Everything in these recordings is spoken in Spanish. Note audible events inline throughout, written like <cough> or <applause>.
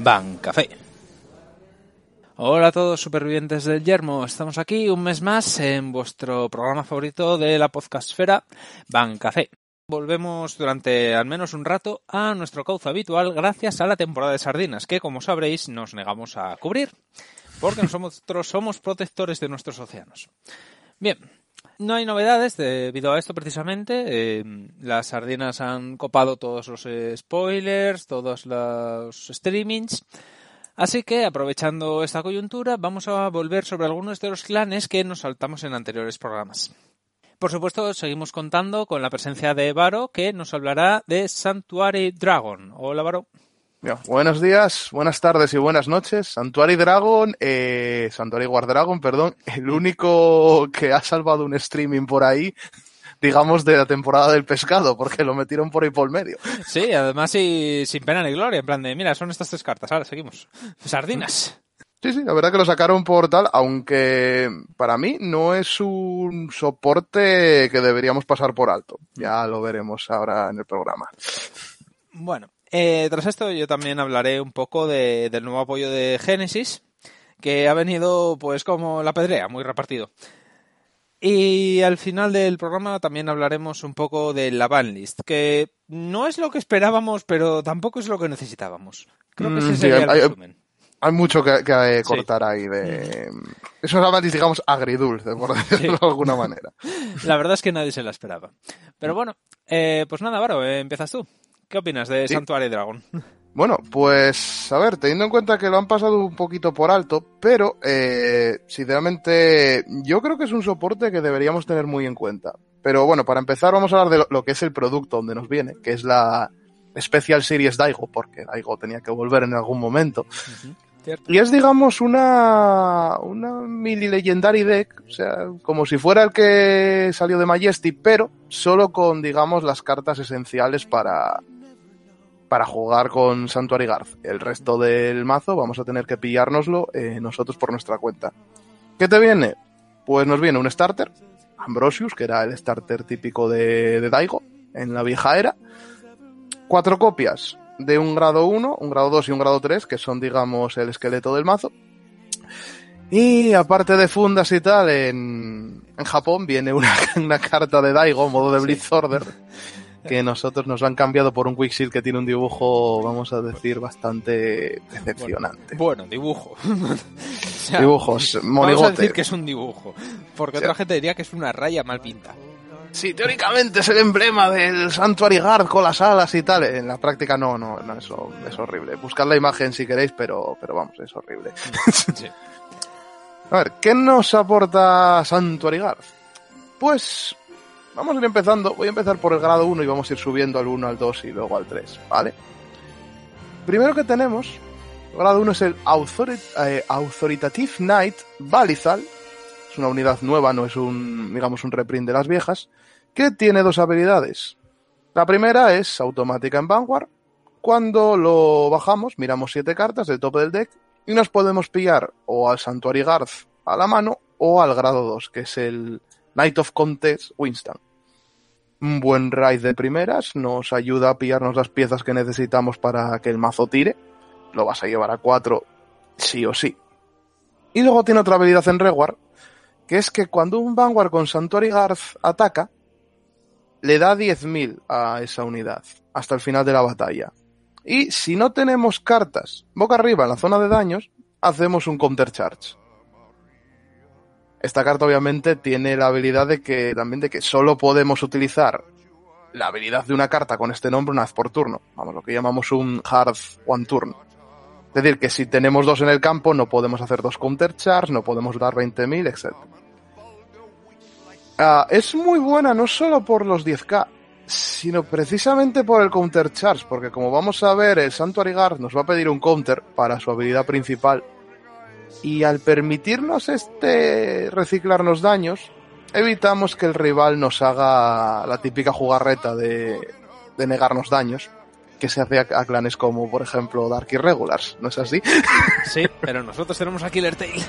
Bancafé. Hola a todos supervivientes del yermo, estamos aquí un mes más en vuestro programa favorito de la podcastfera, Bancafé. Volvemos durante al menos un rato a nuestro cauce habitual gracias a la temporada de sardinas que, como sabréis, nos negamos a cubrir, porque nosotros somos protectores de nuestros océanos. Bien, no hay novedades debido a esto precisamente. Eh, las sardinas han copado todos los spoilers, todos los streamings. Así que, aprovechando esta coyuntura, vamos a volver sobre algunos de los clanes que nos saltamos en anteriores programas. Por supuesto, seguimos contando con la presencia de Varo, que nos hablará de Sanctuary Dragon. Hola, Varo. Buenos días, buenas tardes y buenas noches. Santuary Dragon, eh, Santuary War Dragon, perdón, el único que ha salvado un streaming por ahí digamos, de la temporada del pescado, porque lo metieron por ahí por el medio. Sí, además y sin pena ni gloria, en plan de, mira, son estas tres cartas, ahora seguimos. Sardinas. Sí, sí, la verdad que lo sacaron por tal, aunque para mí no es un soporte que deberíamos pasar por alto. Ya lo veremos ahora en el programa. Bueno, eh, tras esto yo también hablaré un poco de, del nuevo apoyo de Genesis, que ha venido pues como la pedrea, muy repartido. Y al final del programa también hablaremos un poco de la banlist, que no es lo que esperábamos, pero tampoco es lo que necesitábamos. Creo que ese mm, sería el resumen. Hay mucho que, cortar ahí de... Eso es banlist, digamos, agridulce, por <laughs> decirlo de alguna manera. La verdad es que nadie se la esperaba. Pero bueno, eh, pues nada, Varo, eh, empiezas tú. ¿Qué opinas de Santuario Dragon? Bueno, pues a ver, teniendo en cuenta que lo han pasado un poquito por alto, pero eh, sinceramente yo creo que es un soporte que deberíamos tener muy en cuenta. Pero bueno, para empezar vamos a hablar de lo, que es el producto donde nos viene, que es la Special Series Daigo, porque Daigo tenía que volver en algún momento. Y es, digamos, una, una mini legendary deck, o sea, como si fuera el que salió de Majesty, pero solo con, digamos, las cartas esenciales para, para jugar con Santuary Garth. El resto del mazo vamos a tener que pillárnoslo eh, nosotros por nuestra cuenta. ¿Qué te viene? Pues nos viene un starter, Ambrosius, que era el starter típico de, de Daigo en la vieja era. Cuatro copias de un grado 1, un grado 2 y un grado 3, que son, digamos, el esqueleto del mazo. Y aparte de fundas y tal, en, en Japón viene una, <laughs> una carta de Daigo, modo de Blitz Order, <laughs> que nosotros nos han cambiado por un Quicksilver que tiene un dibujo, vamos a decir, bastante decepcionante. Bueno, dibujo. <laughs> Dibujos, monigote. Vamos a decir que es un dibujo, porque otra gente diría que es una raya mal pinta. Sí, teóricamente es el emblema del Sanctuary Guard con las alas y tal. En la práctica no, no, no, eso es horrible. Buscad la imagen si queréis, pero, pero vamos, es horrible. <laughs> a ver, ¿qué nos aporta Sanctuary Guard? Pues Vamos a ir empezando. Voy a empezar por el grado 1 y vamos a ir subiendo al 1, al 2 y luego al 3, ¿vale? Primero que tenemos, el grado 1 es el eh, Authoritative Knight Balizal. Es una unidad nueva, no es un, digamos, un reprint de las viejas, que tiene dos habilidades. La primera es automática en Vanguard. Cuando lo bajamos, miramos siete cartas del tope del deck y nos podemos pillar o al Santuary Guard a la mano o al grado 2, que es el Knight of Contest Winston un buen raid de primeras, nos ayuda a pillarnos las piezas que necesitamos para que el mazo tire. Lo vas a llevar a 4 sí o sí. Y luego tiene otra habilidad en Reward, que es que cuando un Vanguard con Santuary Garth ataca, le da 10.000 a esa unidad hasta el final de la batalla. Y si no tenemos cartas boca arriba en la zona de daños, hacemos un counter charge. Esta carta obviamente tiene la habilidad de que también de que solo podemos utilizar la habilidad de una carta con este nombre una vez por turno. Vamos, lo que llamamos un hard one turn. Es decir, que si tenemos dos en el campo no podemos hacer dos counter charge, no podemos dar 20.000, etc. Ah, es muy buena no solo por los 10k, sino precisamente por el counter charge, porque como vamos a ver, el Santuary Guard nos va a pedir un counter para su habilidad principal y al permitirnos este reciclarnos daños, evitamos que el rival nos haga la típica jugarreta de, de negarnos daños que se hace a, clanes como, por ejemplo, Dark Irregulars, ¿no es así? <laughs> Sí, pero nosotros tenemos a Killer Tail.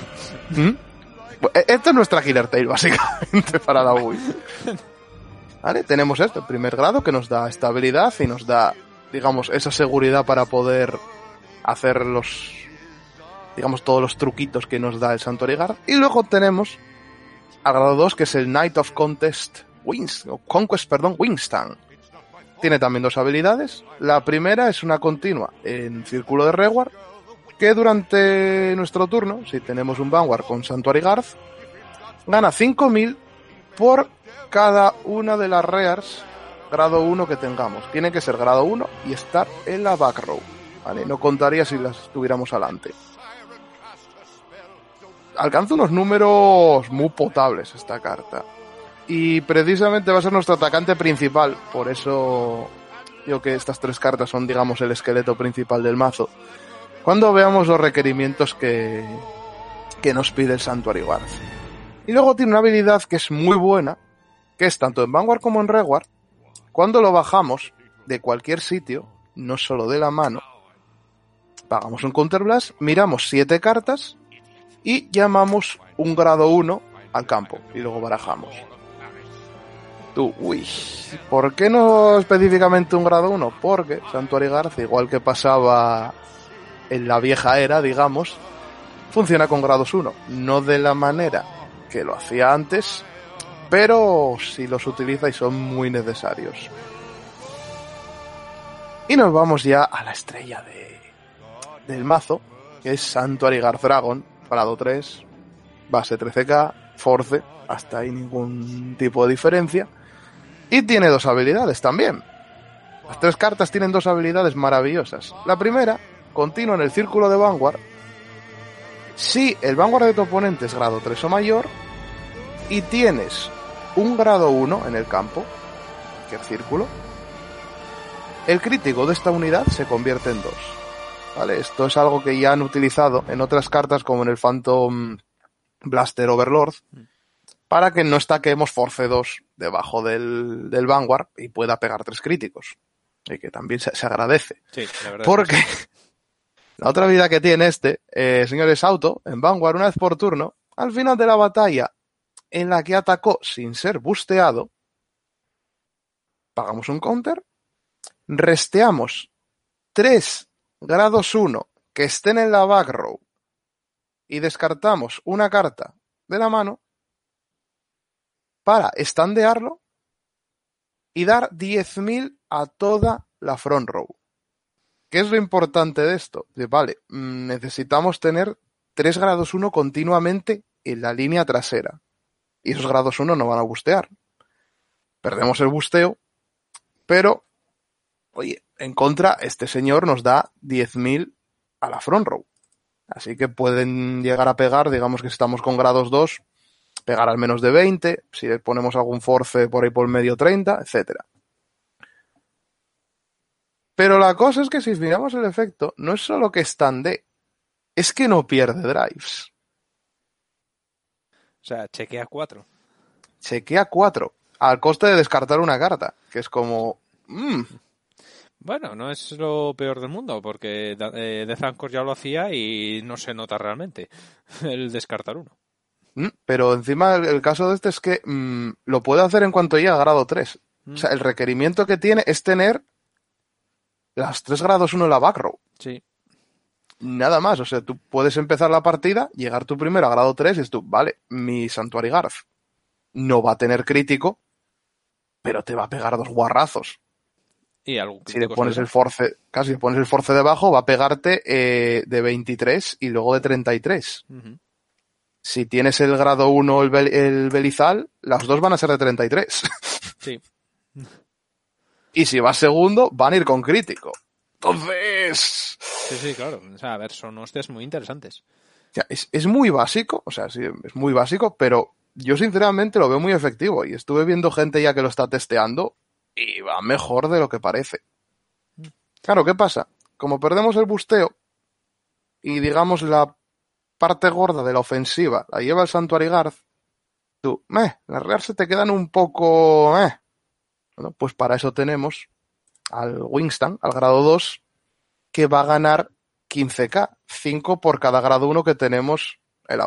¿Mm? E, esta es nuestra Killer Tail, básicamente, <laughs> para la UI. ¿Vale? Tenemos esto, el primer grado, que nos da estabilidad y nos da, digamos, esa seguridad para poder hacer los, digamos, todos los truquitos que nos da el Santuary Guard. Y luego tenemos al grado 2, que es el Knight of Contest Wings, o Conquest, perdón, Wingstan. Tiene también dos habilidades. La primera es una continua en círculo de Reward, que durante nuestro turno, si tenemos un Vanguard con Santuary Guard, gana 5000 por cada una de las Rears grado 1 que tengamos. Tiene que ser grado 1 y estar en la back row. ¿vale? No contaría si las tuviéramos adelante. Alcanza unos números muy potables esta carta. Y precisamente va a ser nuestro atacante principal. Por eso digo que estas tres cartas son, digamos, el esqueleto principal del mazo. Cuando veamos los requerimientos que, que nos pide el Sanctuary Guard. Y luego tiene una habilidad que es muy buena, que es tanto en Vanguard como en Reward, cuando lo bajamos de cualquier sitio, no solo de la mano, pagamos un counterblast, miramos siete cartas y llamamos un grado 1 al campo y luego barajamos. Tú, uy, ¿por qué no específicamente un grado 1? Porque Santuary Garza, igual que pasaba en la vieja era, digamos, funciona con grados 1. No de la manera que lo hacía antes, pero si los utiliza y son muy necesarios. Y nos vamos ya a la estrella de, del mazo, que es Sanctuary Guard Dragon, grado 3, base 13k, force, hasta ahí ningún tipo de diferencia. Y tiene dos habilidades también. Las tres cartas tienen dos habilidades maravillosas. La primera, continúa en el círculo de Vanguard. Si el Vanguard de tu oponente es grado 3 o mayor, y tienes un grado 1 en el campo, que el círculo, el crítico de esta unidad se convierte en 2. ¿Vale? Esto es algo que ya han utilizado en otras cartas como en el Phantom Blaster Overlord para que no estaquemos Force 2 debajo del, del Vanguard y pueda pegar tres críticos. Y que también se, se agradece. Sí, la verdad. Porque sí. <laughs> la otra vida que tiene este, eh, señores Auto, en Vanguard, una vez por turno, al final de la batalla en la que atacó sin ser busteado, pagamos un counter, resteamos tres grados 1 que estén en la back row y descartamos una carta de la mano para estandearlo y dar 10.000 a toda la front row. ¿Qué es lo importante de esto? Vale, mm, necesitamos tener 3 grados 1 continuamente en la línea trasera. Y esos grados 1 no van a bustear. Perdemos el busteo, pero, oye, en contra, este señor nos da 10.000 a la front row. Así que pueden llegar a pegar, digamos que si estamos con grados 2, pegar al menos de 20, si le ponemos algún force por ahí por medio 30, etcétera. Pero la cosa es que si miramos el efecto, no es solo que de, es que no pierde drives. O sea, chequea 4. Chequea 4, al coste de descartar una carta, que es como... mm, Bueno, no es lo peor del mundo, porque eh, Death Anchor ya lo hacía y no se nota realmente <laughs> el descartar uno. mm, pero encima el, el caso de este es que mm, lo puede hacer en cuanto llegue a grado 3. Mm. O sea, el requerimiento que tiene es tener las 3 grados 1 en la back row. Sí, Nada más, o sea, tú puedes empezar la partida, llegar tú primero a grado 3 y es tú, vale, mi Santuary Garth no va a tener crítico, pero te va a pegar dos guarrazos. Y algún Si le pones el force, casi le pones el force debajo, va a pegarte eh, de 23 y luego de 33. Ujú. Si tienes el grado 1 el, bel- el Belizal, las dos van a ser de 33. Sí, <laughs> y si vas segundo, van a ir con crítico. Entonces, sí, sí, claro. O sea, a ver, son hostias muy interesantes. O sea, es, es muy básico, o sea, sí, es muy básico, pero yo sinceramente lo veo muy efectivo y estuve viendo gente ya que lo está testeando y va mejor de lo que parece. Claro, ¿qué pasa? Como perdemos el busteo y digamos la parte gorda de la ofensiva la lleva el Santuary Guard, tú, meh, las reales se te quedan un poco, eh. Bueno, pues para eso tenemos al Wingstan, al grado 2, que va a ganar 15k, 5 por cada grado 1 que tenemos en la.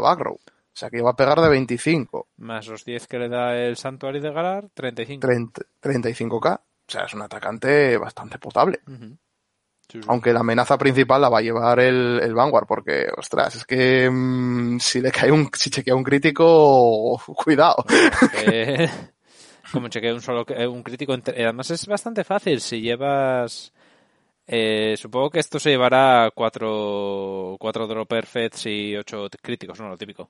O sea que va a pegar de 25, Más los 10 que le da el Santuario de Galar, 35. 30, 35k. O sea, es un atacante bastante potable. Ujú. Sí, sí. Aunque la amenaza principal la va a llevar el, el Vanguard, porque, ostras, es que mm, si le cae un, si chequea un crítico, cuidado. Eh, <laughs> como chequeé un solo eh, un crítico entre- además es bastante fácil si llevas eh, supongo que esto se llevará cuatro cuatro drop perfects y ocho t- críticos no lo típico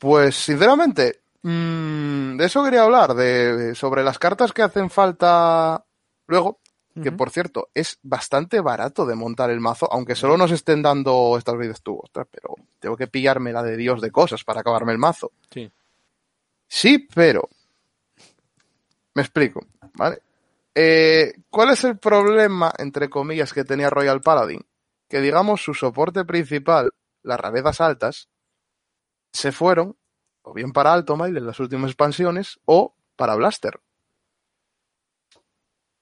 Pues, sinceramente, mm, de eso quería hablar, de, sobre las cartas que hacen falta luego, que por cierto, es bastante barato de montar el mazo, aunque solo nos estén dando estas vidas tú, ostras, pero tengo que pillarme la de Dios de cosas para acabarme el mazo. sí Sí, pero. Me explico, ¿vale? Eh, ¿Cuál es el problema, entre comillas, que tenía Royal Paladin? Que digamos su soporte principal, las rarezas altas, se fueron o bien para Altomail en las últimas expansiones o para Blaster.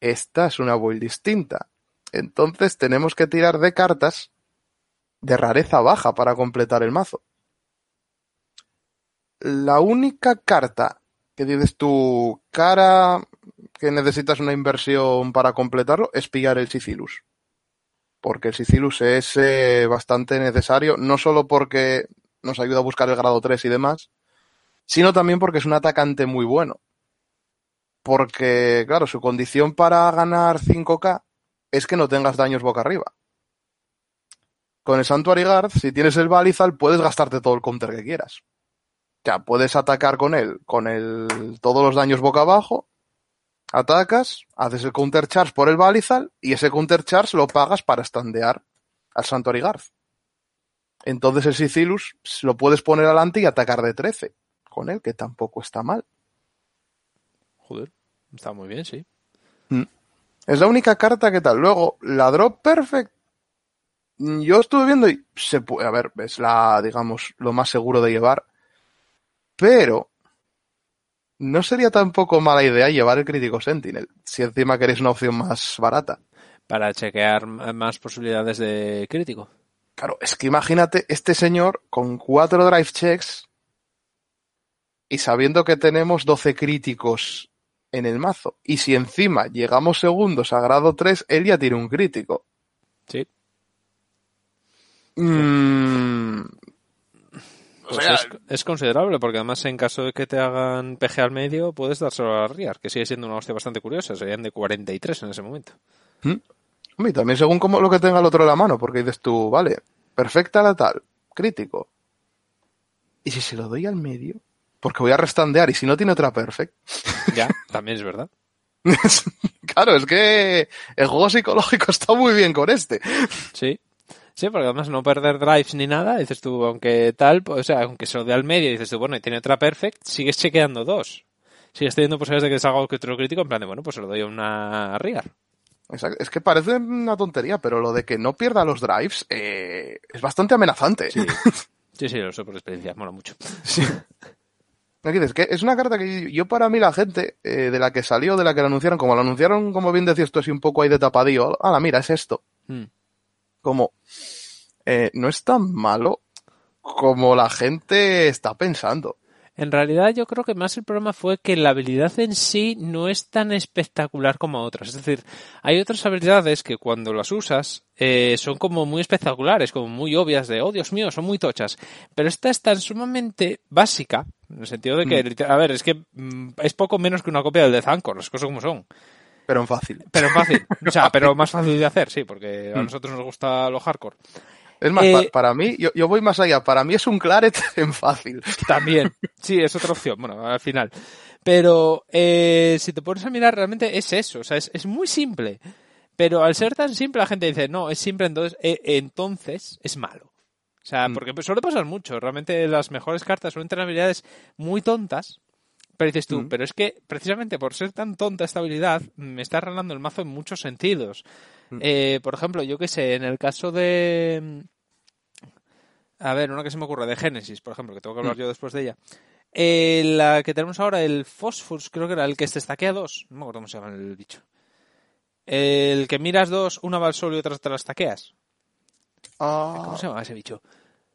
Esta es una build distinta. Entonces tenemos que tirar de cartas de rareza baja para completar el mazo. La única carta que dices tú, cara que necesitas una inversión para completarlo, es pillar el Sicilus. Porque el Sicilus es eh, bastante necesario, no solo porque nos ayuda a buscar el grado 3 y demás, sino también porque es un atacante muy bueno. Porque, claro, su condición para ganar 5k es que no tengas daños boca arriba. Con el Sanctuary Guard, si tienes el Balizal, puedes gastarte todo el counter que quieras. O sea, puedes atacar con él, con el, todos los daños boca abajo, atacas, haces el counter charge por el Balizal y ese counter charge lo pagas para standear al Sanctuary Guard. Entonces el Sicilus lo puedes poner adelante y atacar de 13 con él, que tampoco está mal. joder está muy bien sí Es la única carta que tal. Luego, la Drop Perfect. mm, Yo estuve viendo y se puede, a ver, es la, digamos, lo más seguro de llevar. Pero no sería tampoco mala idea llevar el crítico Sentinel, si encima queréis una opción más barata. para chequear más posibilidades de crítico Claro, es que imagínate este señor con cuatro drive checks y sabiendo que tenemos 12 críticos en el mazo. Y si encima llegamos segundos a grado 3, él ya tiene un crítico. sí Mm, o Pues sea, es, es considerable, porque además en caso de que te hagan PG al medio, puedes dárselo a Riar, que sigue siendo una hostia bastante curiosa. Serían de 43 en ese momento. Y también según como lo que tenga el otro en la mano, porque dices tú, vale, perfecta la tal, crítico. ¿Y si se lo doy al medio? Porque voy a restandear y si no tiene otra perfect. <laughs> Ya, también es verdad. <laughs> claro, es que el juego psicológico <laughs> está muy bien con este. Sí. Sí, porque además no perder drives ni nada, dices tú, aunque tal, pues, o sea, aunque se lo dé al medio, dices tú, bueno, y tiene otra perfect, sigues chequeando dos. Sigues teniendo posibilidades de que salga otro crítico, en plan de, bueno, pues se lo doy a una Riar. Exacto. Es que parece una tontería, pero lo de que no pierda los drives eh, es bastante amenazante. Sí. <laughs> sí, sí, lo sé por experiencia, mola mucho. Sí. Aquí dices que es una carta que yo para mí la gente eh, de la que salió, de la que la anunciaron, como la anunciaron, como bien decías tú, así un poco ahí de tapadillo, ah, mira, es esto. Mm. Como, eh, no es tan malo como la gente está pensando. En realidad yo creo que más el problema fue que la habilidad en sí no es tan espectacular como otras. Es decir, hay otras habilidades que cuando las usas eh, son como muy espectaculares, como muy obvias de, oh Dios mío, son muy tochas. Pero esta es tan sumamente básica, en el sentido de que, a ver, es que mm, es poco menos que una copia del Death Anchor, las cosas como son. Pero en fácil. Pero fácil, o sea, <laughs> pero más fácil de hacer, sí, porque a Mm. nosotros nos gusta lo hardcore. Es más, Eh, pa- para mí, yo, yo voy más allá. Para mí es un claret <laughs> en fácil. También, sí, es otra opción, bueno, al final. Pero eh, si te pones a mirar, realmente es eso, o sea, es, es muy simple. Pero al ser tan simple, la gente dice, no, es simple, entonces, eh, entonces es malo. O sea, Mm. porque suele pasar mucho. Realmente las mejores cartas suelen tener habilidades muy tontas. Pero dices tú, Mm. pero es que precisamente por ser tan tonta esta habilidad, me está arreglando el mazo en muchos sentidos. Mm. Eh, por ejemplo, yo qué sé, en el caso de. A ver, una que se me ocurre, de Génesis, por ejemplo, que tengo que hablar Mm. yo después de ella. Eh, la que tenemos ahora, el Phosphorus, creo que era el que se estaquea dos. No me acuerdo cómo se llama el bicho. El que miras dos, una va al sol y otra te las taqueas. Ah, ¿Cómo se llama ese bicho?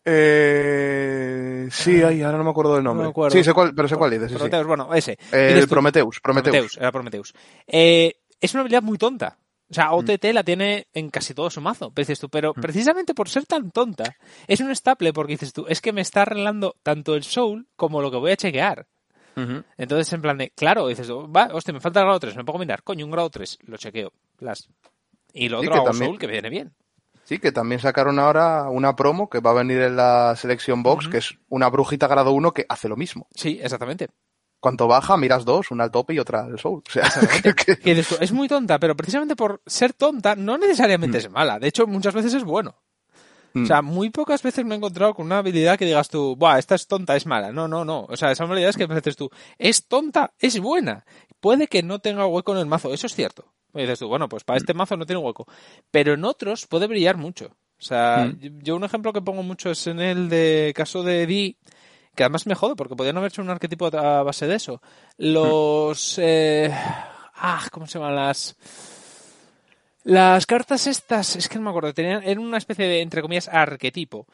eh, sí, ay, ahora no me acuerdo del nombre. No acuerdo. Sí, sé cuál, pero sé cuál dices. sí, sí. Prometheus, bueno, ese. El Dices tú, Prometheus, Prometheus. Prometheus, era Prometheus. Eh, es una habilidad muy tonta. O sea, OTT la tiene en casi todo su mazo, pero dices tú, pero precisamente por ser tan tonta, es un staple porque dices tú, es que me está arreglando tanto el soul como lo que voy a chequear. Entonces, en plan de, claro, dices, va, hostia, me falta el grado 3, me a mirar, coño, un grado 3, lo chequeo. Las... Y lo otro hago Soul, que viene bien. Sí, que también sacaron ahora una promo que va a venir en la Selection Box, que es una brujita grado 1 que hace lo mismo. Sí, exactamente. Cuanto baja, miras dos, una al tope y otra al soul. O sea, <laughs> es muy tonta, pero precisamente por ser tonta no necesariamente mm. es mala. De hecho, muchas veces es bueno. O mm. sea, muy pocas veces me he encontrado con una habilidad que digas tú, Buah, esta es tonta, es mala. No, no, no. O sea, esa habilidad es que dices tú, es tonta, es buena. Puede que no tenga hueco en el mazo, eso es cierto. Y dices tú, bueno, pues para este mazo no tiene hueco. Pero en otros puede brillar mucho. O sea, mm. yo un ejemplo que pongo mucho es en el de caso de Di, que además me jode porque podrían haber hecho un arquetipo a base de eso. Los... Eh, ah, ¿cómo se llaman las...? Las cartas estas, es que no me acuerdo, tenían, eran una especie de, entre comillas, arquetipo.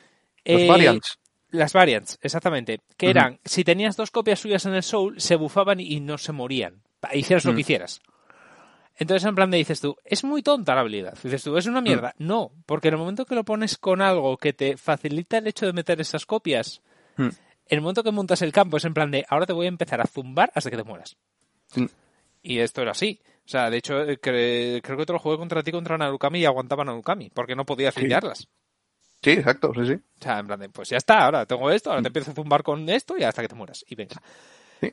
Las eh, variants. Las variants, exactamente. Que eran, si tenías dos copias suyas en el Soul, se bufaban y no se morían. Hicieras lo que hicieras. Entonces, en plan de dices tú, es muy tonta la habilidad. Dices tú, es una mierda. No, porque en el momento que lo pones con algo que te facilita el hecho de meter esas copias, el momento que montas el campo es en plan de, ahora te voy a empezar a zumbar hasta que te mueras. Y esto era así. O sea, de hecho, eh, creo que te lo jugué contra ti contra Narukami y aguantaba Narukami, porque no podías sí. Sí, exacto, sí, sí. O sea, en plan de, pues ya está, ahora tengo esto, ahora te mm. empiezo a zumbar con esto y hasta que te mueras. Y venga.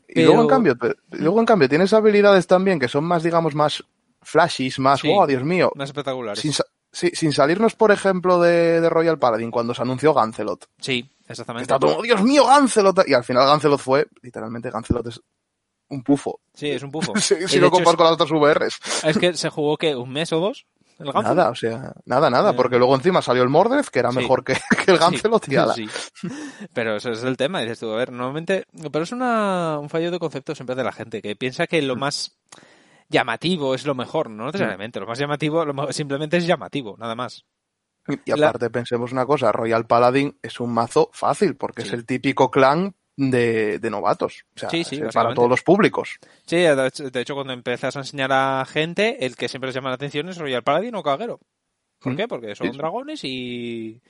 Y luego en cambio, luego en cambio tienes habilidades también que son más, digamos, más flashes, más, oh, Dios mío. Más espectaculares. Sin, sin salirnos, por ejemplo, de, Royal Paladin, cuando se anunció Gancelot. Sí, exactamente. Está todo, Dios mío, Gancelot. Y al final Gancelot fue, literalmente, Gancelot es un pufo. Sí, es un pufo. <laughs> si, lo comparo con las otras VRs. Es que se jugó que un mes o dos. El nada, o sea, nada, nada, porque luego encima salió el Mordred, que era mejor que, <laughs> el Gancelot sí, sí. Pero ese es el tema, dices tú, a ver, normalmente, pero es una, un fallo de concepto siempre de la gente, que piensa que lo mm. más llamativo es lo mejor, no necesariamente, lo más llamativo simplemente es llamativo, nada más. Y aparte pensemos una cosa, Royal Paladin es un mazo fácil, porque es el típico clan de, de novatos. O sea, para todos los públicos. Sí, de hecho, cuando empiezas a enseñar a gente, el que siempre les llama la atención es Royal Paladin o Caguero. ¿Por mm. qué? Porque son dragones y.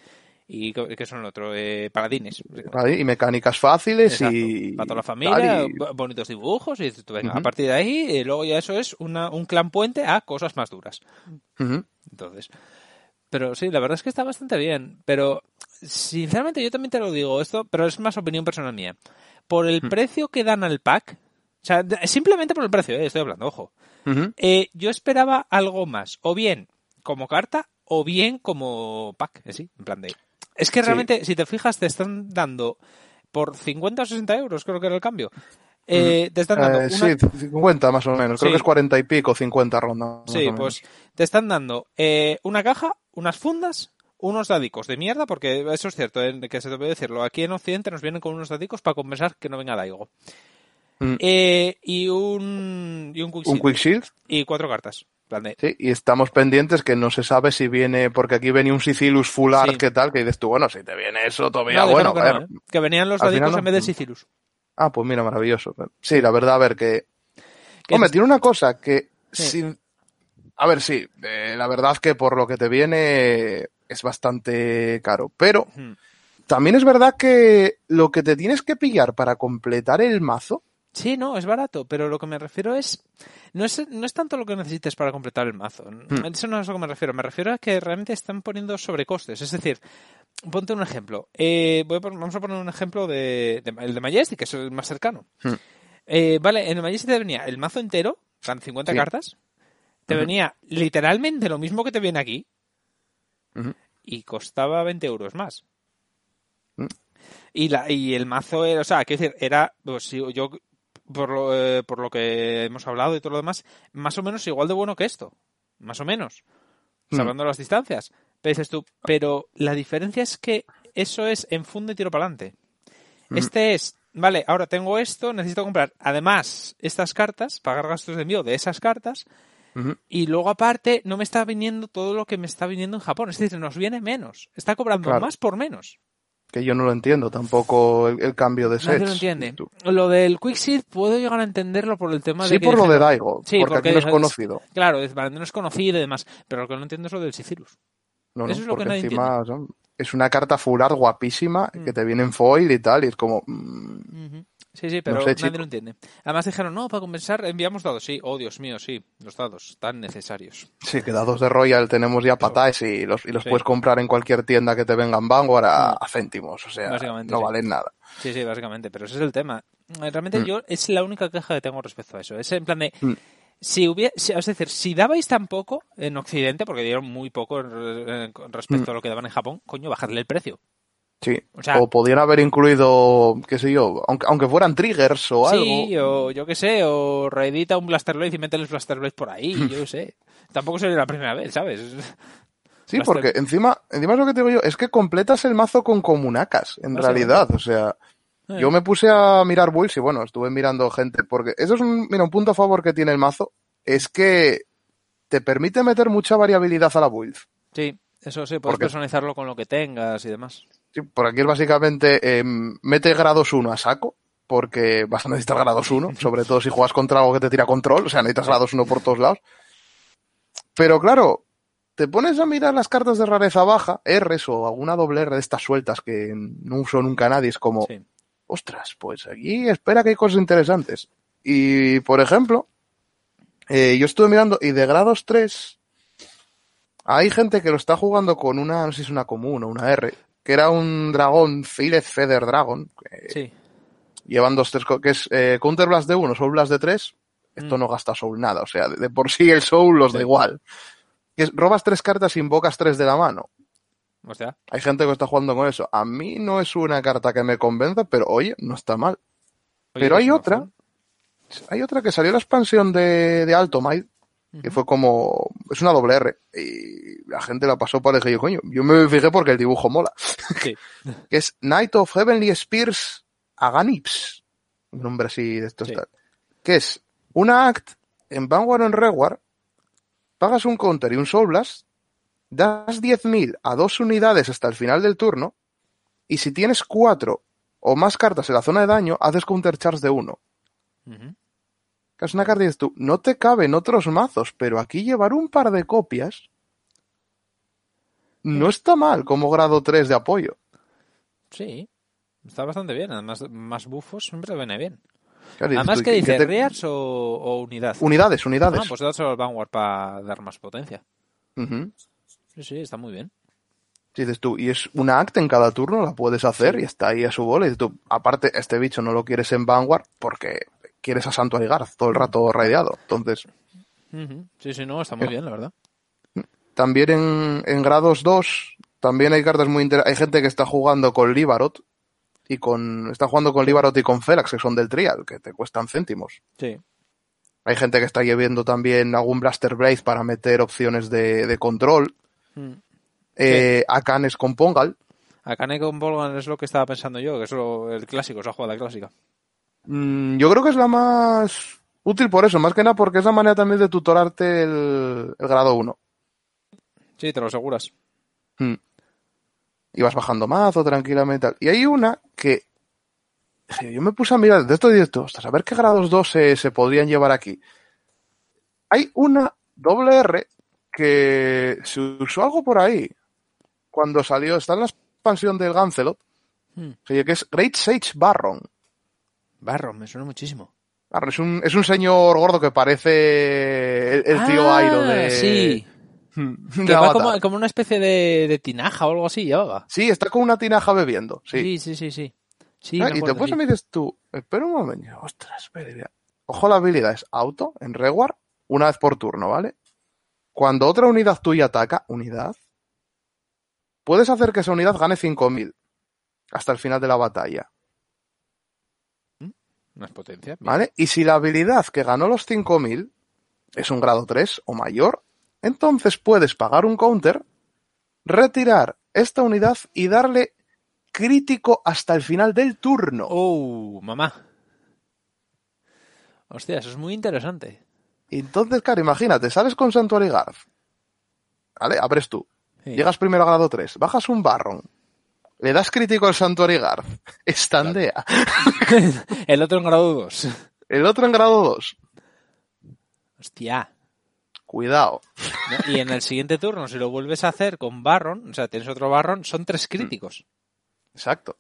¿Y qué son el otro? Eh, paladines. Y mecánicas fáciles y. Para toda la familia, bonitos dibujos. Y venga, a partir de ahí, eh, luego ya eso es una, un clan puente a cosas más duras. Entonces. Pero sí, la verdad es que está bastante bien. Pero, sinceramente, yo también te lo digo esto, pero es más opinión personal mía. Por el hmm. precio que dan al pack, o sea, simplemente por el precio, eh, estoy hablando, ojo. Eh, yo esperaba algo más, o bien como carta, o bien como pack, sí, en plan de... Es que realmente, si te fijas, te están dando por 50 o 60 euros, creo que era el cambio. Te están dando Sí, 50 más o menos. Creo que es 40 y pico, 50 ronda. Sí, pues te están dando una caja, unas fundas, unos dadicos de mierda, porque eso es cierto, ¿eh? que se debe decirlo. Aquí en Occidente nos vienen con unos dadicos para compensar que no venga Daigo. Mm. Eh, y un, y un quick, Y cuatro cartas. Sí, y estamos pendientes que no se sabe si viene, porque aquí venía un Sicilus full art, ¿qué tal? Que dices tú, bueno, si te viene eso todavía, bueno. Que, ¿eh? que, venían los dadicos en vez de Sicilus. Ah, pues mira, maravilloso. Sí, la verdad, a ver, que... Hombre, tiene una cosa que sin, a ver, sí, eh, la verdad que por lo que te viene es bastante caro, pero también es verdad que lo que te tienes que pillar para completar el mazo. Sí, no, es barato, pero lo que me refiero es no es, no es tanto lo que necesites para completar el mazo. Hmm. Eso no es a lo que me refiero. Me refiero a que realmente están poniendo sobrecostes. Es decir, ponte un ejemplo. Eh, vamos a poner un ejemplo de, el de Majestic, que es el más cercano. Hmm. Eh, vale, en el Majestic te venía el mazo entero, van 50 cartas, te venía literalmente lo mismo que te viene aquí y costaba 20 euros más. Mm. Y, la, y el mazo era, o sea, quiero decir, era, pues, yo, por lo, eh, por lo que hemos hablado y todo lo demás, más o menos igual de bueno que esto. Más o menos. Mm. Hablando de las distancias. Pero dices tú, pero la diferencia es que eso es en y tiro para adelante. Este es, vale, ahora tengo esto, necesito comprar además estas cartas, pagar gastos de envío de esas cartas, y luego aparte no me está viniendo todo lo que me está viniendo en Japón. Es decir, nos viene menos. Está cobrando más por menos. Que yo no lo entiendo tampoco el, el cambio de sets. lo entiende. Tú- Lo del Quickshift puedo llegar a entenderlo por el tema de Sí, por lo de Daigo, Sí, porque, porque aquí no es es- conocido. Claro, es, no es conocido y demás, pero lo que no entiendo es lo del Sicirus. No, no, Eso es lo que nadie encima son- es una carta full art guapísima Mm. que te viene en foil y tal, y es como. mm. Sí, sí, pero sé, nadie chico. lo entiende. Además dijeron, no, para compensar enviamos dados. Sí, oh Dios mío, sí, los dados tan necesarios. Sí, que dados de Royal tenemos ya pataes y los, y los Sí. puedes comprar en cualquier tienda que te venga en Vanguard a, Mm. a céntimos. O sea, no sí. valen nada. Sí, sí, básicamente, pero ese es el tema. Eh, Realmente Mm. yo es la única queja que tengo respecto a eso. Es en plan de, Mm. si hubiera, es decir, si dabais tan poco en Occidente, porque dieron muy poco respecto Mm. a lo que daban en Japón, coño, bajarle el precio. Sí. O sea- o podrían haber incluido, qué sé yo, aunque, aunque fueran triggers o Sí, algo. o yo qué sé, o reedita un Blaster Blade y mételes Blaster Blade por ahí, yo qué sé. <laughs> Tampoco sería la primera vez, ¿sabes? Sí, Blaster- porque encima, encima es lo que te digo yo, es que completas el mazo con comunacas, en realidad. O sea, Eh, yo me puse a mirar builds y bueno, estuve mirando gente, porque eso es un, mira, un punto a favor que tiene el mazo, es que te permite meter mucha variabilidad a la build. Sí, eso sí, puedes Porque- personalizarlo con lo que tengas y demás. Por aquí es básicamente eh, mete grados 1 a saco, porque vas a necesitar grados 1, <laughs> sobre todo si juegas contra algo que te tira control, o sea, necesitas grados 1 por todos lados. Pero claro, te pones a mirar las cartas de rareza baja, Rs o alguna doble R de estas sueltas que no uso nunca nadie, es como, Sí. ostras, pues aquí espera que hay cosas interesantes. Y, por ejemplo, eh, yo estuve mirando y de grados 3 hay gente que lo está jugando con una, no sé si es una común o una R, que era un dragón, Filed Feather Dragon, que Sí, llevan dos, tres, que es eh, Counter Blast de 1, Soul Blast de 3, esto Mm. no gasta Soul nada, o sea, de, de por sí el Soul los da igual. Que es, robas tres cartas y invocas tres de la mano. o sea, Hay gente que está jugando con eso. A mí no es una carta que me convenza, pero oye, no está mal. oye, Pero hay otra, hay otra que salió la expansión de, de Que fue como, es una doble R, y la gente la pasó para el yo, coño, yo me fijé porque el dibujo mola, Sí. <laughs> que es Knight of Heavenly Spears Aganips, un nombre así de estos Sí. tal, que es una act en Vanguard o en Reward, pagas un counter y un Soul Blast, das 10.000 a dos unidades hasta el final del turno, y si tienes cuatro o más cartas en la zona de daño, haces counter charge de uno. Es una carta y dices tú, no te caben otros mazos, pero aquí llevar un par de copias no está mal como grado 3 de apoyo. Sí, está bastante bien. Además, más bufos siempre viene bien. Claro, Además, ¿qué ¿y dice? te- ¿Rears o, o unidad? Unidades, unidades. Ah, pues dárselo al Vanguard para dar más potencia. Sí, sí, está muy bien. Si dices tú, y es una acta en cada turno, la puedes hacer Sí. y está ahí a su bola. Y dices tú, aparte, este bicho no lo quieres en Vanguard porque quieres a Santo Aligarz todo el rato raideado. Entonces. Sí, sí, no, está muy Eh. bien, la verdad. también en, en grados 2, también hay cartas muy interesantes. Hay gente que está jugando con Libarot y con, está jugando con Libarot y con Felax, que son del Trial, que te cuestan céntimos. Sí. Hay gente que está llevando también algún Blaster Blade para meter opciones de, de control. Mm. Eh, Akanes con Pongal. Akane con Volgan es lo que estaba pensando yo, que es lo- el clásico, esa jugada clásica. Mm, yo creo que es la más útil por eso, más que nada porque es la manera también de tutorarte el, el grado 1. Sí, te lo aseguras. Mm. Y vas bajando mazo tranquilamente. Y hay una que yo me puse a mirar de esto esto, ostras, a ver qué grados 2 se, se podrían llevar aquí. Hay una doble R que se usó algo por ahí cuando salió, está en la expansión del Gancelot, Mm. que es Great Sage Barron. Barro, me suena muchísimo. Barron es un, es un señor gordo que parece el, el tío Ah, Airo de, Sí, <laughs> que va como, como una especie de, de tinaja o algo así, llevaba. Sí, está con una tinaja bebiendo. Sí. Sí, sí, sí, sí. Sí, Ah, y después sí. me dices tú, espera un momento, ostras, espera, mira. Ojo la habilidad, es auto en Reward, una vez por turno, ¿vale? Cuando otra unidad tuya ataca, unidad, puedes hacer que esa unidad gane 5000 hasta el final de la batalla, Más potencia. bien. ¿vale? Y si la habilidad que ganó los 5000 es un grado 3 o mayor, entonces puedes pagar un counter, retirar esta unidad y darle crítico hasta el final del turno. Oh, mamá. Hostia, eso es muy interesante. Entonces, claro, imagínate, sales con Santuario Garth. ¿Vale? Abres tú. Sí. Llegas primero a grado 3. Bajas un Barron. Le das crítico al Santuario Garth. <laughs> Estandea. <laughs> el otro en grado 2. El otro en grado 2. Hostia. Cuidado. ¿No? Y en el siguiente turno, si lo vuelves a hacer con Barron, o sea, tienes otro Barron, son tres críticos. Exacto.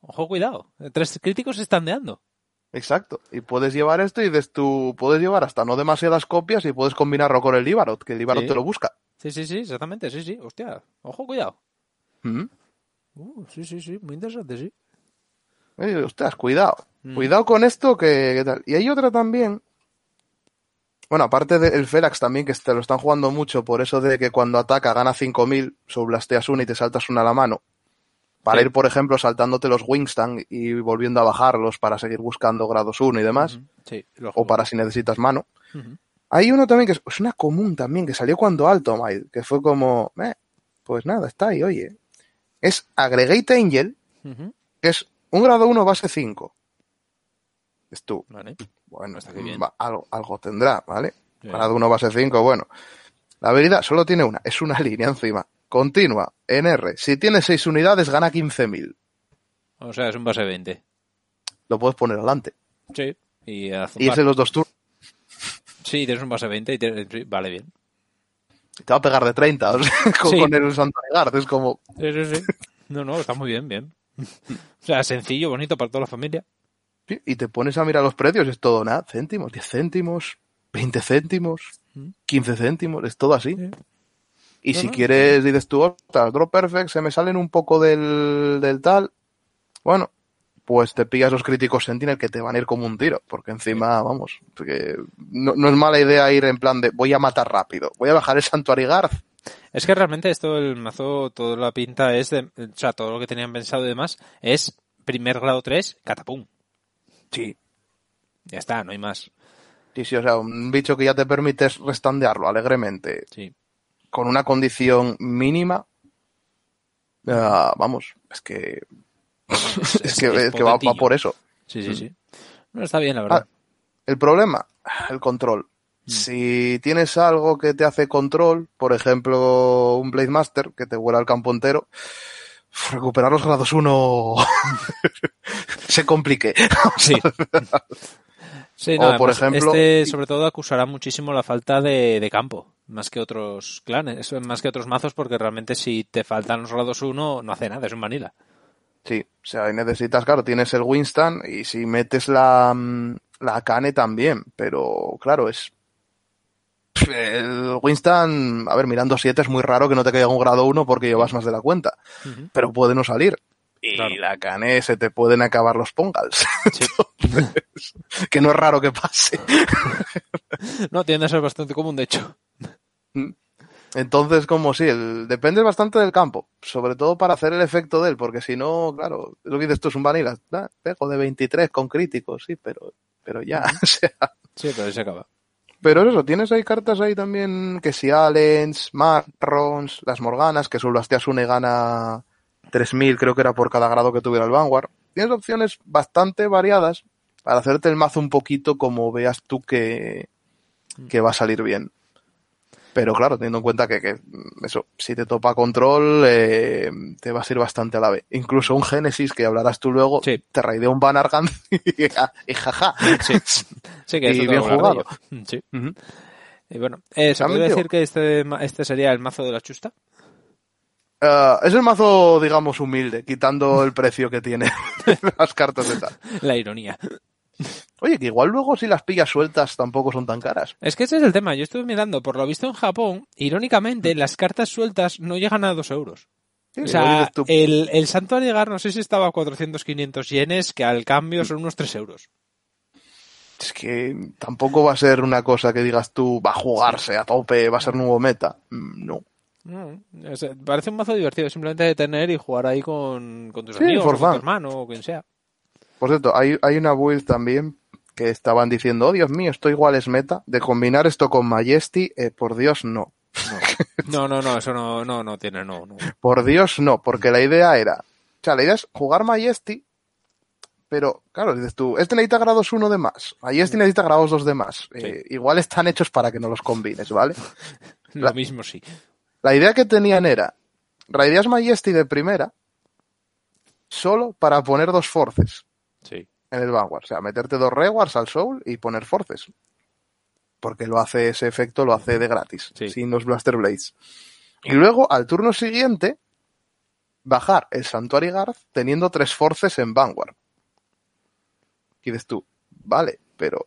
Ojo, cuidado. Tres críticos estandeando. Exacto. Y puedes llevar esto y puedes llevar hasta no demasiadas copias y puedes combinarlo con el Ibarot, que el Ibarot Sí. te lo busca. Sí, sí, sí, exactamente, sí, sí. Hostia, ojo, cuidado. ¿Mm? Uh, sí, sí, sí, muy interesante, sí. Oye, ostras, cuidado. Mm. Cuidado con esto que, que tal. Y hay otra también. Bueno, aparte del Felax también, que te lo están jugando mucho por eso de que cuando ataca gana 5000, soblasteas una y te saltas una a la mano. Para Sí. ir, por ejemplo, saltándote los Wingstan y volviendo a bajarlos para seguir buscando grados 1 y demás. Sí, O para si necesitas mano. Hay uno también que es, es una común también, que salió cuando Alto Might, que fue como, eh, pues nada, está ahí, oye. Es Aggregate Angel, Ujú. que es un grado 1 base 5. Es tú. Vale. Bueno, Está bien. va- algo, algo tendrá, ¿vale? Sí. Grado 1 base 5, bueno. La habilidad solo tiene una, es una <laughs> línea encima. Continua, en R. Si tiene 6 unidades, gana 15.000. O sea, es un base 20. Lo puedes poner adelante. Sí. Y a Y es en los dos turnos. Sí, tienes un base 20 y tienes... Vale, bien. Te va a pegar de 30, o sea, <laughs> con, Sí. con el Santaregard. Es como, Sí, sí, sí. No, no, está muy bien, bien. O sea, sencillo, bonito para toda la familia. Sí, y te pones a mirar los precios, es todo nada, céntimos, 10 céntimos, 20 céntimos, Mm. 15 céntimos, es todo así. Sí. Y No, si no, quieres, dices tú, ostras, Drop Perfect, se me salen un poco del, del tal, bueno, pues te pillas los críticos Sentinel que te van a ir como un tiro, porque encima, vamos, no, no es mala idea ir en plan de voy a matar rápido, voy a bajar el Santuario Garth. Es que realmente esto, el mazo, toda la pinta es de... O sea, todo lo que tenían pensado y demás es primer grado 3, catapum. Sí. Ya está, no hay más. Sí, sí, o sea, un bicho que ya te permites restandearlo alegremente, Sí. con una condición mínima, ah, vamos, es que <laughs> es, que, es que va, por eso. Sí, sí, sí. No, está bien, la verdad. El problema, el control. Mm. Si tienes algo que te hace control, por ejemplo, un Blade Master que te vuela al campo entero, recuperar los grados 1 <laughs> se complique. <laughs> Sí. Sí, O, por además, ejemplo- este sobre todo acusará muchísimo la falta de, de campo, más que otros clanes, más que otros mazos, porque realmente si te faltan los grados 1 no hace nada, es un vanilla. Sí, o sea, ahí necesitas, claro, tienes el Winston y si metes la, mm, la Kane también, pero claro, es... El Winston, a ver, mirando 7 es muy raro que no te caiga un grado 1 porque llevas más de la cuenta, pero puede no salir. Y Claro. la Kane se te pueden acabar los pongals. <laughs> Sí. Entonces, que no es raro que pase. <laughs> No, tiende a ser bastante común, de hecho. Entonces, como sí, el, depende bastante del campo, sobre todo para hacer el efecto de él, porque si no, claro, lo que dices tú es un vanilla, ah, pego de 23 con críticos, sí, pero, pero ya, <laughs> o sea, Sí, pero ahí se acaba. pero eso, tienes ahí cartas ahí también, que si Allens, Marrons, las Morganas, que y gana 3000, creo que era por cada grado que tuviera el Vanguard. Tienes opciones bastante variadas para hacerte el mazo un poquito como veas tú que, que va a salir bien. Pero claro, teniendo en cuenta que, que, eso, si te topa control, eh, te vas a ir bastante a la vez. Incluso un Génesis, que hablarás tú luego, Sí. te raidea un Banargan <laughs> y, y jaja. Sí. Sí, que <laughs> Y bien jugado. Sí. Y bueno, eh, ¿se puede decir que este, este sería el mazo de la chusta? Ah, es el mazo, digamos, humilde, quitando el precio que tiene <laughs> las cartas de tal. La ironía. Oye, que igual luego si las pillas sueltas tampoco son tan caras. Es que ese es el tema. Yo estuve mirando, por lo visto en Japón, irónicamente, las cartas sueltas no llegan a 2 euros. Sí, O sea, tú, el, el santo al llegar, no sé si estaba a 400, 500 yenes, que al cambio son unos 3 euros. Es que tampoco va a ser una cosa que digas tú, va a jugarse a tope, va a ser nuevo meta. Mm, No. No, o sea, parece un mazo divertido, simplemente de tener y jugar ahí con, con tus Sí, amigos, o con tu hermano, o quien sea. Por cierto, hay, hay una build también que estaban diciendo, oh Dios mío, esto igual es meta. De combinar esto con Majesty, eh, por Dios no. No, no, no, eso no, no, no tiene, no, no. Por Dios no, porque la idea era, o sea, la idea es jugar Majesty, pero claro, dices tú, este necesita grados 1 de más, Majesty necesita grados 2 de más. Eh, igual están hechos para que no los combines, ¿vale? <laughs> Lo La- mismo sí. La idea que tenían era, raideas Majesty de primera, solo para poner dos forces Sí. En el Vanguard. O sea, meterte dos rewards al Soul y poner forces. Porque lo hace ese efecto, lo hace de gratis, Sí. sin los Blaster Blades. Y luego, al turno siguiente, bajar el Santuary Guard teniendo tres forces en Vanguard. Y dices tú, vale, pero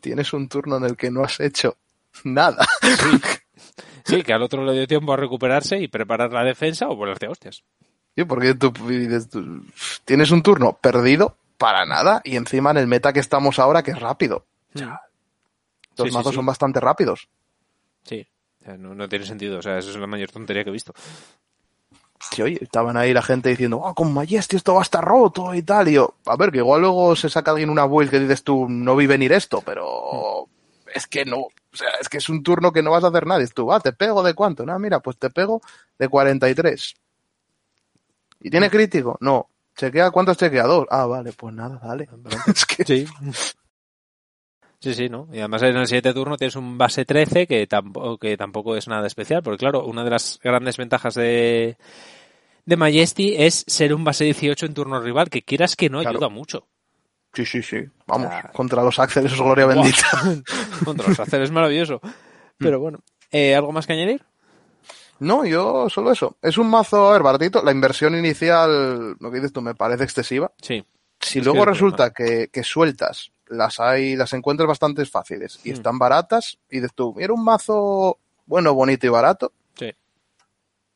tienes un turno en el que no has hecho nada. Sí, <laughs> que al otro le dio tiempo a recuperarse y preparar la defensa o volarte a hostias. Sí, porque tú, tienes un turno perdido para nada y encima en el meta que estamos ahora que es rápido. O sea, los Sí, mazos sí. son bastante rápidos. Sí. O sea, no, no tiene sentido. O sea, eso es la mayor tontería que he visto. Sí, oye, estaban ahí la gente diciendo, oh, con Majesty esto va a estar roto y tal. Y yo, a ver, que igual luego se saca alguien una build que dices tú, no vi venir esto, pero es que no. O sea, es que es un turno que no vas a hacer nada. Dices tú, ah, te pego de cuánto. No, mira, pues te pego de 43. ¿Y tiene crítico? No. ¿Chequea cuántos chequea? Dos. Ah, vale, pues nada, dale. <laughs> es que Sí. Sí, sí, ¿no? Y además en el siguiente turno tienes un base 13 que tampoco, que tampoco es nada especial, porque claro, una de las grandes ventajas de, de Majesty es ser un base 18 en turno rival, que quieras que no Claro. ayuda mucho. Sí, sí, sí. Vamos, Ah. contra los Axel, es gloria bendita. <laughs> Contra los hacer es maravilloso. Pero bueno, eh, ¿algo más que añadir? No, yo solo eso. Es un mazo, a ver, baratito. La inversión inicial, lo que dices tú, me parece excesiva. Sí. Si Es luego que es resulta que, que sueltas, las hay, las encuentras bastante fáciles y Hmm. están baratas, y dices tú, mira un mazo bueno, bonito y barato. Sí.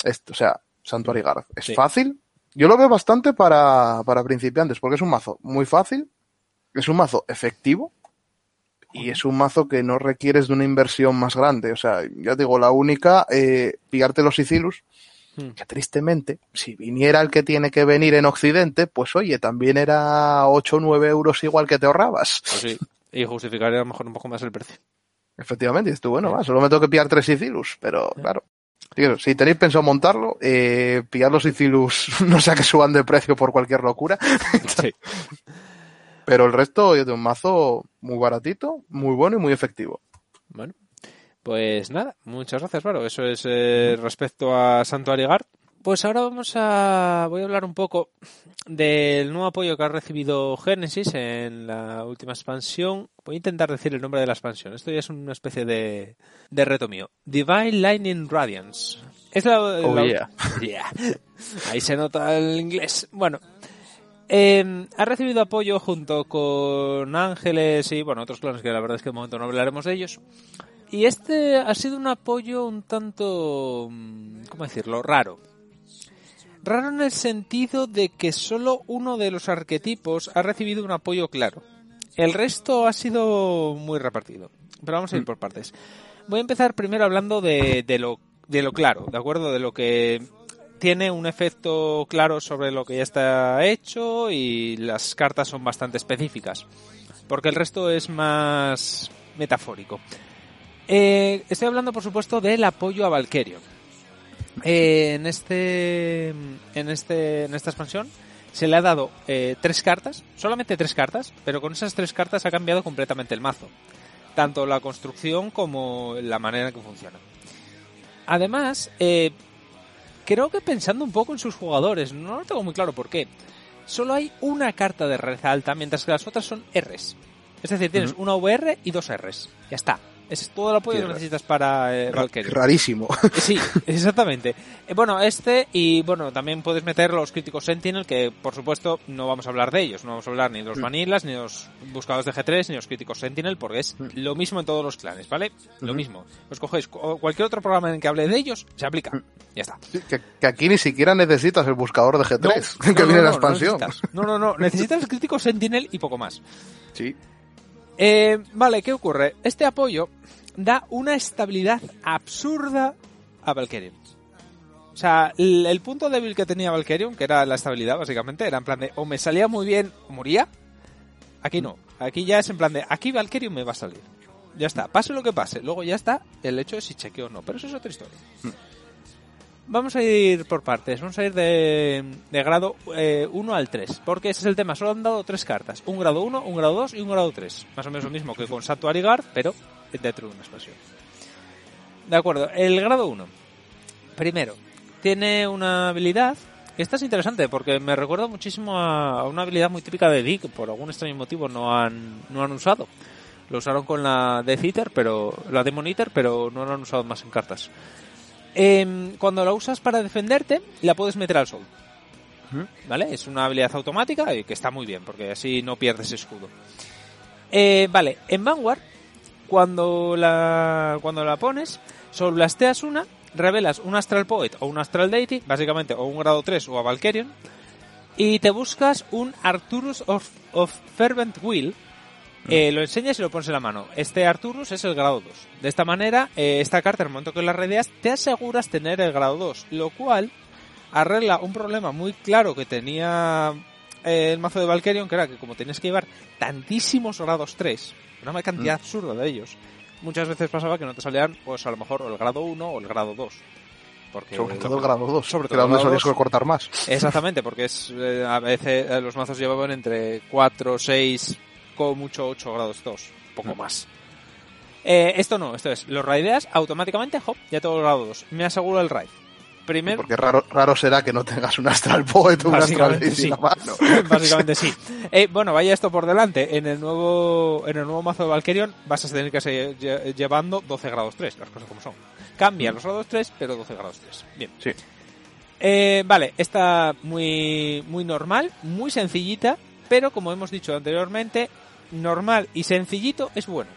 Esto, o sea, Santuary Guard. Es Sí. fácil. Yo lo veo bastante para, para principiantes, porque es un mazo muy fácil, es un mazo efectivo y es un mazo que no requieres de una inversión más grande. O sea, ya te digo, la única, eh, pillarte los Sicilus, Hmm. que tristemente, si viniera el que tiene que venir en Occidente, pues oye, también era 8 o 9 euros igual que te ahorrabas. Pues sí. Y justificar a lo mejor un poco más el precio. Efectivamente, dices tú, bueno, va, solo me tengo que pillar tres Sicilus, pero claro. Si tenéis pensado montarlo, eh, pillar los Sicilus, <laughs> no sea que suban de precio por cualquier locura, Sí. <laughs> pero el resto, yo tengo un mazo muy baratito, muy bueno y muy efectivo. Bueno, pues nada, muchas gracias, Varo. Eso es eh, respecto a Santuary Guard. Pues ahora vamos a. Voy a hablar un poco del nuevo apoyo que ha recibido Genesis en la última expansión. Voy a intentar decir el nombre de la expansión. Esto ya es una especie de, de reto mío. Divine Lightning Radiance. Es la, Oh, la- yeah. <laughs> Yeah. Ahí se nota el inglés. Bueno, eh, ha recibido apoyo junto con Ángeles y bueno otros clones que la verdad es que de momento no hablaremos de ellos. Y este ha sido un apoyo un tanto, mm, ¿cómo decirlo? Raro. Raro en el sentido de que solo uno de los arquetipos ha recibido un apoyo claro. El resto ha sido muy repartido. Pero vamos a ir por partes. Voy a empezar primero hablando de, de lo, de lo claro, ¿de acuerdo? De lo que tiene un efecto claro sobre lo que ya está hecho y las cartas son bastante específicas. Porque el resto es más metafórico. Eh, estoy hablando, por supuesto, del apoyo a Valkyrion. Eh, en este, en este, en esta expansión se le ha dado eh, tres cartas, solamente tres cartas, pero con esas tres cartas ha cambiado completamente el mazo, tanto la construcción como la manera en que funciona. Además, eh, creo que pensando un poco en sus jugadores, no lo tengo muy claro por qué. Solo hay una carta de red alta, mientras que las otras son Rs. Es decir, tienes una VR y dos Rs. Ya está. Es todo el apoyo que necesitas para eh, Valkyrie. Rarísimo. Sí, <laughs> exactamente. Eh, Bueno, este y bueno, también puedes meter los críticos Sentinel, que por supuesto no vamos a hablar de ellos, no vamos a hablar ni de los Mm. Vanillas, ni de los buscadores de G3, ni de los críticos Sentinel, porque es Mm. lo mismo en todos los clanes, ¿vale? Lo mismo. Os cogéis cu- cualquier otro programa en el que hable de ellos, se aplica. Mm. Ya está. Sí, que, que aquí ni siquiera necesitas el buscador de G3, No, <laughs> que no, viene no, la expansión. No, no, no. Necesitas el crítico Sentinel y poco más. sí. Eh, vale, ¿qué ocurre? Este apoyo da una estabilidad absurda a Valkyrion. O sea, el, el punto débil que tenía Valkyrion, que era la estabilidad, básicamente, era en plan de o me salía muy bien o moría. Aquí no. Aquí ya es en plan de aquí Valkyrion me va a salir. Ya está. Pase lo que pase. Luego ya está el hecho de si chequeo o no. Pero eso es otra historia. Vamos a ir por partes. Vamos a ir de, de grado 1 al 3. Porque ese es el tema. Solo han dado tres cartas. Un grado 1, un grado 2 y un grado 3. Más o menos lo mismo que con Santuary Guard, pero dentro de una expansión. De acuerdo. El grado 1. Primero, tiene una habilidad esta es interesante porque me recuerda muchísimo a una habilidad muy típica de Dick, por algún extraño motivo no han, no han usado. Lo usaron con la Death Eater, pero, la Demon Eater, pero no lo han usado más en cartas. Em, cuando la usas para defenderte, la puedes meter al sol. ¿Vale? Es una habilidad automática y que está muy bien, porque así no pierdes escudo. Eh, vale, en Vanguard, cuando la, cuando la pones, blasteas una, revelas un Astral Poet o un Astral Deity, básicamente, o un grado 3 o a Valkyrian, y te buscas un Arturus of, of Fervent Will, eh, lo enseñas y lo pones en la mano. Este Arturus es el grado 2. De esta manera, eh, esta carta, en el momento que la redeas, te aseguras tener el grado 2, lo cual arregla un problema muy claro que tenía eh, el mazo de Valkyrion, que era que como tenías que llevar tantísimos grados 3, una cantidad mm. absurda de ellos, muchas veces pasaba que no te salían, pues a lo mejor el grado 1 o el grado 2. Porque, sobre todo el grado 2, sobre todo donde solías cortar más. Exactamente, porque es a veces los mazos llevaban entre 4, 6, mucho 8 grados 2, poco más. Eh, esto no, esto es, los raideas automáticamente, hop, ya el grado 2. Me aseguro el raid. Primero, porque raro, raro será que no tengas un Astral Poet o un Astral sí. en la mano. <laughs> Básicamente sí. Eh, bueno, vaya esto por delante. En el nuevo en el nuevo mazo de Valkyrion vas a tener que seguir llevando 12 grados 3, las cosas como son. Cambia mm. los grados 3, pero 12 grados 3. Bien. Sí. Eh, vale, está muy, muy normal, muy sencillita, pero como hemos dicho anteriormente, normal y sencillito es bueno.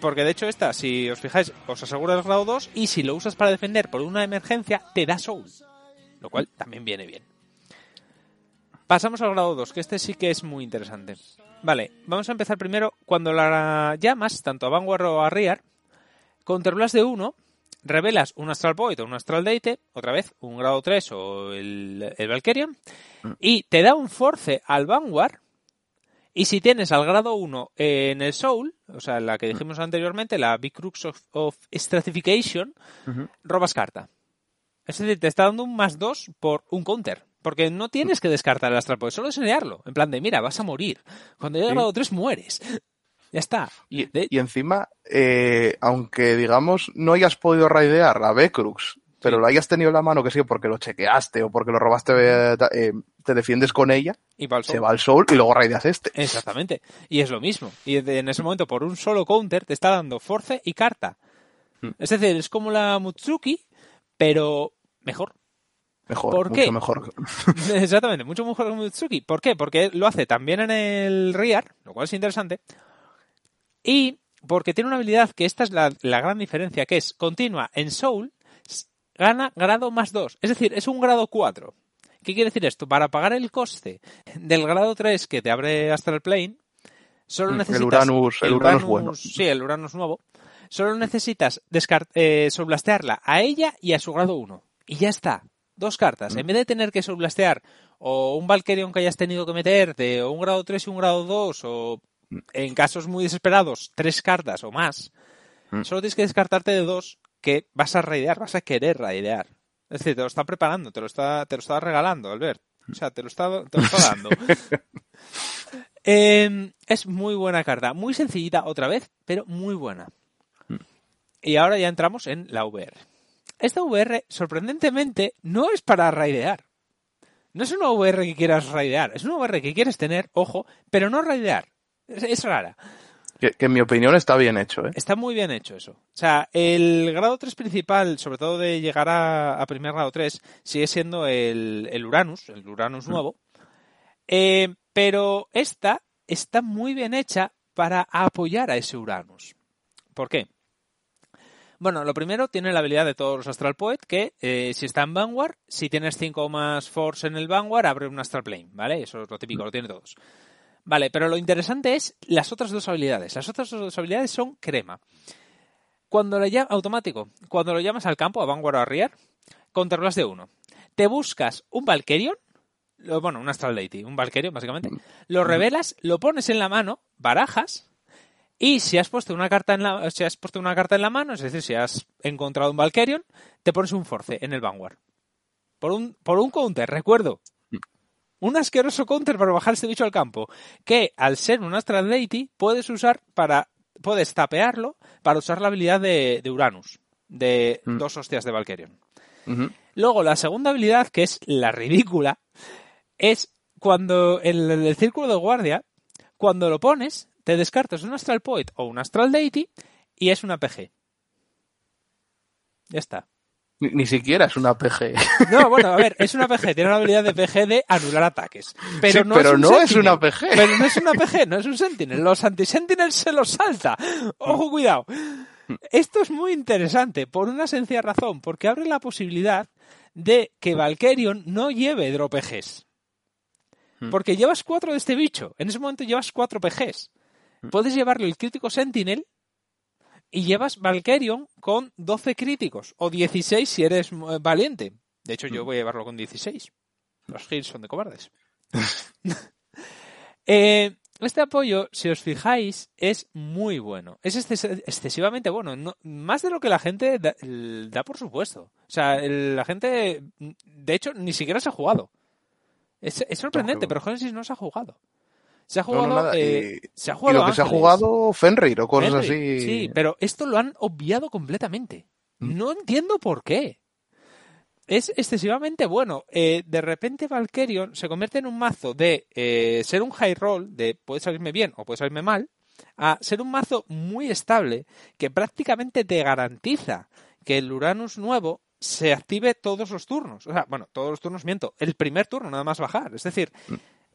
Porque de hecho esta, si os fijáis, os asegura el grado 2 y si lo usas para defender por una emergencia, te da soul. Lo cual también viene bien. Pasamos al grado 2, que este sí que es muy interesante. Vale, vamos a empezar primero. Cuando la llamas, tanto a Vanguard o a Rear, con terlas de 1, revelas un Astral Void o un Astral Deite, otra vez, un grado 3 o el, el Valkyrian, mm. y te da un Force al Vanguard y si tienes al grado 1 en el Soul, o sea, la que dijimos anteriormente, la Big Crux of, Stratification, robas carta. Es decir, te está dando un más 2 por un counter. Porque no tienes que descartar el Astral solo enseñarlo. En plan de, mira, vas a morir. Cuando llegue al grado 3 mueres. Ya está. Y, encima, eh, aunque digamos no hayas podido raidear a B-Crux pero lo hayas tenido en la mano, que sí, porque lo chequeaste o porque lo robaste, eh, eh, te defiendes con ella, y se va al sol y luego raideas este. Exactamente. Y es lo mismo. Y en ese momento, por un solo counter, te está dando force y carta. Hmm. Es decir, es como la Mutsuki, pero mejor. Mejor, ¿Por mucho mejor. <laughs> Exactamente, mucho mejor que Mutsuki. ¿Por qué? Porque lo hace también en el Rear, lo cual es interesante. Y porque tiene una habilidad que esta es la, la gran diferencia, que es continua en Soul gana grado más 2. Es decir, es un grado 4. ¿Qué quiere decir esto? Para pagar el coste del grado 3 que te abre Astral Plane, solo mm, necesitas... El Uranus, el, Uranus, bueno. Sí, el Uranus nuevo. Solo necesitas eh, sorblastearla a ella y a su grado 1. Y ya está. Dos cartas. Mm. En vez de tener que sorblastear o un Valkyrion que hayas tenido que meterte, o un grado 3 y un grado 2, o mm. en casos muy desesperados, tres cartas o más, solo tienes que descartarte de dos que vas a raidear, vas a querer raidear. Es decir, te lo está preparando, te lo está, te lo está regalando, Albert. O sea, te lo está, te lo está dando. <laughs> Em, es muy buena carta, muy sencillita otra vez, pero muy buena. Y ahora ya entramos en la VR. Esta VR, sorprendentemente, no es para raidear. No es una VR que quieras raidear, es una VR que quieres tener, ojo, pero no raidear. es rara. Que, en mi opinión está bien hecho, ¿eh? Está muy bien hecho eso. O sea, el grado 3 principal, sobre todo de llegar a, primer grado 3, sigue siendo el, el Uranus, el Uranus mm. nuevo. Eh, pero esta está muy bien hecha para apoyar a ese Uranus. ¿Por qué? Bueno, lo primero, tiene la habilidad de todos los Astral Poet, que eh, si está en Vanguard, si tienes 5 más Force en el Vanguard, abre un Astral Plane, ¿vale? Eso es lo típico, lo tiene todos. Vale, pero lo interesante es las otras dos habilidades. Las otras dos habilidades son crema. Cuando le llamas, automático, cuando lo llamas al campo, a Vanguard o a Rear, controlas de uno. Te buscas un Valkyrion, bueno, un Astral Deity, un Valkyrion básicamente, lo revelas, lo pones en la mano, barajas, y si has puesto una carta en la, si has puesto una carta en la mano, es decir, si has encontrado un Valkyrion, te pones un Force en el Vanguard. Por un, por un counter, recuerdo, un asqueroso counter para bajar este bicho al campo, que al ser un Astral Deity puedes usar para, puedes tapearlo para usar la habilidad de, Uranus, de mm. dos hostias de Valkyrion. Luego, la segunda habilidad, que es la ridícula, es cuando en el, el círculo de guardia, cuando lo pones, te descartas un Astral Poet o un Astral Deity y es una PG. Ya está. Ni, ni siquiera es una PG. <laughs> No, bueno, a ver, es una PG, tiene la habilidad de PG de anular ataques. Pero Sí, no, pero es, un no es una PG. Pero no es una PG, no es un Sentinel. Los anti-Sentinels se los salta. Ojo, cuidado. Esto es muy interesante por una sencilla razón, porque abre la posibilidad de que Valkyrion no lleve drop PGs. Hmm. Porque llevas cuatro de este bicho. En ese momento llevas cuatro PGs. Hmm. Puedes llevarle el crítico Sentinel y llevas Valkyrion con 12 críticos. O 16 si eres eh, valiente. De hecho, yo Hmm. voy a llevarlo con 16. Los heals son de cobardes. <laughs> <laughs> Eh, este apoyo, si os fijáis, es muy bueno. Es exces- excesivamente bueno. No- más de lo que la gente da, da por supuesto. O sea, el- la gente, de hecho, ni siquiera se ha jugado. Es, es sorprendente, No, pero Genesis no se ha jugado. Se ha jugado. no, nada. eh, Y- se ha Y jugado. lo que se ha jugado Fenrir o cosas así. Sí, pero esto lo han obviado completamente. Mm. No entiendo por qué. Es excesivamente bueno. Eh, de repente Valkyrion se convierte en un mazo de eh, ser un high roll, de puede salirme bien o puede salirme mal, a ser un mazo muy estable que prácticamente te garantiza que el Uranus nuevo se active todos los turnos. O sea, bueno, todos los turnos miento. El primer turno nada más bajar. Es decir,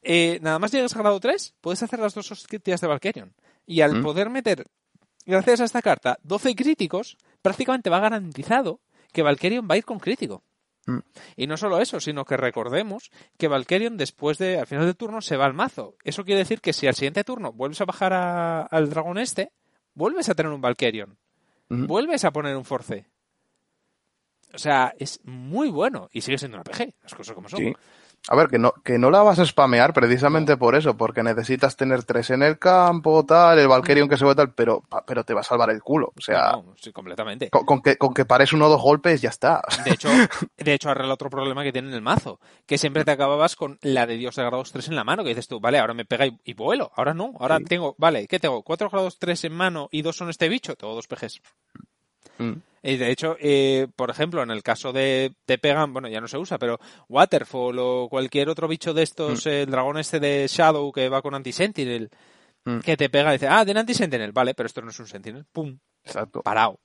eh, nada más llegas a grado 3, puedes hacer las dos hostias de Valkyrion. Y al Mm. poder meter, gracias a esta carta, 12 críticos, prácticamente va garantizado que Valkyrion va a ir con crítico. Mm. Y no solo eso, sino que recordemos que Valkyrion después de, al final del turno, se va al mazo. Eso quiere decir que si al siguiente turno vuelves a bajar a- al dragón este, vuelves a tener un Valkyrion. Ujú. Vuelves a poner un Force. O sea, es muy bueno. Y sigue siendo una PG, las cosas como son. Sí. A ver, que no, que no la vas a spamear precisamente por eso, porque necesitas tener tres en el campo, tal, el Valkyrion que se va tal, pero, pero te va a salvar el culo. O sea, No, no, sí, completamente. con, con que, con que pares uno o dos golpes ya está. De hecho, de hecho, arregla otro problema que tiene en el mazo, que siempre te acababas con la de Dios de grados 3 en la mano, que dices tú, vale, ahora me pega y, y vuelo, ahora no, ahora Sí. tengo, vale, ¿qué tengo? ¿Cuatro grados 3 en mano y dos son este bicho? Tengo dos. Mm. Y de hecho, eh, por ejemplo, en el caso de te pegan, bueno, ya no se usa, pero Waterfall o cualquier otro bicho de estos, el dragón este de Shadow que va con Anti-Sentinel, Mm. que te pega y dice, ah, tiene Anti-Sentinel, vale, pero esto no es un Sentinel, pum, Exacto. parado.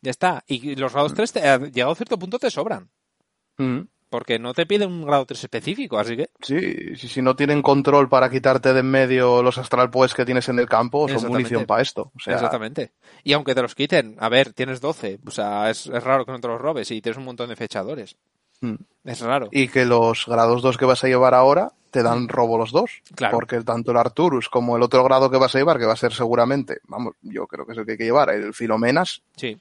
Ya está. Y los grados 3, te, a- llegado a cierto punto, te sobran. Mm. Porque no te pide un grado 3 específico, así que. Sí, si, si no tienen control para quitarte de en medio los astral pues que tienes en el campo, son munición para esto. O sea, Exactamente. Y aunque te los quiten, a ver, tienes 12. O sea, es, es raro que no te los robes y tienes un montón de fechadores. mm. Es raro. y que los grados 2 que vas a llevar ahora te dan robo los dos. Claro. Porque tanto el Arturus como el otro grado que vas a llevar, que va a ser seguramente, vamos, yo creo que es el que hay que llevar, el Filomenas, Sí.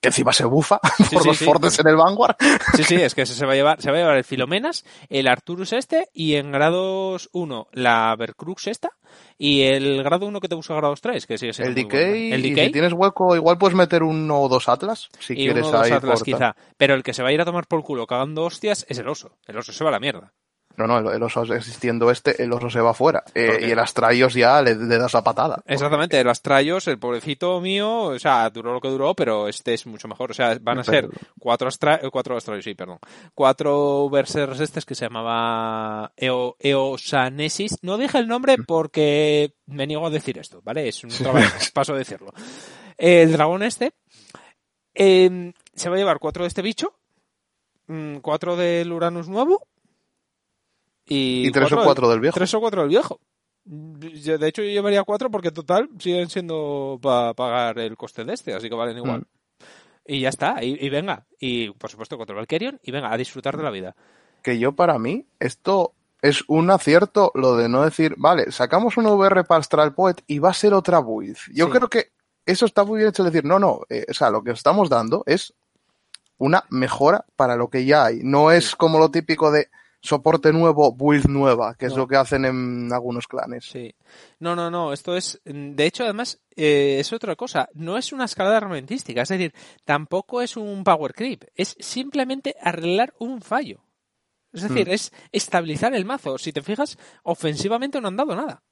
Que encima se bufa <laughs> por sí, los sí. fordes en el Vanguard. Sí, sí, es que <laughs> se va a llevar, se va a llevar el Filomenas, el Arturus este, y en grados 1 la Vercrux esta, y el grado 1 que te usa grados 3, que sigue siendo El Decay, y si tienes hueco, igual puedes meter uno o dos Atlas, si y quieres uno o dos ahí Atlas quizá. Pero el que se va a ir a tomar por culo cagando hostias es el oso. El oso se va a la mierda. No, no, el, el oso existiendo este, el oso se va fuera. Eh, y el Astraios ya le, le das la patada. Exactamente, los Astrayos, el pobrecito mío, o sea, duró lo que duró, pero este es mucho mejor. O sea, van a ser cuatro Astra eh, cuatro Astrayos, sí, perdón. Cuatro Berserkers estos que se llamaba Eo, Eosanesis. No dije el nombre porque me niego a decir esto, ¿vale? Es un trabajo, <laughs> paso a decirlo. El dragón este eh, se va a llevar cuatro de este bicho, mm, cuatro del Uranus nuevo y, Y tres o cuatro del viejo. Tres o cuatro del viejo. Yo, De hecho, yo llevaría cuatro porque total siguen siendo para pagar el coste de este, así que valen igual. Mm. Y ya está, y, y venga. Y por supuesto cuatro Valkyrion y venga a disfrutar de la vida. que yo para mí esto es un acierto lo de no decir, vale, sacamos un VR para Astral Poet y va a ser otra build. Yo Sí. creo que eso está muy bien hecho decir, no, no, eh, o sea, lo que estamos dando es una mejora para lo que ya hay. No es como lo típico de soporte nuevo, build nueva, que es No. lo que hacen en algunos clanes. Sí. No, no, no, esto es, de hecho, además, eh, es otra cosa. No es una escalada armamentística, es decir, tampoco es un power creep, es simplemente arreglar un fallo. Es decir, Mm. es estabilizar el mazo. Si te fijas, ofensivamente no han dado nada.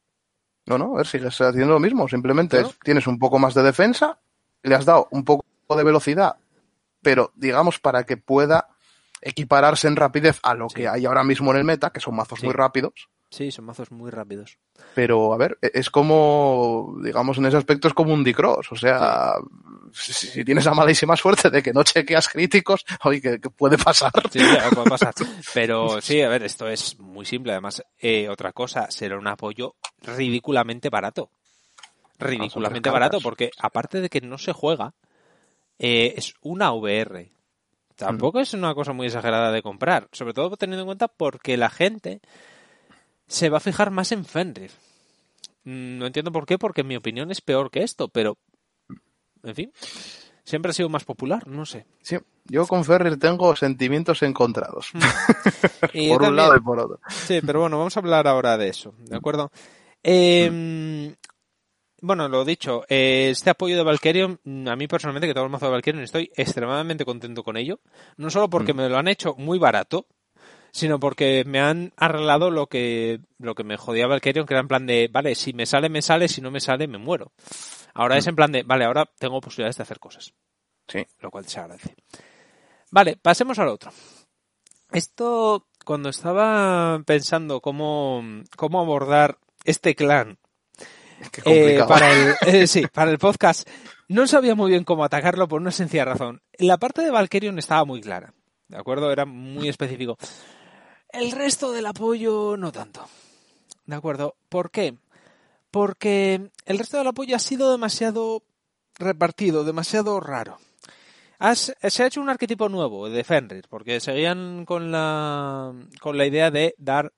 No, no, a ver, sigues haciendo lo mismo. Simplemente Claro. es- tienes un poco más de defensa, le has dado un poco de velocidad pero digamos para que pueda equipararse en rapidez a lo que hay ahora mismo en el meta, que son mazos muy rápidos. Sí, son mazos muy rápidos. Pero, a ver, e-, es como, digamos, en ese aspecto es como un Dicross. O sea, si, tienes la malísima suerte de que no chequeas críticos, oye, que, puede pasar. Sí, puede <laughs> pasar. Pero sí, a ver, esto es muy simple. Además, eh, otra cosa, será un apoyo ridículamente barato. Ridículamente barato, porque aparte de que no se juega, eh, es una VR. Tampoco es una cosa muy exagerada de comprar, sobre todo teniendo en cuenta porque la gente se va a fijar más en Fenrir. Mm, no entiendo por qué, porque en mi opinión es peor que esto, pero en fin, siempre ha sido más popular, no sé. Sí, yo con Fenrir tengo sentimientos encontrados. Mm. <laughs> por un lado y por otro. Sí, pero bueno, vamos a hablar ahora de eso, ¿de acuerdo? Eh, bueno, lo dicho, eh, este apoyo de Valkyrion, mm, a mí personalmente, que tengo el mazo de Valkyrion, estoy extremadamente contento con ello. No solo porque mm. me lo han hecho muy barato, sino porque me han arreglado lo que, lo que me jodía Valkyrion, que era en plan de, vale, si me sale, me sale, si no me sale, me muero. Ahora es mm. en plan de, vale, ahora tengo posibilidades de hacer cosas. Sí. Lo cual se agradece. Vale, pasemos al otro. Esto, cuando estaba pensando cómo, cómo abordar este clan <laughs> eh, para el, <laughs> eh, sí, para el podcast. No sabía muy bien cómo atacarlo por una sencilla razón. La parte de Valkyrion estaba muy clara, ¿de acuerdo? Era muy específico. El resto del apoyo no tanto. ¿De acuerdo? ¿Por qué? Porque el resto del apoyo ha sido demasiado repartido, demasiado raro. se ha hecho un arquetipo nuevo de Fenrir, porque seguían con la, con la idea de dar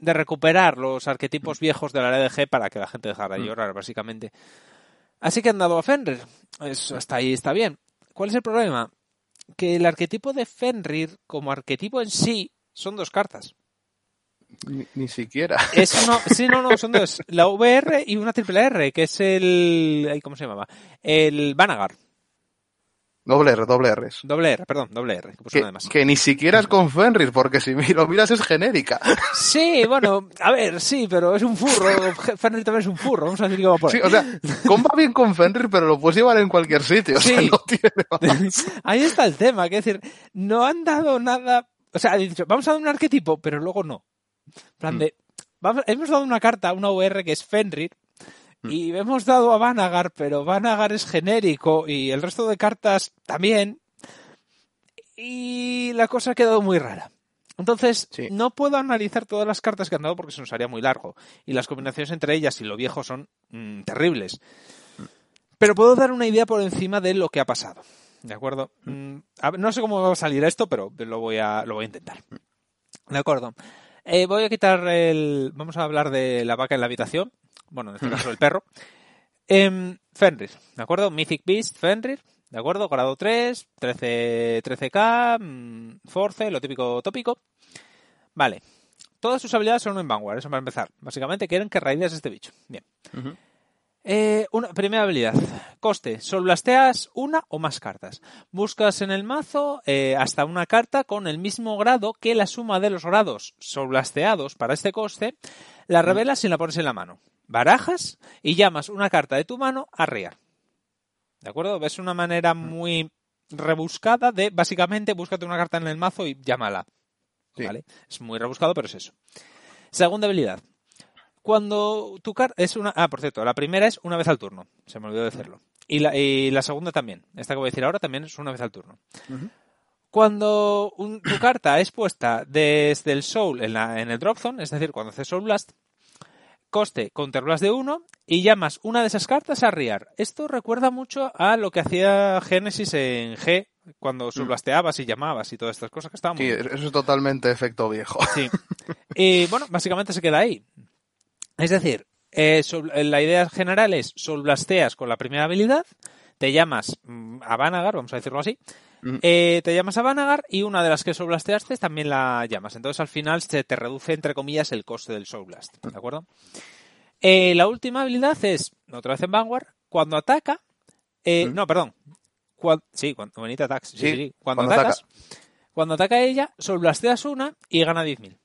de recuperar los arquetipos viejos de la LDG para que la gente dejara de mm. llorar, básicamente. Así que han dado a Fenrir. Eso hasta ahí está bien. ¿Cuál es el problema? Que el arquetipo de Fenrir, como arquetipo en sí, son dos cartas. Ni, siquiera. Es <laughs> sí, no, no, son dos. La VR y una triple R, que es el. ¿Cómo se llamaba? El Vanagar. Doble R, doble R. Doble R, perdón, doble R. Que, ni siquiera es con Fenrir, porque si lo miras es genérica. <laughs> Sí, bueno, a ver, sí, pero es un furro. Fenrir también es un furro, vamos a decir que va por ahí. Sí, o sea, comba bien con Fenrir, pero lo puedes llevar en cualquier sitio. Sí. no tiene <laughs> ahí está el tema, que decir, no han dado nada. O sea, han dicho, vamos a dar un arquetipo, pero luego no. En plan mm. de. hemos dado una carta, una UR que es Fenrir. Y hemos dado a Vanagar, pero Vanagar es genérico y el resto de cartas también. Y la cosa ha quedado muy rara. Entonces, no puedo analizar todas las cartas que han dado porque se nos haría muy largo. Y las combinaciones entre ellas y lo viejo son mm, terribles. Pero puedo dar una idea por encima de lo que ha pasado. ¿De acuerdo? Mm, no sé cómo va a salir esto, pero lo voy a, lo voy a intentar. ¿De acuerdo? Eh, voy a quitar el. Vamos a hablar de la vaca en la habitación bueno, en este caso el perro. Eh, Fenrir, ¿de acuerdo? Mythic Beast, Fenrir, ¿de acuerdo? Grado 3, 13, 13k, Force, lo típico tópico. Vale. Todas sus habilidades son en Vanguard, eso para empezar. Básicamente quieren que raides este bicho. Bien. Eh, una, primera habilidad. Coste. Solblasteas una o más cartas. Buscas en el mazo eh, hasta una carta con el mismo grado que la suma de los grados solblasteados para este coste. La revelas y la pones en la mano barajas y llamas una carta de tu mano a rear. ¿De acuerdo? Es una manera muy rebuscada de, básicamente, búscate una carta en el mazo y llámala. ¿Vale? Es muy rebuscado, pero es eso. Segunda habilidad. Cuando tu carta es una... Ah, por cierto, la primera es una vez al turno. Se me olvidó decirlo. Y la, y la segunda también. Esta que voy a decir ahora también es una vez al turno. Cuando tu carta es puesta desde el Soul en, la, en el Drop Zone, es decir, cuando haces Soul Blast, coste Counterblast de 1 y llamas una de esas cartas a Riar. Esto recuerda mucho a lo que hacía Genesis en G cuando mm. subblasteabas y llamabas y todas estas cosas que estaban Sí, eso es totalmente efecto viejo. Sí. Y bueno, básicamente se queda ahí. Es decir, eh, la idea general es soulblasteas con la primera habilidad, te llamas mm, a Vanagar, vamos a decirlo así, eh, te llamas a Vanagar y una de las que soulblasteaste también la llamas. Entonces al final se te reduce, entre comillas, el coste del soulblast. ¿De acuerdo? Eh, la última habilidad es, otra vez en Vanguard, cuando ataca. Eh, no, perdón. sí, cuando bonita attacks. Sí, sí, Cuando, atacas. Cuando ataca ella, soulblasteas una y gana 10.000.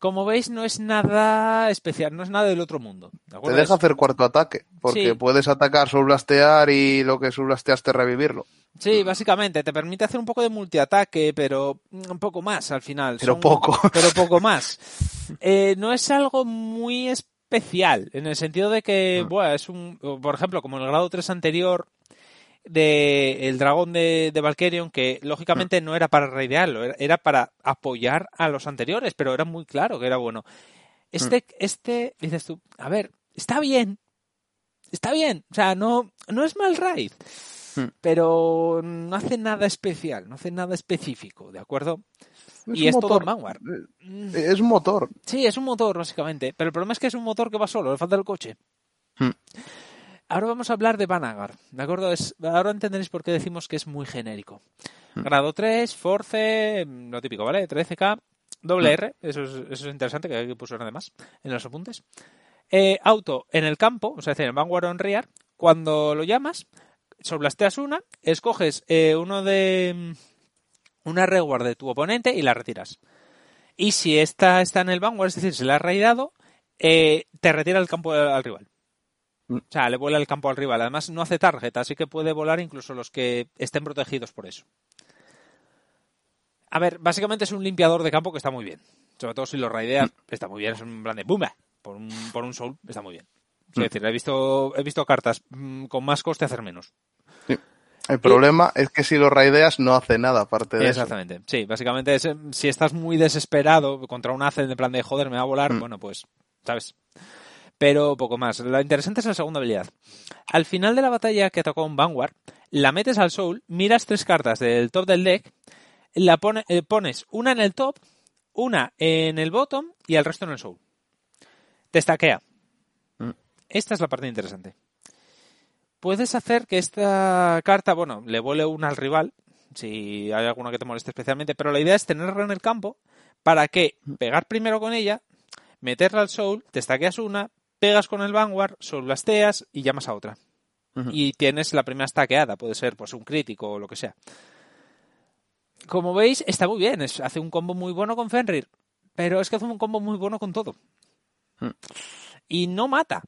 Como veis, no es nada especial, no es nada del otro mundo. ¿de Te deja hacer cuarto ataque, porque Sí. puedes atacar, soulblastear y lo que soulblasteaste revivirlo. Sí, básicamente, te permite hacer un poco de multiataque, pero un poco más al final. Pero Son- poco. <laughs> Pero poco <laughs> más. Eh, no es algo muy especial, en el sentido de que, Mm. buah, es un, por ejemplo, como en el grado 3 anterior de el dragón de, de Valkyrion, que lógicamente no era para raidearlo, era, era para apoyar a los anteriores, pero era muy claro que era bueno. Este, este, dices tú, a ver, está bien, está bien, o sea, no, no es mal raid, Mm. pero no hace nada especial, no hace nada específico, ¿de acuerdo? y un es todo motor. Vanguard. Eh, Mm, Es un motor. Sí, es un motor, básicamente, pero el problema es que es un motor que va solo, le falta el coche. Hmm. Ahora vamos a hablar de Vanagar, ¿de acuerdo? Es, ahora entenderéis por qué decimos que es muy genérico. Hmm. Grado 3, Force, mm, lo típico, ¿vale? 13K, doble Hmm. R, eso es, eso es interesante, que hay que puso además en los apuntes. Eh, auto en el campo, o sea, es decir, en Vanguard on Rear, cuando lo llamas, soblasteas una, escoges eh, uno de mm, una reward de tu oponente y la retiras. Y si esta está en el Vanguard, es decir, se la ha raidado, eh, te retira el campo al rival. O sea, le vuela el campo al rival. Además, no hace target, así que puede volar incluso los que estén protegidos por eso. A ver, básicamente es un limpiador de campo que está muy bien. Sobre todo si lo raideas, está muy bien. Es un plan de ¡bumba! Por un, por un soul, está muy bien. Es decir, he visto, he visto cartas mm, con más coste hacer menos. El problema es que si lo raideas no hace nada aparte de eso. Exactamente. Sí, básicamente es, si estás muy desesperado contra un Ace de plan de joder, me va a volar, Mm. bueno, pues, ¿sabes? Pero poco más. Lo interesante es la segunda habilidad. Al final de la batalla que tocó un Vanguard, la metes al Soul, miras tres cartas del top del deck, la pone- eh, pones una en el top, una en el bottom y el resto en el Soul. Te estaquea. Mm. Esta es la parte interesante. Puedes hacer que esta carta, bueno, le vuele una al rival, si hay alguna que te moleste especialmente, pero la idea es tenerla en el campo para que pegar primero con ella, meterla al soul, te estaqueas una, pegas con el vanguard, soul blasteas y llamas a otra. Y tienes la primera stackeada, puede ser pues un crítico o lo que sea. Como veis, está muy bien, es- hace un combo muy bueno con Fenrir, pero es que hace un combo muy bueno con todo. Y no mata.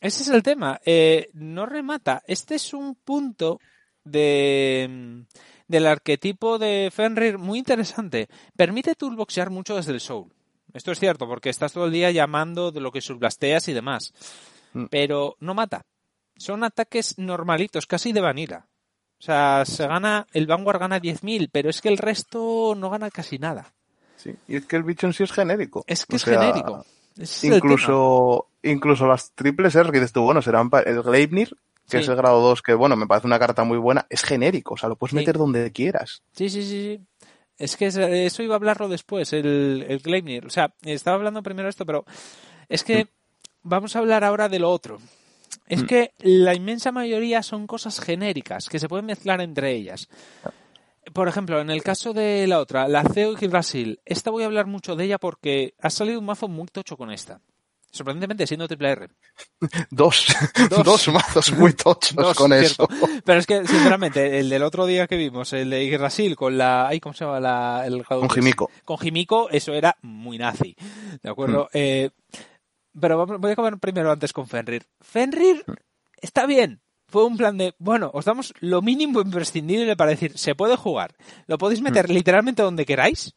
Ese es el tema. eh, no remata. Este es un punto de, del arquetipo de Fenrir muy interesante. Permite toolboxear mucho desde el soul. Esto es cierto, porque estás todo el día llamando de lo que subblasteas y demás. Mm. Pero no mata. Son ataques normalitos, casi de vanilla. O sea, se gana, el Vanguard gana 10.000, pero es que el resto no gana casi nada. Sí. Y es que el bicho en sí es genérico. Es que O es sea, genérico. Es. Incluso, incluso las triples R que dices tú, bueno, serán el Gleipnir, que Sí. es el grado 2, que bueno, me parece una carta muy buena, es genérico, o sea, lo puedes Sí. meter donde quieras. Sí, sí, sí, sí. Es que es- eso iba a hablarlo después, el, el. O sea, estaba hablando primero esto, pero es que vamos a hablar ahora de lo otro. Es Mm. que la inmensa mayoría son cosas genéricas que se pueden mezclar entre ellas. Por ejemplo, en el caso de la otra, la CEO Brasil, esta voy a hablar mucho de ella porque ha salido un mazo muy tocho con esta. Sorprendentemente, siendo triple R. <laughs> Dos, Dos. <laughs> dos, mazos muy tochos Dos, con eso. Pero es que, sinceramente, el del otro día que vimos, el de Yggdrasil con la... Ay, ¿Cómo se llama la, el Con Jimico. Con Jimico, eso era muy nazi. ¿De acuerdo? Mm. Eh, pero vamos- voy a comer primero antes con Fenrir. Fenrir está bien. Fue un plan de, bueno, os damos lo mínimo imprescindible para decir, se puede jugar. Lo podéis meter literalmente donde queráis,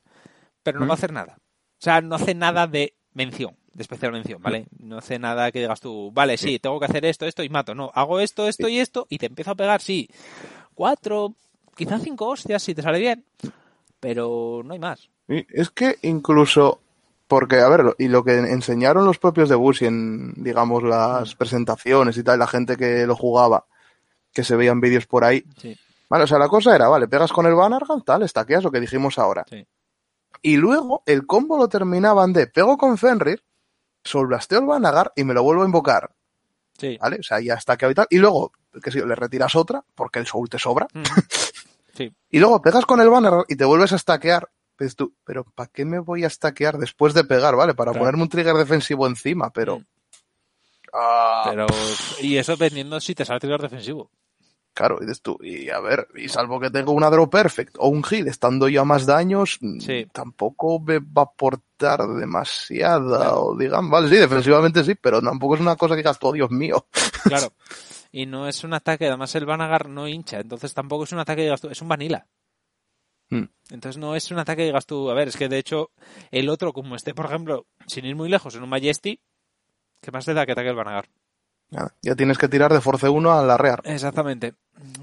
pero no Mm. va a hacer nada. O sea, no hace nada de mención, de especial mención, ¿vale? No hace nada que digas tú, vale, sí, tengo que hacer esto, esto y mato. No, hago esto, esto y esto y te empiezo a pegar, sí. Cuatro, quizás cinco hostias si te sale bien, pero no hay más. Es que incluso, porque, a ver, y lo que enseñaron los propios de Bush en, digamos, las presentaciones y tal, la gente que lo jugaba, que se veían vídeos por ahí, Sí, Vale, o sea, la cosa era, vale, pegas con el Bannergan, tal, estaqueas lo que dijimos ahora. sí. Y luego el combo lo terminaban de pego con Fenrir, solblasteo el Vanagar y me lo vuelvo a invocar. Sí. ¿Vale? O sea, ya está y tal. Y luego, que si le retiras otra, porque el soul te sobra. Mm. <laughs> Sí. Y luego pegas con el Bannergan y te vuelves a stackear. Tú, pero ¿para qué me voy a stackear después de pegar? Vale, para Claro. ponerme un trigger defensivo encima, pero. Mm. Ah, Pero, y eso dependiendo si te sale trigger defensivo. Claro, dices tú, y a ver, y salvo que tenga una draw perfect o un heal estando ya más daños, Sí. tampoco me va a aportar demasiada, o digan, vale, sí, defensivamente sí, pero tampoco es una cosa que digas, oh Dios mío. <laughs> Claro. Y no es un ataque, además el Vanagar no hincha, entonces tampoco es un ataque que digas tú, es un vanilla. Hmm. Entonces no es un ataque que digas tú, a ver, es que de hecho el otro, como esté, por ejemplo, sin ir muy lejos, en un Majesty, ¿qué más te da que ataque el Vanagar? Ya tienes que tirar de Force 1 a la Rear. Exactamente.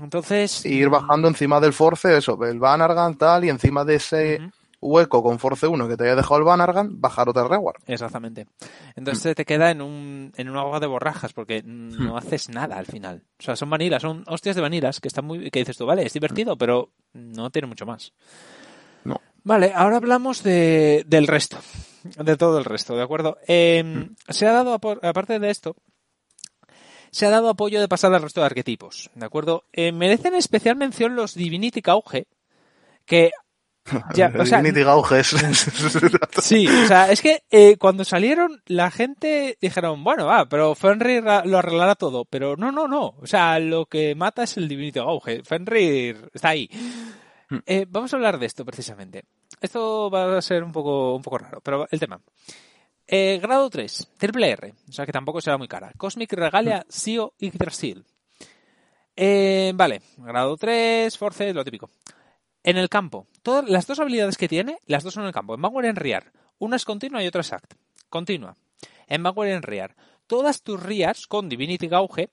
Entonces... Y ir bajando encima del Force, eso, el Banargan tal, y encima de ese hueco con Force 1 que te haya dejado el Banargan, bajar otra Reward. Exactamente. Entonces te queda en un, en un agua de borrajas porque no haces nada al final. O sea, son vanilas, son hostias de vanilas que están muy, que dices tú, vale, es divertido, pero no tiene mucho más. No. Vale, ahora hablamos de, del resto, de todo el resto, ¿de acuerdo? Eh, Se ha dado, aparte de esto, se ha dado apoyo de pasada al resto de arquetipos, ¿de acuerdo? Eh, merecen especial mención los Divinity Cauge, que <laughs> ya, o sea, Divinity Gauges. <laughs> Sí, o sea, es que eh, cuando salieron la gente dijeron, bueno, va, pero Fenrir lo arreglará todo, pero no, no, no, o sea, lo que mata es el Divinity Gauge, Fenrir está ahí. Eh, vamos a hablar de esto precisamente. Esto va a ser un poco, un poco raro, pero el tema. Eh, grado 3, triple R, o sea que tampoco será muy cara. Cosmic Regalia, Sio Yggdrasil. Eh, vale, grado 3, Force, lo típico. En el campo, todas las dos habilidades que tiene, las dos son en el campo. En Vanguard en Rear. Una es continua y otra es act. Continua. En Vanguard en Rear. Todas tus Rears con Divinity Gauge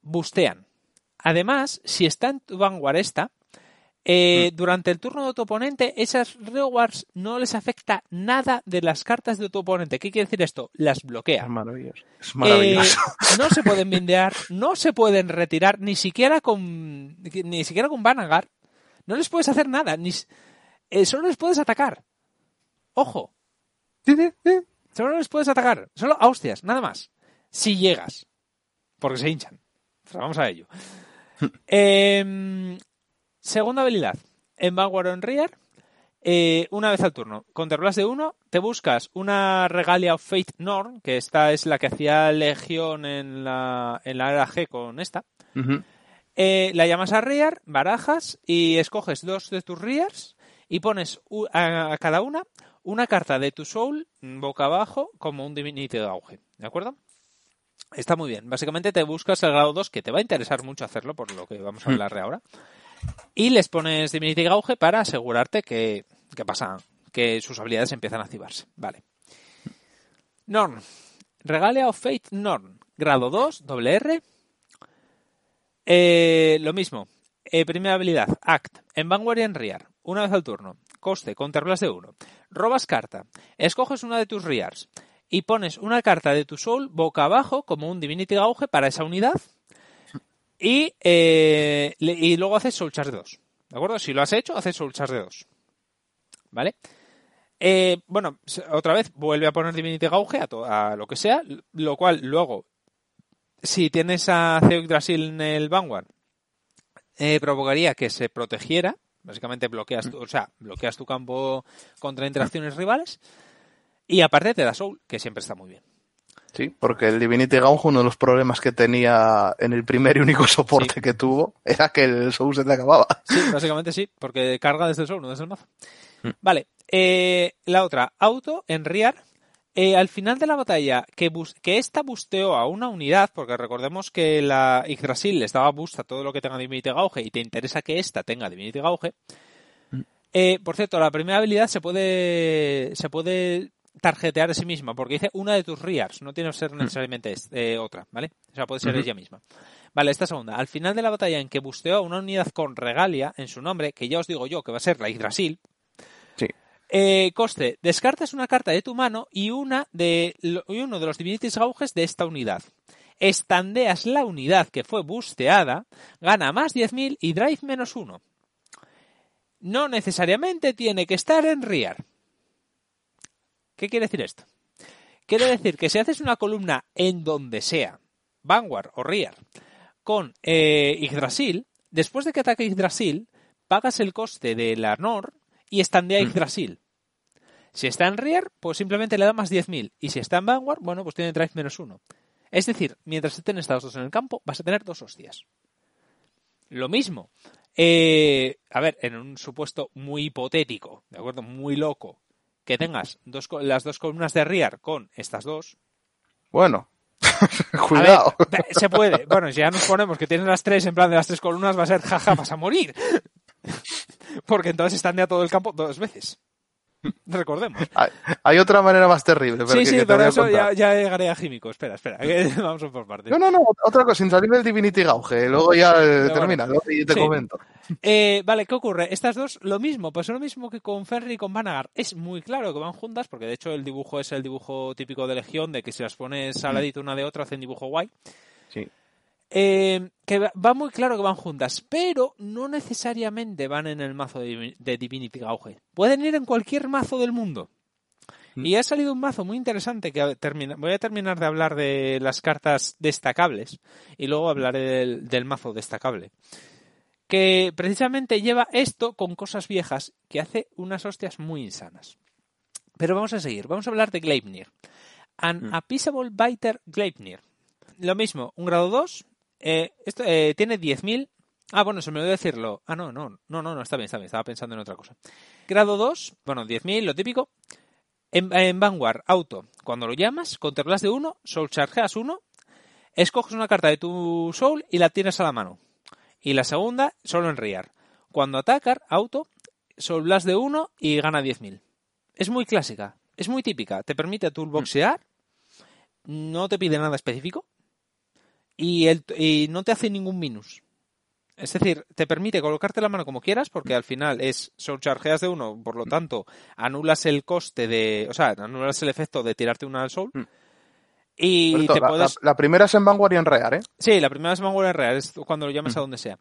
bustean. Además, si está en tu Vanguard esta, eh, durante el turno de tu oponente, esas rewards no les afecta nada de las cartas de tu oponente. ¿Qué quiere decir esto? Las bloquea. Es maravilloso. Es maravilloso. Eh, no se pueden bindear, no se pueden retirar, ni siquiera con ni siquiera con Vanagar. No les puedes hacer nada, ni eh, solo les puedes atacar. Ojo, solo les puedes atacar, solo a hostias, nada más. Si llegas, porque se hinchan. Vamos a ello. Em, segunda habilidad, en Vanguard o en Rear, eh, una vez al turno. Contra de uno, te buscas una Regalia of Fate Norn, que esta es la que hacía Legión en la, en la era G con esta. Eh, la llamas a Rear, barajas y escoges dos de tus Rears y pones a, a cada una una carta de tu Soul mm, boca abajo como un Divinity de auge. ¿De acuerdo? Está muy bien. Básicamente te buscas el grado 2, que te va a interesar mucho hacerlo, por lo que vamos a hablar de ahora. Y les pones Divinity Gauge para asegurarte que, que pasa, que sus habilidades empiezan a activarse. Vale. Norn. Regalia of Fate Norn. Grado 2, doble R. Eh, lo mismo. Eh, primera habilidad, Act. En Vanguard y en Rear. Una vez al turno. Coste, contarlas de uno. Robas carta. Escoges una de tus Rears. Y pones una carta de tu Soul boca abajo como un Divinity Gauge para esa unidad. Y, eh, luego haces Soul Charge de 2. ¿De acuerdo? Si lo has hecho, haces Soul Charge de 2. ¿Vale? Eh, bueno, otra vez vuelve a poner Divinity Gauge a, a lo que sea, lo cual luego, si tienes a Theo Yggdrasil en el Vanguard, eh, provocaría que se protegiera. Básicamente bloqueas tu, o sea, bloqueas tu campo contra interacciones rivales. Y aparte te da Soul, que siempre está muy bien. Sí, porque el Divinity Gauge, uno de los problemas que tenía en el primer y único <laughs> soporte Sí. que tuvo, era que el Soul se te acababa. Sí, básicamente sí, porque carga desde el Soul, no desde el mazo. Vale, eh, la otra, auto en Rear. Eh, al final de la batalla, que, bus- que esta busteó a una unidad, porque recordemos que la Yggdrasil les daba boost a todo lo que tenga Divinity Gauge y te interesa que esta tenga Divinity Gauge. Eh, por cierto, la primera habilidad se puede se puede tarjetear a sí misma, porque dice una de tus Rears, no tiene que ser necesariamente es- eh, otra, ¿vale? O sea, puede ser ella misma. Vale, esta segunda. Al final de la batalla en que busteó a una unidad con regalia en su nombre, que ya os digo yo que va a ser la Yggdrasil, Sí. eh, coste, descartas una carta de tu mano y una de y uno de los Divinities Gauges de esta unidad. Estandeas la unidad que fue busteada, gana más 10.000 y drive menos 1. No necesariamente tiene que estar en Rear. ¿Qué quiere decir esto? Quiere decir que si haces una columna en donde sea, Vanguard o Rear, con eh, Yggdrasil, después de que ataque Yggdrasil, pagas el coste de la Nor y estandea Yggdrasil. Si está en Rear, pues simplemente le da más 10.000. Y si está en Vanguard, bueno, pues tiene drive menos 1. Es decir, mientras estén estas dos en el campo, vas a tener dos hostias. Lo mismo. Eh, a ver, en un supuesto muy hipotético, ¿de acuerdo? Muy loco, que tengas dos, las dos columnas de Rear con estas dos. Bueno, <laughs> <laughs> cuidado. Ver, se puede. Bueno, si ya nos ponemos que tienes las tres en plan de las tres columnas, va a ser jaja, vas a morir. <laughs> Porque entonces están ya todo el campo dos veces. <laughs> Recordemos. Hay, hay, otra manera más terrible. Pero sí, que, sí, que pero eso ya, ya, llegaré a Químico. Espera, espera. <laughs> vamos por partes. No, no, no. Otra cosa, sin salir del Divinity Gauge. Luego ya eh, termina. Bueno, y te sí. comento. Eh, vale, ¿qué ocurre? Estas dos, lo mismo. Pues lo mismo que con Ferry y con Vanagar. Es muy claro que van juntas, porque de hecho el dibujo es el dibujo típico de Legión, de que si las pones al ladito una de otra hacen dibujo guay. Sí. Eh, que va muy claro que van juntas, pero no necesariamente van en el mazo de, de Divinity Gauge. Pueden ir en cualquier mazo del mundo. Mm. Y ha salido un mazo muy interesante que termina, voy a terminar de hablar de las cartas destacables y luego hablaré del, del mazo destacable. Que precisamente lleva esto con cosas viejas que hace unas hostias muy insanas. Pero vamos a seguir, vamos a hablar de Gleipnir. An Mm. Appeasable Biter Gleipnir. Lo mismo, un grado 2, eh, esto eh, tiene 10.000. Ah, bueno, se me olvidó decirlo. Ah, no, no, no, no, no, está bien, está bien, estaba pensando en otra cosa. Grado 2, bueno, 10.000, lo típico. En, en, Vanguard, auto, cuando lo llamas, controlas de 1, soul chargeas 1, escoges una carta de tu soul y la tienes a la mano. Y la segunda, solo en Rear. Cuando atacar, auto, soul blast de 1 y gana 10.000. Es muy clásica, es muy típica, te permite toolboxear, no te pide nada específico y, el, y no te hace ningún minus. Es decir, te permite colocarte la mano como quieras, porque al final es soul chargeas de uno, por lo tanto, anulas el coste de. O sea, anulas el efecto de tirarte una al soul. Y Esto, te la, puedes. la, la, primera es en Vanguard y en Rear, ¿eh? Sí, la primera es en Vanguard y en Rear, es cuando lo llames mm. a donde sea.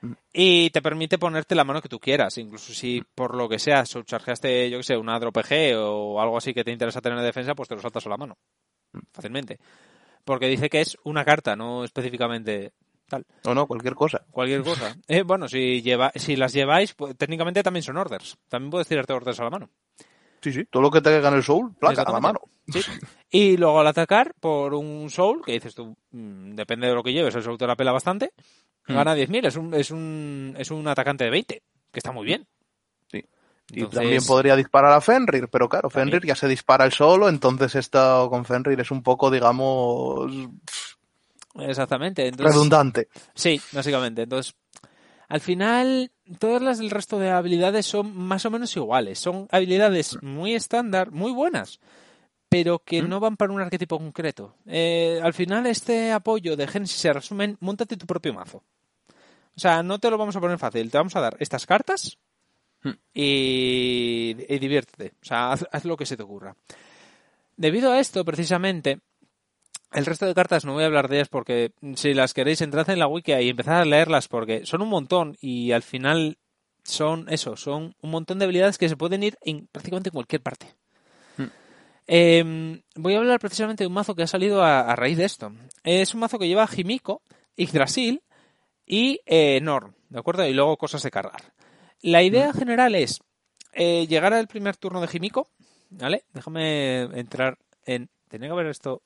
Mm. Y te permite ponerte la mano que tú quieras, incluso si por lo que sea soul chargeaste, yo que sé, una drop PG o algo así que te interesa tener de defensa, pues te lo saltas a la mano. Fácilmente. Porque dice que es una carta, no específicamente tal. O no, cualquier cosa. Cualquier cosa. <laughs> Eh, bueno, si, lleva, si las lleváis, pues, técnicamente también son orders. También puedes tirarte orders a la mano. Sí, sí, todo lo que te caiga en el soul, placa a la mano. Sí. Y luego al atacar por un soul, que dices tú, mmm, depende de lo que lleves, el soul te la pela bastante, mm. gana 10.000, es un, es, un, es un atacante de 20, que está muy bien. Y entonces... también podría disparar a Fenrir, pero claro, Fenrir ¿También? ya se dispara el solo, entonces esto con Fenrir es un poco, digamos... Exactamente. Entonces, redundante. Sí, básicamente. Entonces, al final, todas las del resto de habilidades son más o menos iguales. Son habilidades muy estándar, muy buenas, pero que ¿Mm? no van para un arquetipo concreto. Eh, al final, este apoyo de Genesis se resume en montate tu propio mazo. O sea, no te lo vamos a poner fácil. Te vamos a dar estas cartas. Y, y diviértete. O sea, haz, haz lo que se te ocurra. Debido a esto, precisamente, el resto de cartas no voy a hablar de ellas porque si las queréis entrad en la wiki y empezad a leerlas porque son un montón y al final son eso, son un montón de habilidades que se pueden ir en prácticamente en cualquier parte. Hmm. Eh, voy a hablar precisamente de un mazo que ha salido a, a raíz de esto. Es un mazo que lleva Jimiko, Yggdrasil y eh, Norn, ¿de acuerdo? Y luego cosas de cargar. La idea Hmm. general es eh, llegar al primer turno de Jimiko, ¿vale? Déjame entrar en... Tenía que ver esto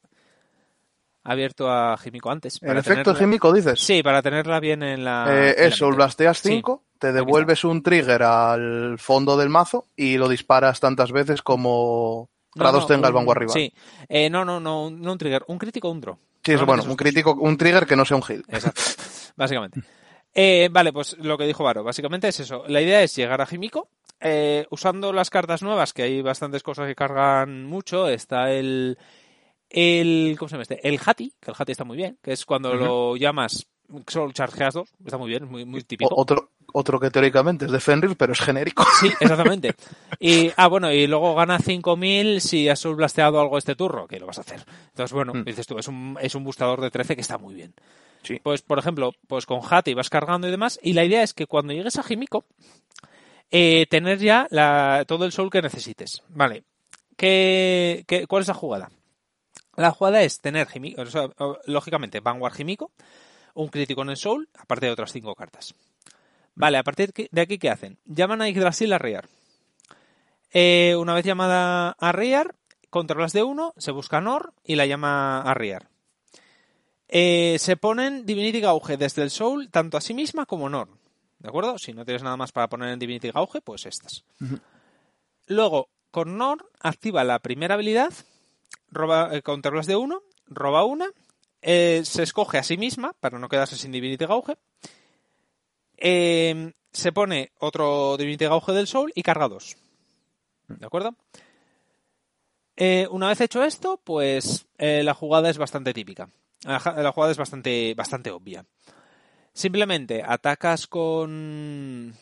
abierto a Jimico antes. En efecto, Jimico dices. Sí, para tenerla bien en la. Eh, en eso, la blasteas 5, sí. te devuelves un trigger al fondo del mazo y lo disparas tantas veces como grados no, no, tenga el vanguard rival. Sí, eh, no, no, no, no un trigger, un crítico o un draw. Sí, eso, bueno, un crítico, un trigger que no sea un heal. Exacto, <laughs> básicamente. Eh, vale, pues lo que dijo Varo, básicamente es eso. La idea es llegar a Jimico, eh, usando las cartas nuevas, que hay bastantes cosas que cargan mucho. Está el, el ¿cómo se llama este? El Hati, que el Hati está muy bien, que es cuando uh -huh. lo llamas solo chargeas dos, está muy bien, muy, muy típico. Otro, otro que teóricamente es de Fenrir, pero es genérico. Sí, <laughs> exactamente. Y, ah, bueno, y luego gana 5000 si has blasteado algo este turno, que lo vas a hacer. Entonces, bueno, mm. dices tú, es un, es un boostador de 13 que está muy bien. Pues, por ejemplo, pues con Hati vas cargando y demás, y la idea es que cuando llegues a Jimiko, eh, tener ya todo el soul que necesites. Vale. ¿Qué, qué, ¿Cuál es la jugada? La jugada es tener, o sea, lógicamente, Vanguard Jimiko, un crítico en el Soul, aparte de otras cinco cartas. Vale, a partir de aquí, ¿qué hacen? Llaman a Yggdrasil a Rear. Eh, una vez llamada a Rear, controlas de uno, se busca Nor y la llama a Rear. Eh, se ponen Divinity Gauge desde el Soul, tanto a sí misma como Norn. ¿De acuerdo? Si no tienes nada más para poner en Divinity Gauge, pues estas. Luego, con Norn, activa la primera habilidad, roba, eh, counterblast de uno, roba una, eh, se escoge a sí misma para no quedarse sin Divinity Gauge. Eh, se pone otro Divinity Gauge del Soul y carga dos. ¿De acuerdo? Eh, una vez hecho esto, pues eh, la jugada es bastante típica. La, jugada es bastante, bastante obvia. Simplemente atacas con,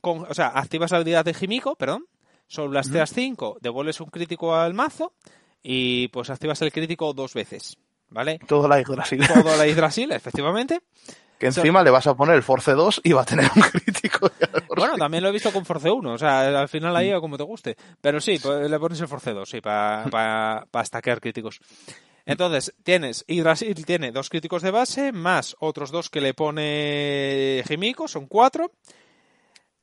con- O sea, activas la habilidad de Jimiko, perdón. Soulblasteas 5, devuelves un crítico al mazo y pues activas el crítico dos veces. ¿Vale? Todo la Yggdrasil. Todo la <laughs> Yggdrasil, efectivamente. Que encima le vas a poner el Force 2 y va a tener un crítico. Bueno, también lo he visto con Force 1, o sea, al final ahí como te guste. Pero sí, pues, le pones el Force 2, sí, para pa, pa stackear críticos. Entonces, tienes, Yggdrasil tiene dos críticos de base, más otros dos que le pone Jimiko, son cuatro.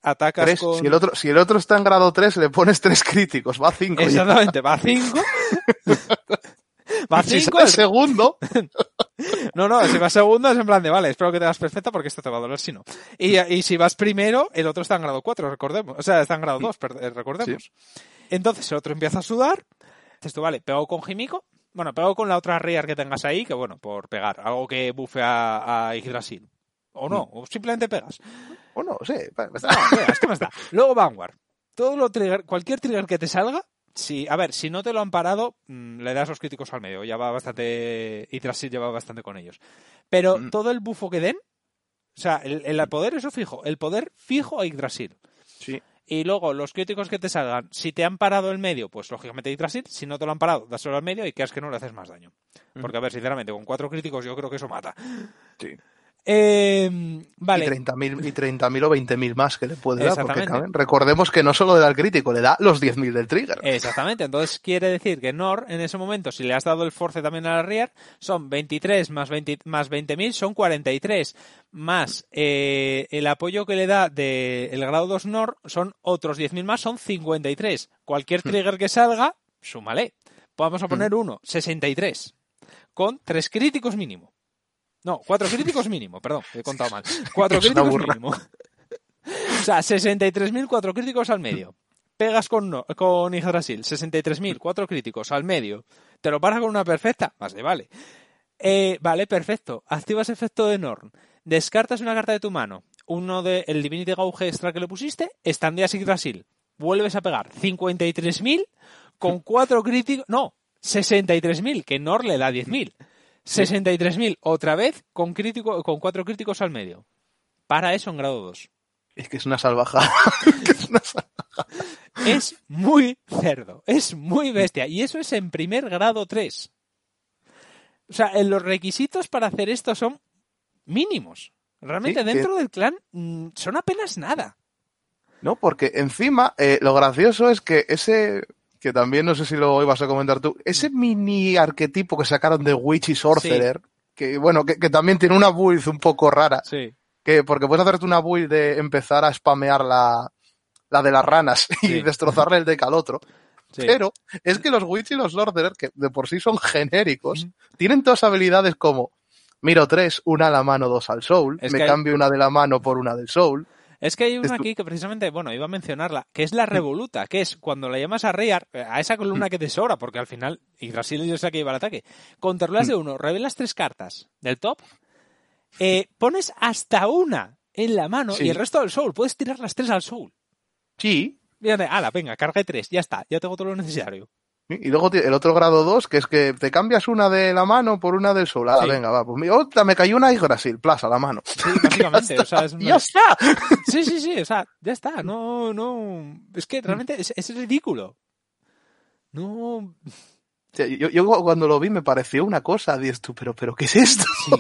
Atacas Tres. con... Si, el otro, si el otro está en grado 3, le pones tres críticos. Va a 5. Exactamente, va a 5. va a <laughs> Si 5. sale segundo, <laughs> No, no, si vas segundo es en plan de, vale, espero que te vas perfecta porque esto te va a doler si no. Y, y si vas primero, el otro está en grado 4, recordemos. O sea, está en grado 2, per- eh, recordemos. Entonces el otro empieza a sudar. Dices tú, vale, pego con Jimiko. Bueno, pego con la otra Rear que tengas ahí, que bueno, por pegar. Algo que bufe a, a Yggdrasil. O no, o simplemente pegas. o no, sí. <laughs> No, pegas, ¿qué más da? Luego Vanguard. Todo lo trigger, cualquier trigger que te salga, si, a ver, si no te lo han parado, mm, le das los críticos al medio. Ya va bastante. Yggdrasil lleva bastante con ellos. Pero Mm. todo el bufo que den, o sea, el, el poder, eso fijo. El poder fijo a Yggdrasil. Sí. Y luego, los críticos que te salgan, si te han parado el medio, pues lógicamente Yggdrasil. Si no te lo han parado, dáselo al medio y quedas que no le haces más daño. Porque, a ver, sinceramente, con cuatro críticos yo creo que eso mata. Sí. Eh, vale. Y 30.000 y 30.000 o 20.000 más que le puede dar. Porque recordemos que no solo le da el crítico, le da los 10.000 del trigger. Exactamente, entonces quiere decir que Nor, en ese momento, si le has dado el force también a la Rear, son 23 más 20 más 20.000, son 43, más eh, el apoyo que le da del grado 2 Nor, son otros 10.000 más, son 53. Cualquier trigger que salga, súmale. Vamos a poner uno, 63, con tres críticos mínimo. No, cuatro críticos mínimo, perdón, he contado mal. <laughs> Cuatro Es críticos mínimo. O sea, 63.000, cuatro críticos al medio. Pegas con, no- con Yggdrasil, 63.000, cuatro críticos al medio. Te lo paras con una perfecta, más de vale. Eh, vale, perfecto. Activas efecto de Norn. Descartas una carta de tu mano. Uno de el Divinity Gauge extra que le pusiste, estandeas Yggdrasil. Vuelves a pegar 53.000 con cuatro críticos. No, 63.000, que Norn le da 10.000. 63.000 otra vez con, crítico, con cuatro críticos al medio. Para eso en grado 2. Es que es una salvajada. <laughs> Es una salvajada. Es muy cerdo, es muy bestia. Y eso es en primer grado 3. O sea, en los requisitos para hacer esto son mínimos. Realmente Sí, que- dentro del clan mm, son apenas nada. ¿no? Porque encima, eh, lo gracioso es que ese, que también no sé si lo ibas a comentar tú, ese mini arquetipo que sacaron de Witch y Sorcerer, que bueno, que, que también tiene una build un poco rara, Sí. que porque puedes hacerte una build de empezar a spamear la, la de las ranas y Sí. destrozarle el deck al otro. <laughs> sí. Pero es que los Witch y los Sorcerer, que de por sí son genéricos, tienen todas habilidades como miro tres, una a la mano, dos al soul, Es me hay- cambio una de la mano por una del soul. Es que hay una aquí que precisamente, bueno, iba a mencionarla, que es la revoluta, que es cuando la llamas a Rear, a esa columna que te sobra, porque al final, y Brasil es la que lleva el ataque, controlas de uno, revelas tres cartas del top, eh, pones hasta una en la mano Sí. y el resto del soul, puedes tirar las tres al soul. Sí, Fíjate, ala, venga, cargué tres, ya está, ya tengo todo lo necesario. Y luego el otro grado 2, que es que te cambias una de la mano por una del sol. Ah, Sí. venga, va. Pues otra me cayó una y Brasil, plaza la mano. Sí, básicamente, <laughs> o sea, es una- ¡Ya está! Sí, sí, sí, o sea, ya está, no, no, es que realmente es, es ridículo. No, Yo, yo cuando lo vi me pareció una cosa, dices tú, pero, pero ¿qué es esto? Sí.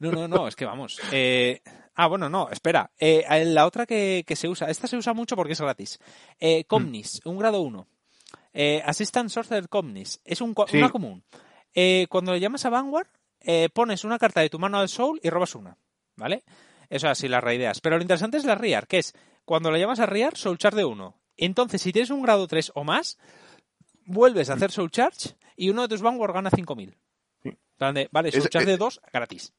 No, no, no, es que vamos. Eh, ah, bueno, no, espera. Eh, la otra que, que se usa, esta se usa mucho porque es gratis. Eh, Comnis, un grado 1. Eh, Assistant Sorcerer Comnis, es un, Sí. una común. Eh, cuando le llamas a Vanguard, eh, pones una carta de tu mano al Soul y robas una. ¿Vale? Eso así las raideas. Pero lo interesante es la Rear, que es cuando le llamas a Rear, Soul Charge de 1. Entonces, si tienes un grado 3 o más, vuelves a hacer Soul Charge y uno de tus Vanguard gana 5000. plan de, vale, Es- echas de eh, dos gratis.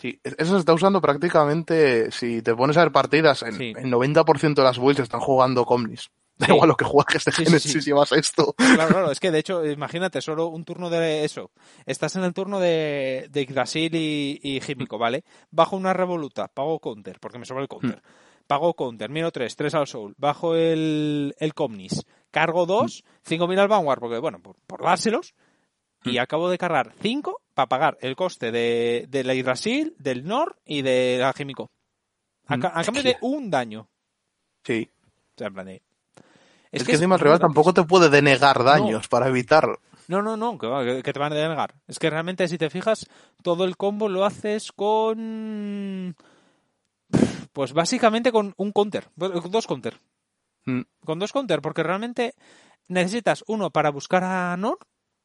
Sí, eso se está usando prácticamente, si te pones a ver partidas, en Sí. el 90% de las builds están jugando Comnis. Da Sí. igual lo que juegues de Sí, Genesis sí. llevas esto. Claro, claro, es que de hecho, imagínate, solo un turno de eso. Estás en el turno de, de Yggdrasil y, y ¿vale? Bajo una revoluta, pago counter, porque me sobra el counter. Pago counter, miro 3, 3 al soul, bajo el, el Comnis, cargo 2, 5.000 al Vanguard, porque bueno, por, por dárselos, y acabo de cargar 5 para pagar el coste de, de la Yggdrasil, del Nor y de la Himiko. A, ca- a cambio de un daño. Sí. O sea, en plan de- Es, que, encima el rival tampoco te puede denegar daños para evitarlo. No, no, no, que, te van a denegar. Es que realmente, si te fijas, todo el combo lo haces con. Pues básicamente con un counter. Dos counter. Mm. Con dos counter, porque realmente necesitas uno para buscar a Nor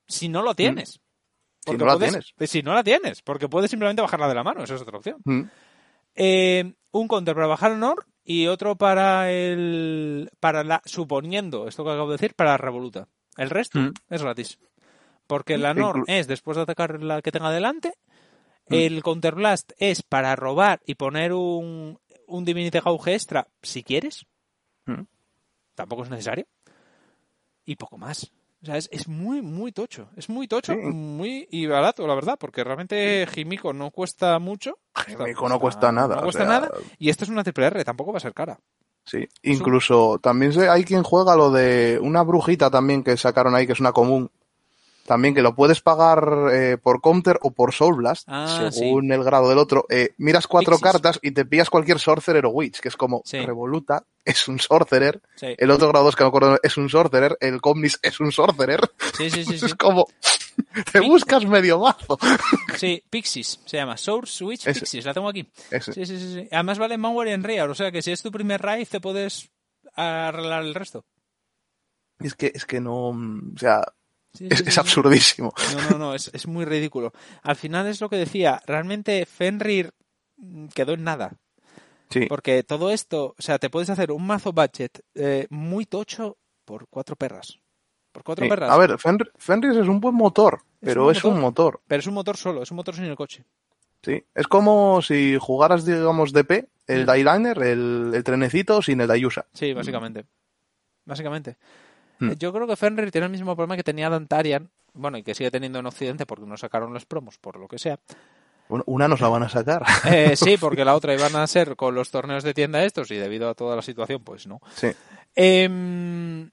si no lo tienes. Si Porque no la puedes- tienes. Si no la tienes, porque puedes simplemente bajarla de la mano, esa es otra opción. Mm. Eh, un counter para bajar el Nor y otro para el. para la. suponiendo, esto que acabo de decir, para la Revoluta. El resto Mm. es gratis. Porque la Nor inclu- es después de atacar la que tenga delante. Mm. El Counterblast es para robar y poner un, un Divinity Gauge extra si quieres. Mm. Tampoco es necesario. Y poco más. O sea, es, es muy, muy tocho. Es muy tocho, Sí. muy y barato, la verdad, porque realmente Jimiko no cuesta mucho. Jimiko no cuesta nada, No o cuesta sea- nada. Y esto es una triple R, tampoco va a ser cara. Sí. Incluso también hay quien juega lo de una brujita también que sacaron ahí, que es una común. También que lo puedes pagar eh, por Counter o por Soul Blast, Ah, según el grado del otro. Eh, miras cuatro Pixies. cartas y te pillas cualquier Sorcerer o Witch, que es como Sí. Revoluta, es un Sorcerer. Sí, El otro grado 2 que me acuerdo es un Sorcerer. El Comnis es un Sorcerer. sí, sí. sí. <laughs> Es como. Te buscas medio mazo. Sí, Pixies, se llama Source Switch. Pixies, la tengo aquí. Ese. Sí, sí, sí, sí. Además vale Manware en Real, o sea que si es tu primer raid te puedes arreglar el resto. Es que, es que no. mm, O sea, Sí, es, sí, es sí, sí. absurdísimo. No, no, no, es, es muy ridículo. Al final es lo que decía, realmente Fenrir quedó en nada. Sí. Porque todo esto, o sea, te puedes hacer un mazo budget eh, muy tocho por cuatro perras. Por cuatro Sí. perras. A ver, Fenrir, Fenrir es un buen motor, pero un es un motor. Pero es un motor solo, es un motor sin el coche. Sí. Es como si jugaras, digamos, DP, el Mm. Dayliner, el, el trenecito, sin el Dayusa. Sí, básicamente. Básicamente. Eh, Yo creo que Fenrir tiene el mismo problema que tenía Dantarian, bueno, y que sigue teniendo en Occidente porque no sacaron los promos, por lo que sea. Bueno, una nos la van a sacar. Eh, <laughs> sí, porque la otra iban a ser con los torneos de tienda estos y debido a toda la situación, pues no. sí. Em,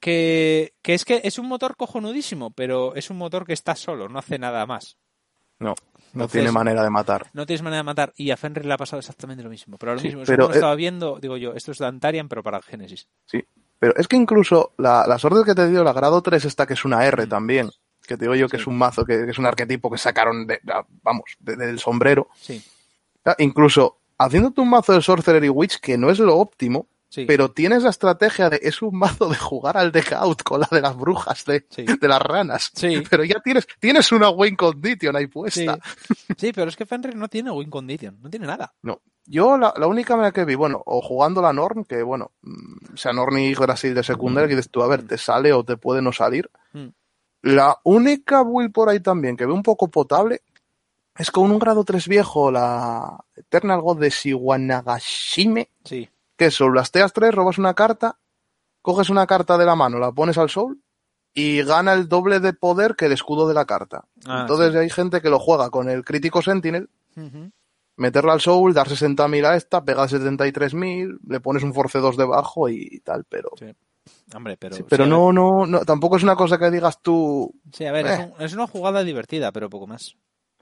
que, que es que es un motor cojonudísimo, pero es un motor que está solo, no hace nada más. No, no Entonces- tiene manera de matar. No tienes manera de matar. Y a Fenrir le ha pasado exactamente lo mismo. Pero lo Sí, mismo, es como eh, estaba viendo, digo yo, esto es Dantarian, pero para Genesis. Sí. Pero es que incluso la, las órdenes que te dio la grado 3 esta que es una R Mm. también, que te digo yo que Sí. es un mazo, que, que es un arquetipo que sacaron de, vamos, de- del sombrero. Sí, Ah, Incluso haciéndote un mazo de Sorcerer y Witch, que no es lo óptimo, sí. pero tienes la estrategia de es un mazo de jugar al deck out con la de las brujas de, Sí. de las ranas. Sí. <laughs> Pero ya tienes, tienes una win condition ahí puesta. Sí, pero es que Fenrir no tiene win condition, no tiene nada. No. Yo la, la única manera que vi, bueno, o jugando la Norm, que bueno, mm, sea, Norm y Brasil de secundaria, que dices tú, a ver, te sale o te puede no salir. Mm. La única build por ahí también que veo un poco potable es con un grado 3 viejo, la Eternal God de Shiwanagashime, Sí, que es blasteas 3, robas una carta, coges una carta de la mano, la pones al soul y gana el doble de poder que el escudo de la carta. Ah, Entonces sí. hay gente que lo juega con el crítico Sentinel. Meterla al soul, dar 60.000 a esta, pegar 73.000, le pones un force 2 debajo y tal, pero... Sí. Hombre, pero. Sí, pero sí, no, no, no, tampoco es una cosa que digas tú, Sí, a ver, es, Eh. un- es una jugada divertida, pero poco más.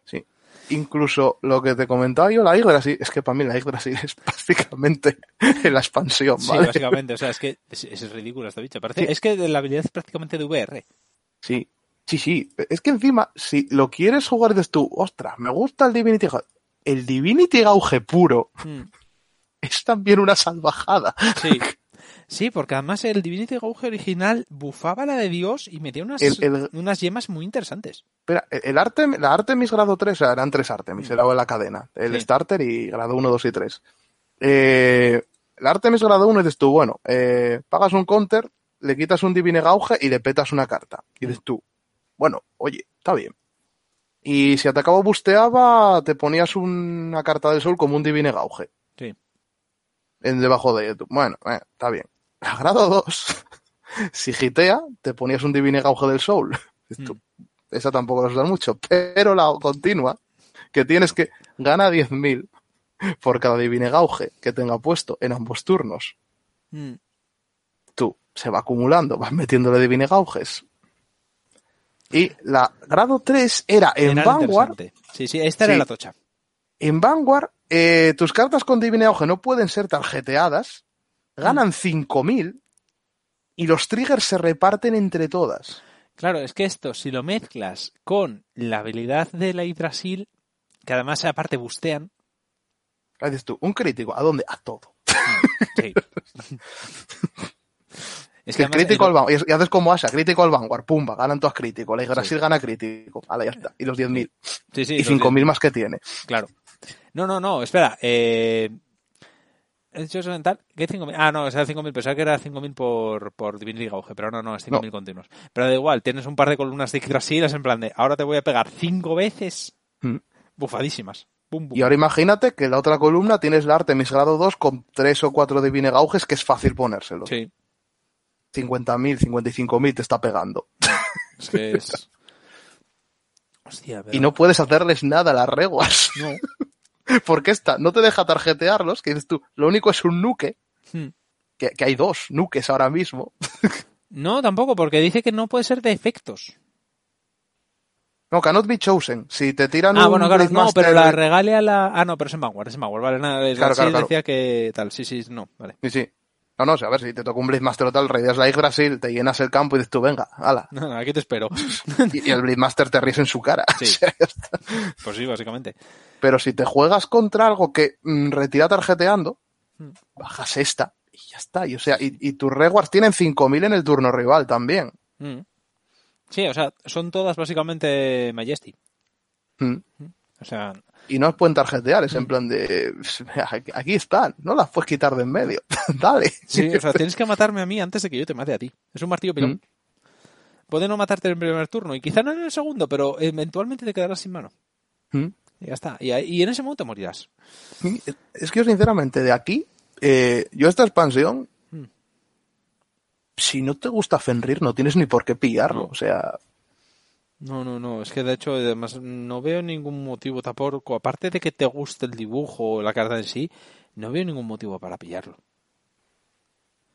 sí. Incluso lo que te comentaba yo, la Yggdrasil, es que para mí la Yggdrasil <laughs> es prácticamente la expansión, Sí, ¿vale? básicamente, o sea, es que es, es ridícula esta bicha. Parece, Sí. Es que la habilidad es prácticamente de VR. Sí, sí, sí. Es que encima, si lo quieres jugar, dices tú, ostras, me gusta el Divinity Gauge. El Divinity Gauge puro Mm, es también una salvajada. Sí. Sí, porque además el Divinity Gauge original bufaba la de Dios y metía unas, El- el- unas yemas muy interesantes. Espera, el Artem, la Artemis grado 3, o sea, eran tres Artemis, era la cadena. El Sí. starter y grado 1, 2 y 3. Eh, el Artemis grado 1 dices tú, bueno, eh, pagas un counter, le quitas un Divine Gauge y le petas una carta. Y dices tú, bueno, oye, está bien. Y si atacaba o busteaba, te ponías una carta del sol como un Divine Gauge. Sí. En debajo de YouTube. Bueno, eh, está bien. A grado 2, <laughs> si gitea, te ponías un Divine Gauge del Soul. Esto- Esa tampoco nos da mucho. Pero la continua, que tienes que gana 10.000 por cada Divine Gauge que tenga puesto en ambos turnos. Mm. Tú, se va acumulando, vas metiéndole Divine Gauges. Y la grado 3 era en Era Vanguard. Sí, sí, esta era la tocha. En Vanguard, eh, tus cartas con Divine Auge no pueden ser tarjeteadas, ganan 5.000 y los triggers se reparten entre todas. Claro, es que esto, si lo mezclas con la habilidad de la Yggdrasil, que además aparte bustean, dices tú, un crítico, ¿a dónde? A todo. sí. <laughs> <laughs> Es que además crítico el- al Vanguard, y haces como Asha, crítico al Vanguard, pumba, ganan todas crítico, la Yggdrasil gana crítico, ya está, y los 10.000, Sí, sí, y los 5.000 más que tiene. Claro. No, no, no, espera. Eh... ¿He dicho eso mental? ¿Qué 5.000? Ah, no, era 5.000, pensaba que era 5.000 por, por Divinity Gauge, pero no, no, es 5.000 No. continuos. Pero da igual, tienes un par de columnas de Yggdrasil, es en plan de, ahora te voy a pegar 5 veces Mm. bufadísimas. Bum, bum. Y ahora imagínate que en la otra columna tienes la Artemis grado 2 con 3 o 4 Divine Gauges que es fácil ponérselos. Sí, 50.000, 55.000 te está pegando. es que es... <laughs> Hostia, pero... Y no puedes hacerles nada a las reguas. No. <laughs> Porque esta no te deja tarjetearlos, que dices tú, lo único es un nuke, Hmm. que, que hay dos nukes ahora mismo. No, tampoco, porque dice que no puede ser de efectos. No, cannot be chosen. Si te tiran Ah, un bueno, claro, no, pero la regale a la... Ah, no, pero es en Vanguard, es en Vanguard, vale, nada, es Claro, claro, claro. decía que tal, sí, sí, no, vale. Sí, sí. No, no, o sea, a ver, si te toca un Blade Master o tal, raideas la Yggdrasil, te llenas el campo y dices tú, venga, ala. No, <laughs> aquí te espero. Y, y el Blade Master te ríes en su cara. Sí. <laughs> O sea. Pues sí, básicamente. Pero si te juegas contra algo que mm, retira tarjeteando, Hmm. bajas esta y ya está. Y, o sea, y, y tus rewards tienen 5.000 en el turno rival también. Mm. Sí, o sea, son todas básicamente Majesty. Mm. O sea, Y no os pueden tarjetear, es en plan de, <laughs> aquí- están, no las puedes quitar de en medio. <laughs> Dale. sí, o sea, tienes que matarme a mí antes de que yo te mate a ti. Es un martillo pilón. Mm. Puede no matarte en el primer turno y quizá no en el segundo, pero eventualmente te quedarás sin mano. Mm. Y ya está. Y, en ese momento morirás. Es que yo sinceramente de aquí, eh, yo esta expansión, Mm. si no te gusta Fenrir no tienes ni por qué pillarlo. No. O sea, No, no, no. Es que de hecho, además, no veo ningún motivo tampoco. Aparte de que te guste el dibujo o la carta en sí, no veo ningún motivo para pillarlo.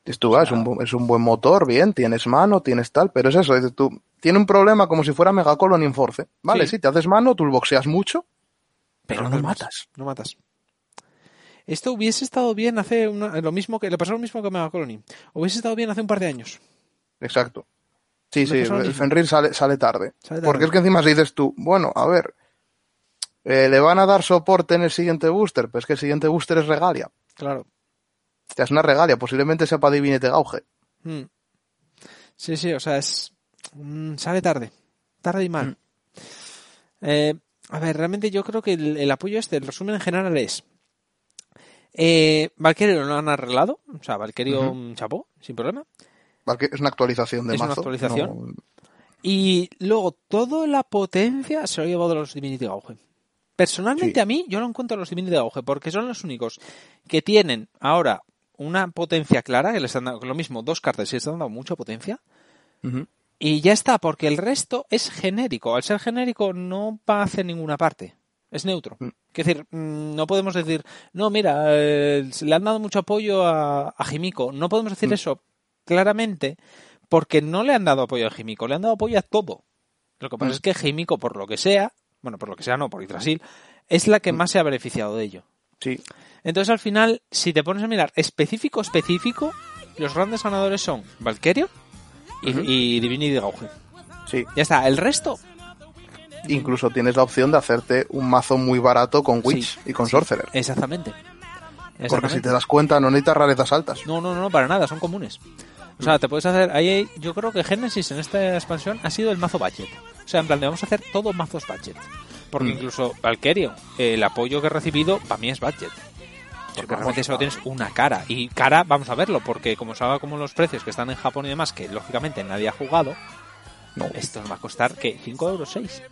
dices tú, ah, es, un, es un buen motor, bien, tienes mano, tienes tal, pero es eso, dices tú, tiene un problema como si fuera Mega Colony en Force. Vale, Sí. sí, te haces mano, tú boxeas mucho, pero no matas. No matas. Esto hubiese estado bien hace una- lo mismo que le pasó lo mismo que a Mega Colony. Hubiese estado bien hace un par de años. Exacto. Sí, sí, el. Fenrir sale, sale tarde. Sale tarde. Porque es que encima si dices tú, bueno, a ver, eh, ¿le van a dar soporte en el siguiente booster? Pues que el siguiente booster es regalia. Claro. O sea, es una regalia, posiblemente sea para Divinete Gauge. Mm. Sí, sí, o sea, es. mm, sale tarde. Tarde y mal. Eh, a ver, realmente yo creo que el, el apoyo este, el resumen en general es. Eh, Valkyrio lo han arreglado. O sea, Valkyrio Ujú. un chapó, sin problema. Es una actualización de Es una actualización. no- Y luego toda la potencia se lo ha llevado los Divinity Gauge. Personalmente Sí. a mí yo lo encuentro a los Divinity Gauge porque son los únicos que tienen ahora una potencia clara, que les están dando lo mismo, dos cartas y les están dando mucha potencia. Y ya está, porque el resto es genérico. Al ser genérico no va hacia ninguna parte. Es neutro. Mm. Es decir, mm, no podemos decir, no, mira, eh, le han dado mucho apoyo a, a Jimiko. No podemos decir Mm. eso claramente porque no le han dado apoyo a Jimiko, le han dado apoyo a todo. Lo que pasa Mm. es que Jimiko, por lo que sea, bueno, por lo que sea, no, por Yggdrasil, es la que Mm. más se ha beneficiado de ello. Sí. Entonces, al final, si te pones a mirar específico, específico, los grandes ganadores son Valkyrio y, y Divinity Gauge. Sí. Ya está, el resto. Incluso tienes la opción de hacerte un mazo muy barato con Witch Sí, y con sí, Sorcerer. Exactamente. Porque si Exactamente. te das cuenta, no necesitas rarezas altas. No, no, no, para nada, son comunes. O sea, te puedes hacer. Ahí yo creo que Genesis en esta expansión ha sido el mazo budget. O sea, en plan, de vamos a hacer todo mazos budget. Porque Mm. incluso Valkyrio, el apoyo que he recibido, para mí es budget. Porque realmente solo tienes una cara. Y cara, vamos a verlo, porque como se haga como los precios que están en Japón y demás, que lógicamente nadie ha jugado, No. Esto nos va a costar, ¿qué? ¿5 euros 6?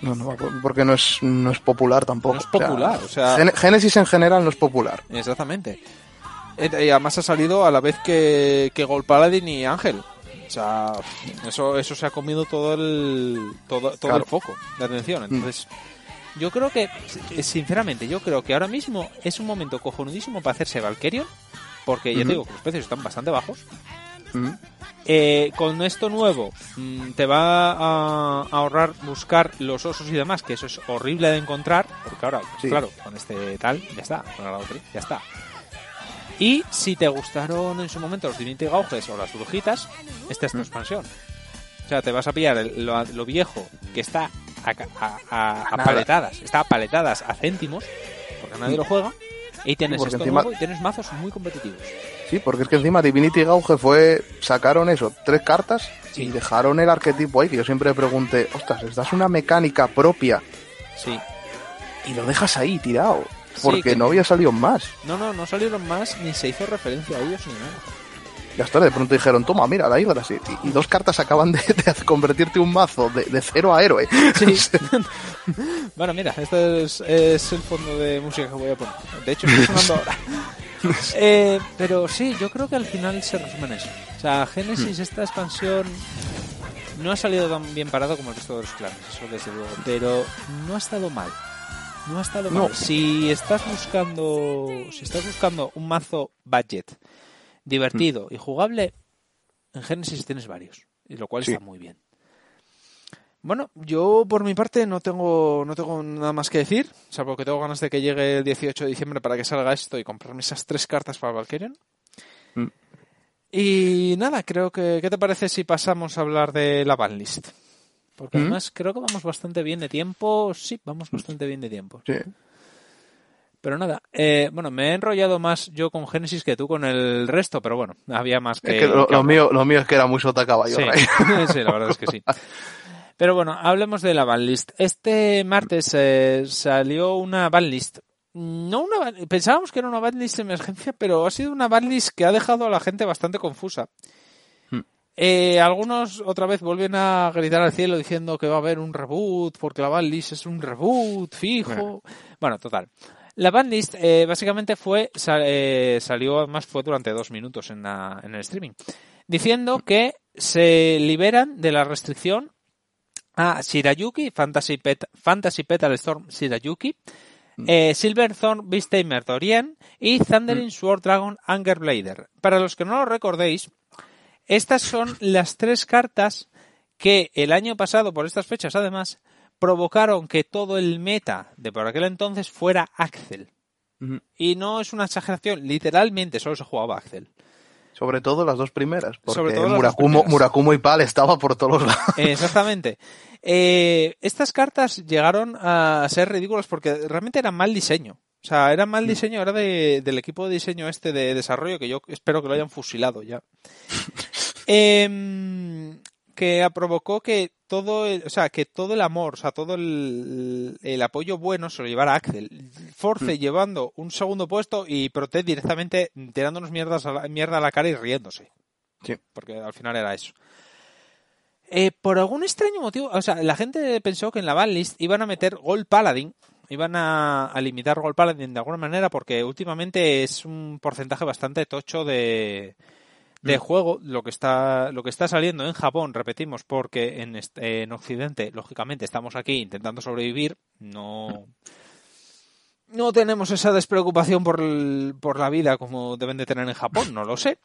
No, no, porque no es, no es popular tampoco. No es popular, o sea... Gen- Genesis en general no es popular. Exactamente. Eh, Y además ha salido a la vez que, que Gold Paladin y Ángel. O sea, eso, eso se ha comido todo el, todo, todo Claro. el foco de atención. Entonces, yo creo que, eh, sinceramente, yo creo que ahora mismo es un momento cojonudísimo para hacerse Valkyrion. Porque ya te digo que los precios están bastante bajos. Mm. Eh, con esto nuevo mm, te va a ahorrar buscar los osos y demás, que eso es horrible de encontrar, porque ahora, Sí. claro, con este tal, ya está, con tres, ya está. Y si te gustaron en su momento los Divinity Gauges o las brujitas, esta es tu Mm. expansión. O sea, te vas a pillar el- lo, lo viejo que está a, a- a- paletadas, está a paletadas a céntimos, porque nadie lo juega, y tienes porque esto encima- nuevo y tienes mazos muy competitivos. Sí, porque es que encima Divinity Gauge fue. Sacaron eso, tres cartas Sí. y dejaron el arquetipo ahí. Que yo siempre pregunté, ostras, les das una mecánica propia Sí. y lo dejas ahí tirado. Porque que- no había salido más. No, no, no salieron más, ni se hizo referencia a ellos ni nada. Ya está, de pronto dijeron, toma, mira, la Hydra, sí. Y, y dos cartas acaban de, de <laughs> convertirte un mazo de, de cero a héroe. Sí. <laughs> <laughs> bueno, mira, este es, es el fondo de música que voy a poner. De hecho, está sonando ahora. Eh, pero sí, yo creo que al final se resume en eso. O sea, Genesis, esta expansión, no ha salido tan bien parado como el resto de los clanes, eso desde luego. Pero no ha estado mal. No ha estado No. mal. Si estás buscando, si estás buscando un mazo budget divertido y jugable, en Genesis tienes varios, y lo cual Sí. está muy bien. Bueno, yo por mi parte no tengo, no tengo nada más que decir, salvo que tengo ganas de que llegue el 18 de diciembre para que salga esto y comprarme esas tres cartas para Valkyrian. Mm. Y nada, creo que, ¿qué te parece si pasamos a hablar de la banlist? Porque Mm. además creo que vamos bastante bien de tiempo, sí, vamos bastante bien de tiempo. Sí. Pero nada, eh, bueno, me he enrollado más yo con Genesis que tú con el resto, pero bueno, había más que... Es que lo, que lo mío, lo mío es que era muy sota caballo. Sí, <laughs> sí, la verdad es que sí. Pero bueno, hablemos de la banlist. Este martes eh, salió una banlist. No una pensábamos que era una banlist de emergencia, pero ha sido una banlist que ha dejado a la gente bastante confusa. Eh, algunos otra vez vuelven a gritar al cielo diciendo que va a haber un reboot porque la banlist es un reboot fijo. Bueno, total. La banlist eh, básicamente fue eh, salió además fue durante dos minutos en, la- en el streaming diciendo que se liberan de la restricción a Shirayuki, Fantasy, Pet- Fantasy Petal Storm Shirayuki, eh, Silverthorn Beastamer Dorian y Thundering Sword Dragon Anger Blader. Para los que no lo recordéis, estas son las tres cartas que el año pasado, por estas fechas además, provocaron que todo el meta de por aquel entonces fuera Axel. Y no es una exageración, literalmente solo se jugaba Axel. Sobre todo las dos primeras. Porque Sobre todo Murakumo, primeras. Murakumo y Pal estaba por todos lados. <laughs> Exactamente. Eh, estas cartas llegaron a ser ridículas porque realmente eran mal diseño. O sea, era mal diseño, era de- del equipo de diseño este de desarrollo que yo espero que lo hayan fusilado ya. <laughs> Em, que provocó que todo el, o sea, que todo el amor, o sea, todo el, el apoyo bueno se lo llevara Axel. Force llevando un segundo puesto y Prote directamente tirándonos mierdas a la, mierda a la cara y riéndose. Sí. Porque al final era eso. Eh, por algún extraño motivo, o sea, la gente pensó que en la banlist iban a meter Gold Paladin, iban a, a limitar Gold Paladin de alguna manera porque últimamente es un porcentaje bastante tocho de, de Mm. juego lo que está lo que está saliendo en Japón, repetimos, porque en, est- en Occidente, lógicamente, estamos aquí intentando sobrevivir, no no tenemos esa despreocupación por, el- por la vida como deben de tener en Japón, no lo sé.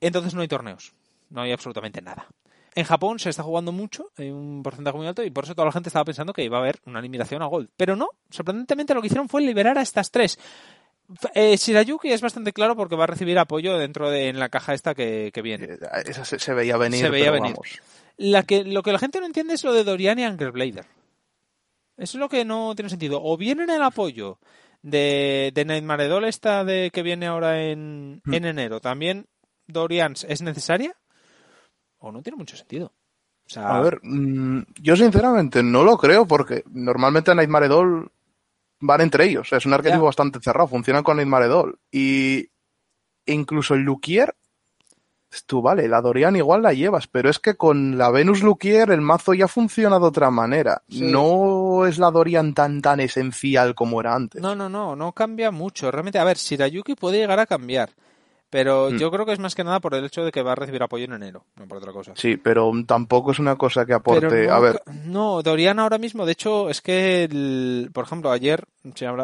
Entonces no hay torneos, no hay absolutamente nada. En Japón se está jugando mucho, hay un porcentaje muy alto, y por eso toda la gente estaba pensando que iba a haber una limitación a Gold. Pero no, sorprendentemente lo que hicieron fue liberar a estas tres. Eh, Shirayuki es bastante claro porque va a recibir apoyo dentro de en la caja esta que, que viene. Eh, Esa se, se veía venir. Se veía pero venir. vamos. La que, lo que la gente no entiende es lo de Dorian y Angerblader. Eso es lo que no tiene sentido. O viene el apoyo de, de Nightmare Doll esta de que viene ahora en, Hmm. en enero. También Dorian es necesaria. O no tiene mucho sentido. O sea, A ver, mm, yo sinceramente no lo creo porque normalmente Nightmare Doll van entre ellos. Es un arquetipo bastante cerrado, funcionan con Nightmare Doll. Y incluso el Lukier Tú, vale, la Dorian igual la llevas, pero es que con la Venus Luquier el mazo ya funciona de otra manera. Sí. No es la Dorian tan tan esencial como era antes. No, no, no, no cambia mucho. Realmente, a ver, Shirayuki puede llegar a cambiar. Pero Mm. yo creo que es más que nada por el hecho de que va a recibir apoyo en enero, no por otra cosa. Sí, pero tampoco es una cosa que aporte. Pero no, A ver, no, Dorian ahora mismo, de hecho, es que, el- por ejemplo, ayer,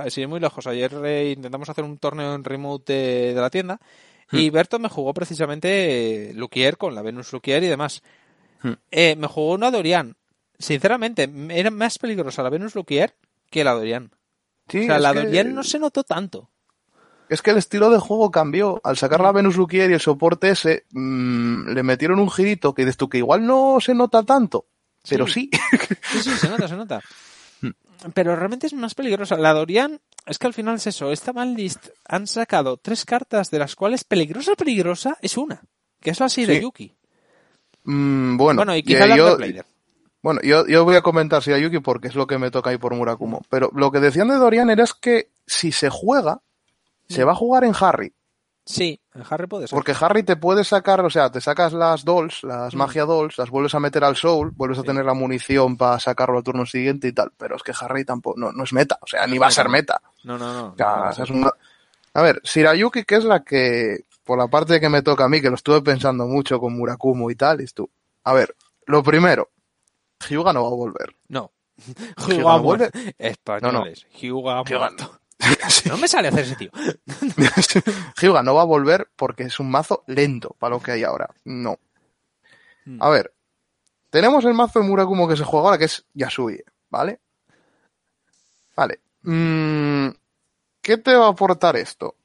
sin ir muy lejos, ayer eh, intentamos hacer un torneo en remote de, de la tienda y Berto me jugó precisamente eh, Luquier con la Venus Luquier y demás. Hmm. Eh, me jugó una Dorian. Sinceramente, era más peligrosa la Venus Luquier que la Dorian. sí, o sea, la que- Dorian no se notó tanto. Es que el estilo de juego cambió. Al sacar la Venus Luquier y el soporte ese, mm, le metieron un girito que dices tú que igual no se nota tanto, pero sí. Sí, <laughs> sí, se nota, se nota. Hmm. Pero realmente es más peligrosa. La Dorian, es que al final es eso. Esta banlist han sacado tres cartas de las cuales peligrosa, peligrosa es una. Que es la Shirayuki. Mm, bueno, Bueno, y quizá eh, la yo, bueno yo, yo voy a comentar Shirayuki porque es lo que me toca ahí por Murakumo. Pero lo que decían de Dorian era es que si se juega, se va a jugar en Harry. Sí, en Harry puede ser. Porque Harry te puede sacar, o sea, te sacas las dolls, las Mm. magia dolls, las vuelves a meter al soul, vuelves a tener la munición para sacarlo al turno siguiente y tal. Pero es que Harry tampoco, no, no es meta, o sea, ni va a ser meta. No, no, no. Es una- A ver, Shirayuki, que es la que, por la parte que me toca a mí, que lo estuve pensando mucho con Murakumo y tal, es tú. A ver, lo primero, Hyuga no va a volver. No. Hyuga <laughs> Hyuga no vuelve. Españoles. Hyuga Hyuga. Sí. No me sale hacer ese tío. <laughs> Hyuga no va a volver porque es un mazo lento para lo que hay ahora. No. Mm. A ver, tenemos el mazo de Murakumo que se juega ahora, que es Yasui, ¿vale? Vale. Mm, ¿Qué te va a aportar esto?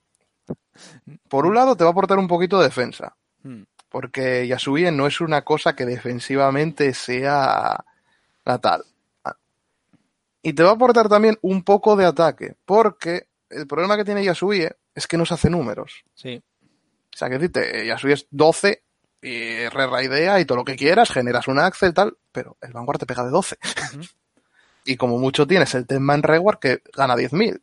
Por un lado, te va a aportar un poquito de defensa. Mm. porque Yasui no es una cosa que defensivamente sea la tal. Ah. Y te va a aportar también un poco de ataque, porque el problema que tiene Yasui es que no se hace números. Sí. O sea, que decirte, Yasui es 12 y re-raidea y todo lo que quieras, generas un Axel y tal, pero el Vanguard te pega de 12. Ujú. <laughs> Y como mucho tienes el Tenman Reward que gana 10.000.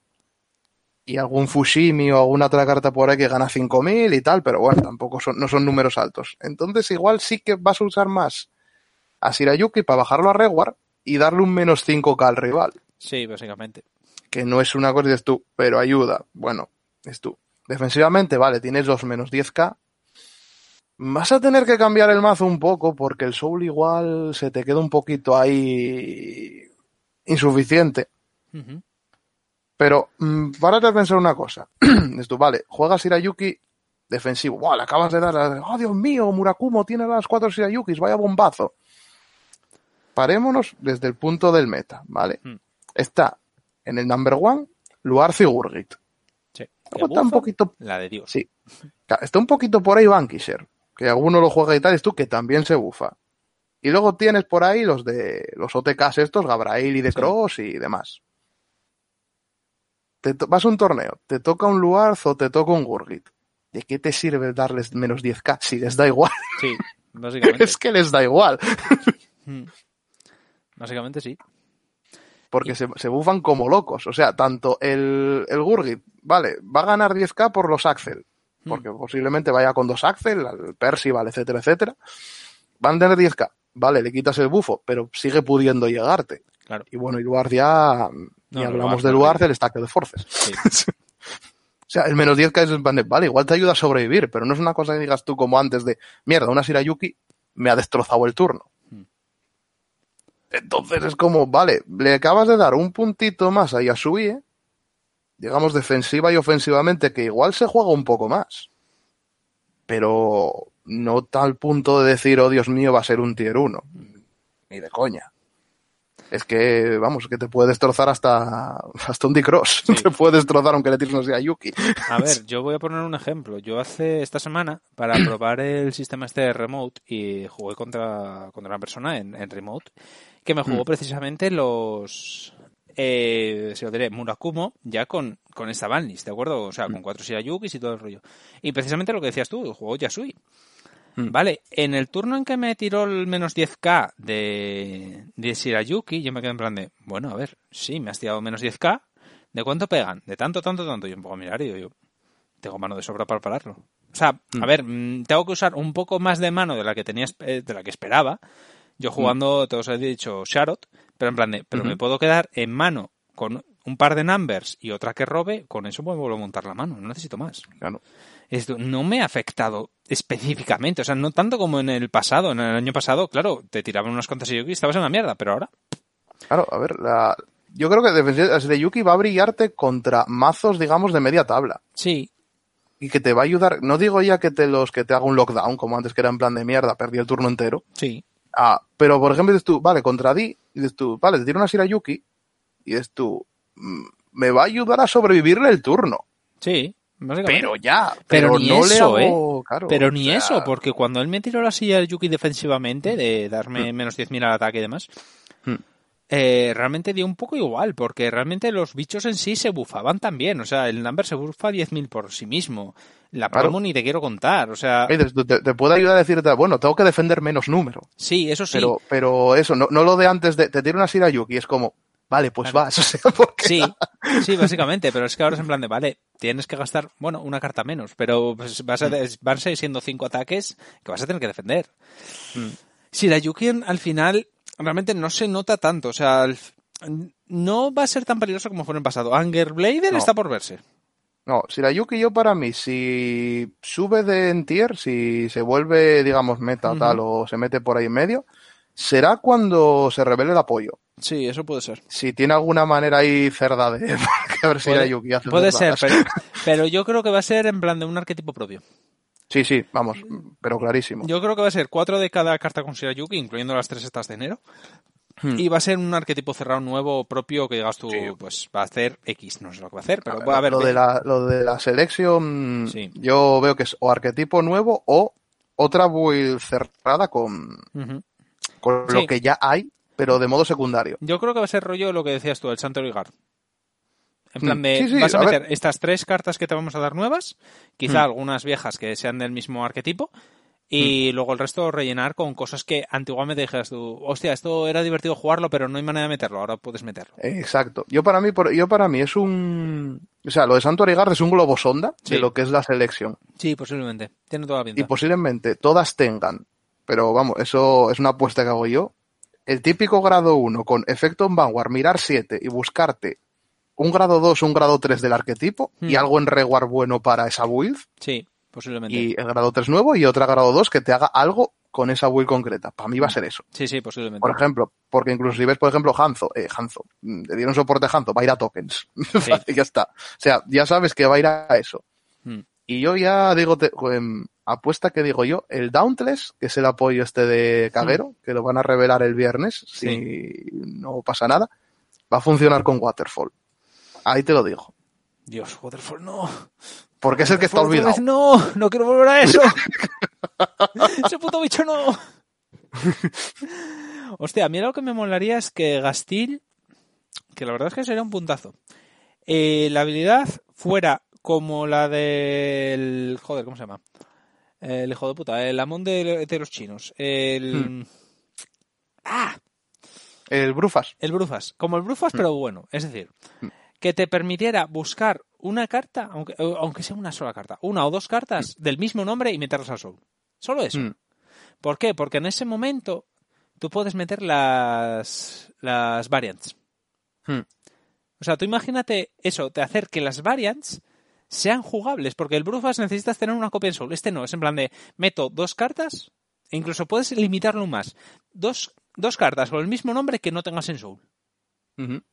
Y algún Fushimi o alguna otra carta por ahí que gana 5.000 y tal, pero bueno, tampoco son, no son números altos. Entonces igual sí que vas a usar más a Shirayuki para bajarlo a Reward y darle un menos 5k al rival. Sí, básicamente. Que no es una cosa dices tú, pero ayuda. Bueno, es tú. Defensivamente, vale, tienes los menos 10k. Vas a tener que cambiar el mazo un poco porque el Soul igual se te queda un poquito ahí insuficiente. Pero mm, párate a pensar una cosa. <clears throat> Tú, vale, juegas Shirayuki defensivo. Buah, le acabas de dar. ¡Oh, Dios mío! Murakumo tiene las cuatro Shirayukis, vaya bombazo. Parémonos desde el punto del meta, ¿vale? Hmm. Está en el number one Luarz y Gurgit. Sí. Luego está un poquito. La de Dios. Sí. Está un poquito por ahí Bankisher, que alguno lo juega y tal, es tú que también se bufa. Y luego tienes por ahí los de los OTKs estos, Gabrail y de Sí. Cross y demás. Te vas a un torneo, te toca un Luarz o te toca un Gurgit. ¿De qué te sirve darles menos 10k si les da igual? Sí, <laughs> básicamente. es que les da igual. Básicamente sí. Porque se, se bufan como locos. O sea, tanto el, el Gurgit, vale, va a ganar 10k por los Axel. Porque posiblemente vaya con dos Axel, al Percival, etcétera, etcétera. Van a tener 10k. Vale, le quitas el bufo, pero sigue pudiendo llegarte. Claro. Y bueno, y Luar ya, No, y hablamos de no, Luar sí. del stack de forces. <laughs> Sí. O sea, el menos 10k es van de, vale, igual te ayuda a sobrevivir, pero no es una cosa que digas tú como antes de, mierda, una Shirayuki me ha destrozado el turno. Entonces es como, vale, le acabas de dar un puntito más a Yasui, digamos defensiva y ofensivamente, que igual se juega un poco más. Pero no tal punto de decir, oh Dios mío, va a ser un tier 1. Ni de coña. Es que, vamos, que te puede destrozar hasta, hasta un D-Cross. Sí. <laughs> Te puede destrozar aunque le tires no sea Yuki. A ver, yo voy a poner un ejemplo. Yo hace esta semana, para <clears throat> probar el sistema este de remote, y jugué contra, contra una persona en, en remote, que me jugó Mm. precisamente los... Eh, se lo diré, Murakumo, ya con, con esta banlist, ¿de acuerdo? O sea, Mm. con cuatro Shirayukis y todo el rollo. Y precisamente lo que decías tú, jugó Yasui. Mm. Vale, en el turno en que me tiró el menos 10k de, de Shirayuki, yo me quedé en plan de, bueno, a ver, sí, me has tirado menos 10k, ¿de cuánto pegan? De tanto, tanto, tanto. Y un poco a mirar y digo, yo, tengo mano de sobra para pararlo. O sea, a Mm. ver, mm, tengo que usar un poco más de mano de la que tenía, eh, de la que esperaba. Yo jugando, te os he dicho, Sharot, pero en plan de, pero me puedo quedar en mano con un par de numbers y otra que robe, con eso me vuelvo a montar la mano, no necesito más. Claro. Esto no me ha afectado específicamente, o sea, no tanto como en el pasado, en el año pasado, claro, te tiraban unas cuantas y estabas en la mierda, pero ahora, Claro, a ver, la... yo creo que defensivas de Yuki va a brillarte contra mazos, digamos, de media tabla. sí, Y que te va a ayudar, no digo ya que te los que te haga un lockdown, como antes que era en plan de mierda, perdí el turno entero. sí, Ah, pero por ejemplo dices tú, vale, contra Di, dices tú, vale, te tiro una Sira Yuki, y dices tú, mm, me va a ayudar a sobrevivirle el turno. sí. Pero ya, Pero pero, ni no le eso, hago, claro, Pero ni o sea, eso, porque cuando él me tiró la silla del Yuki defensivamente, de darme menos 10.000 al ataque y demás, Hmm. eh, realmente dio un poco igual, porque realmente los bichos en sí se bufaban también. O sea, el number se bufa 10.000 por sí mismo. La Claro. promo ni te quiero contar. O sea, te, te puede ayudar a decirte, bueno, tengo que defender menos número. sí, eso sí. Pero, pero eso, no, no lo de antes de, te tiro una Sira Yuki, es como, vale, pues Claro. vas, <laughs> o sea, porque... Sí, sí, básicamente, pero es que ahora es en plan de, vale, tienes que gastar, bueno, una carta menos, pero pues, vas a, Mm. van a siendo cinco ataques que vas a tener que defender. Mm. Si la Yuki al final realmente no se nota tanto, o sea, no va a ser tan peligroso como fue en el pasado. Anger Blader No. está por verse. No, si la Yuki yo para mí, si sube de en tier, si se vuelve, digamos, meta o Ujú. tal, o se mete por ahí en medio, será cuando se revele el apoyo. Sí, eso puede ser. Si tiene alguna manera ahí cerda de <laughs> que ver si Yuki hace puede ser, pero, pero yo creo que va a ser en plan de un arquetipo propio. Sí, sí, vamos, pero clarísimo. Yo creo que va a ser cuatro de cada carta con Shirayuki, incluyendo las tres estas de enero. Hmm. Y va a ser un arquetipo cerrado nuevo propio que digas tú, Sí. pues va a hacer X, no sé lo que va a hacer, pero A ver, va a haber. lo, de la, lo de la selección, Sí. yo veo que es o arquetipo nuevo o otra build cerrada con, con Sí. lo que ya hay, pero de modo secundario. Yo creo que va a ser rollo lo que decías tú, el Santo Ligar. En plan Mm, de, sí, sí, vas a a meter ver. estas tres cartas que te vamos a dar nuevas, quizá Mm. algunas viejas que sean del mismo arquetipo, y luego el resto rellenar con cosas que antiguamente dijeras tú, hostia, esto era divertido jugarlo, pero no hay manera de meterlo, ahora puedes meterlo. Exacto. Yo para mí, por- yo para mí es un, o sea, lo de Santo Arigard es un globo sonda Sí. de lo que es la selección Sí, posiblemente. Tiene toda la pinta. y posiblemente todas tengan, pero vamos, eso es una apuesta que hago yo. El típico grado 1 con efecto en Vanguard, mirar 7 y buscarte un grado 2, un grado 3 del arquetipo y Hmm. algo en reward bueno para esa build Sí, posiblemente. y el grado 3 nuevo y otra grado 2 que te haga algo con esa build concreta. Para mí va a ser eso. Sí, sí, posiblemente. Por ejemplo, porque incluso si ves, por ejemplo, Hanzo, eh, Hanzo, mm, le dieron soporte a Hanzo, va a ir a tokens. <laughs> y ya está. O sea, ya sabes que va a ir a eso. Mm. Y yo ya digo, te- em, apuesta que digo yo, el Dauntless, que es el apoyo este de Caguero, que lo van a revelar el viernes, si no pasa nada, va a funcionar con Waterfall. Ahí te lo digo. Dios, Waterfall, no. Porque es el que está olvidado. vez, No, no quiero volver a eso. <laughs> Ese puto bicho no. Hostia, a mí lo que me molaría es que Gastil, que la verdad es que sería un puntazo, eh, la habilidad fuera como la del... Joder, ¿cómo se llama? El hijo de puta, el amón de, de los chinos. El... ¡Ah! El Brufas. El Brufas. Como el Brufas, pero bueno. Es decir, que te permitiera buscar una carta, aunque, aunque sea una sola carta, una o dos cartas del mismo nombre y meterlas al Soul. Solo eso. ¿Por qué? Porque en ese momento tú puedes meter las, las variants. Hmm. O sea, tú imagínate eso, de hacer que las variants sean jugables, porque el Brufas necesitas tener una copia en Soul. Este no, es en plan de meto dos cartas, e incluso puedes limitarlo más. Dos, dos cartas con el mismo nombre que no tengas en Soul.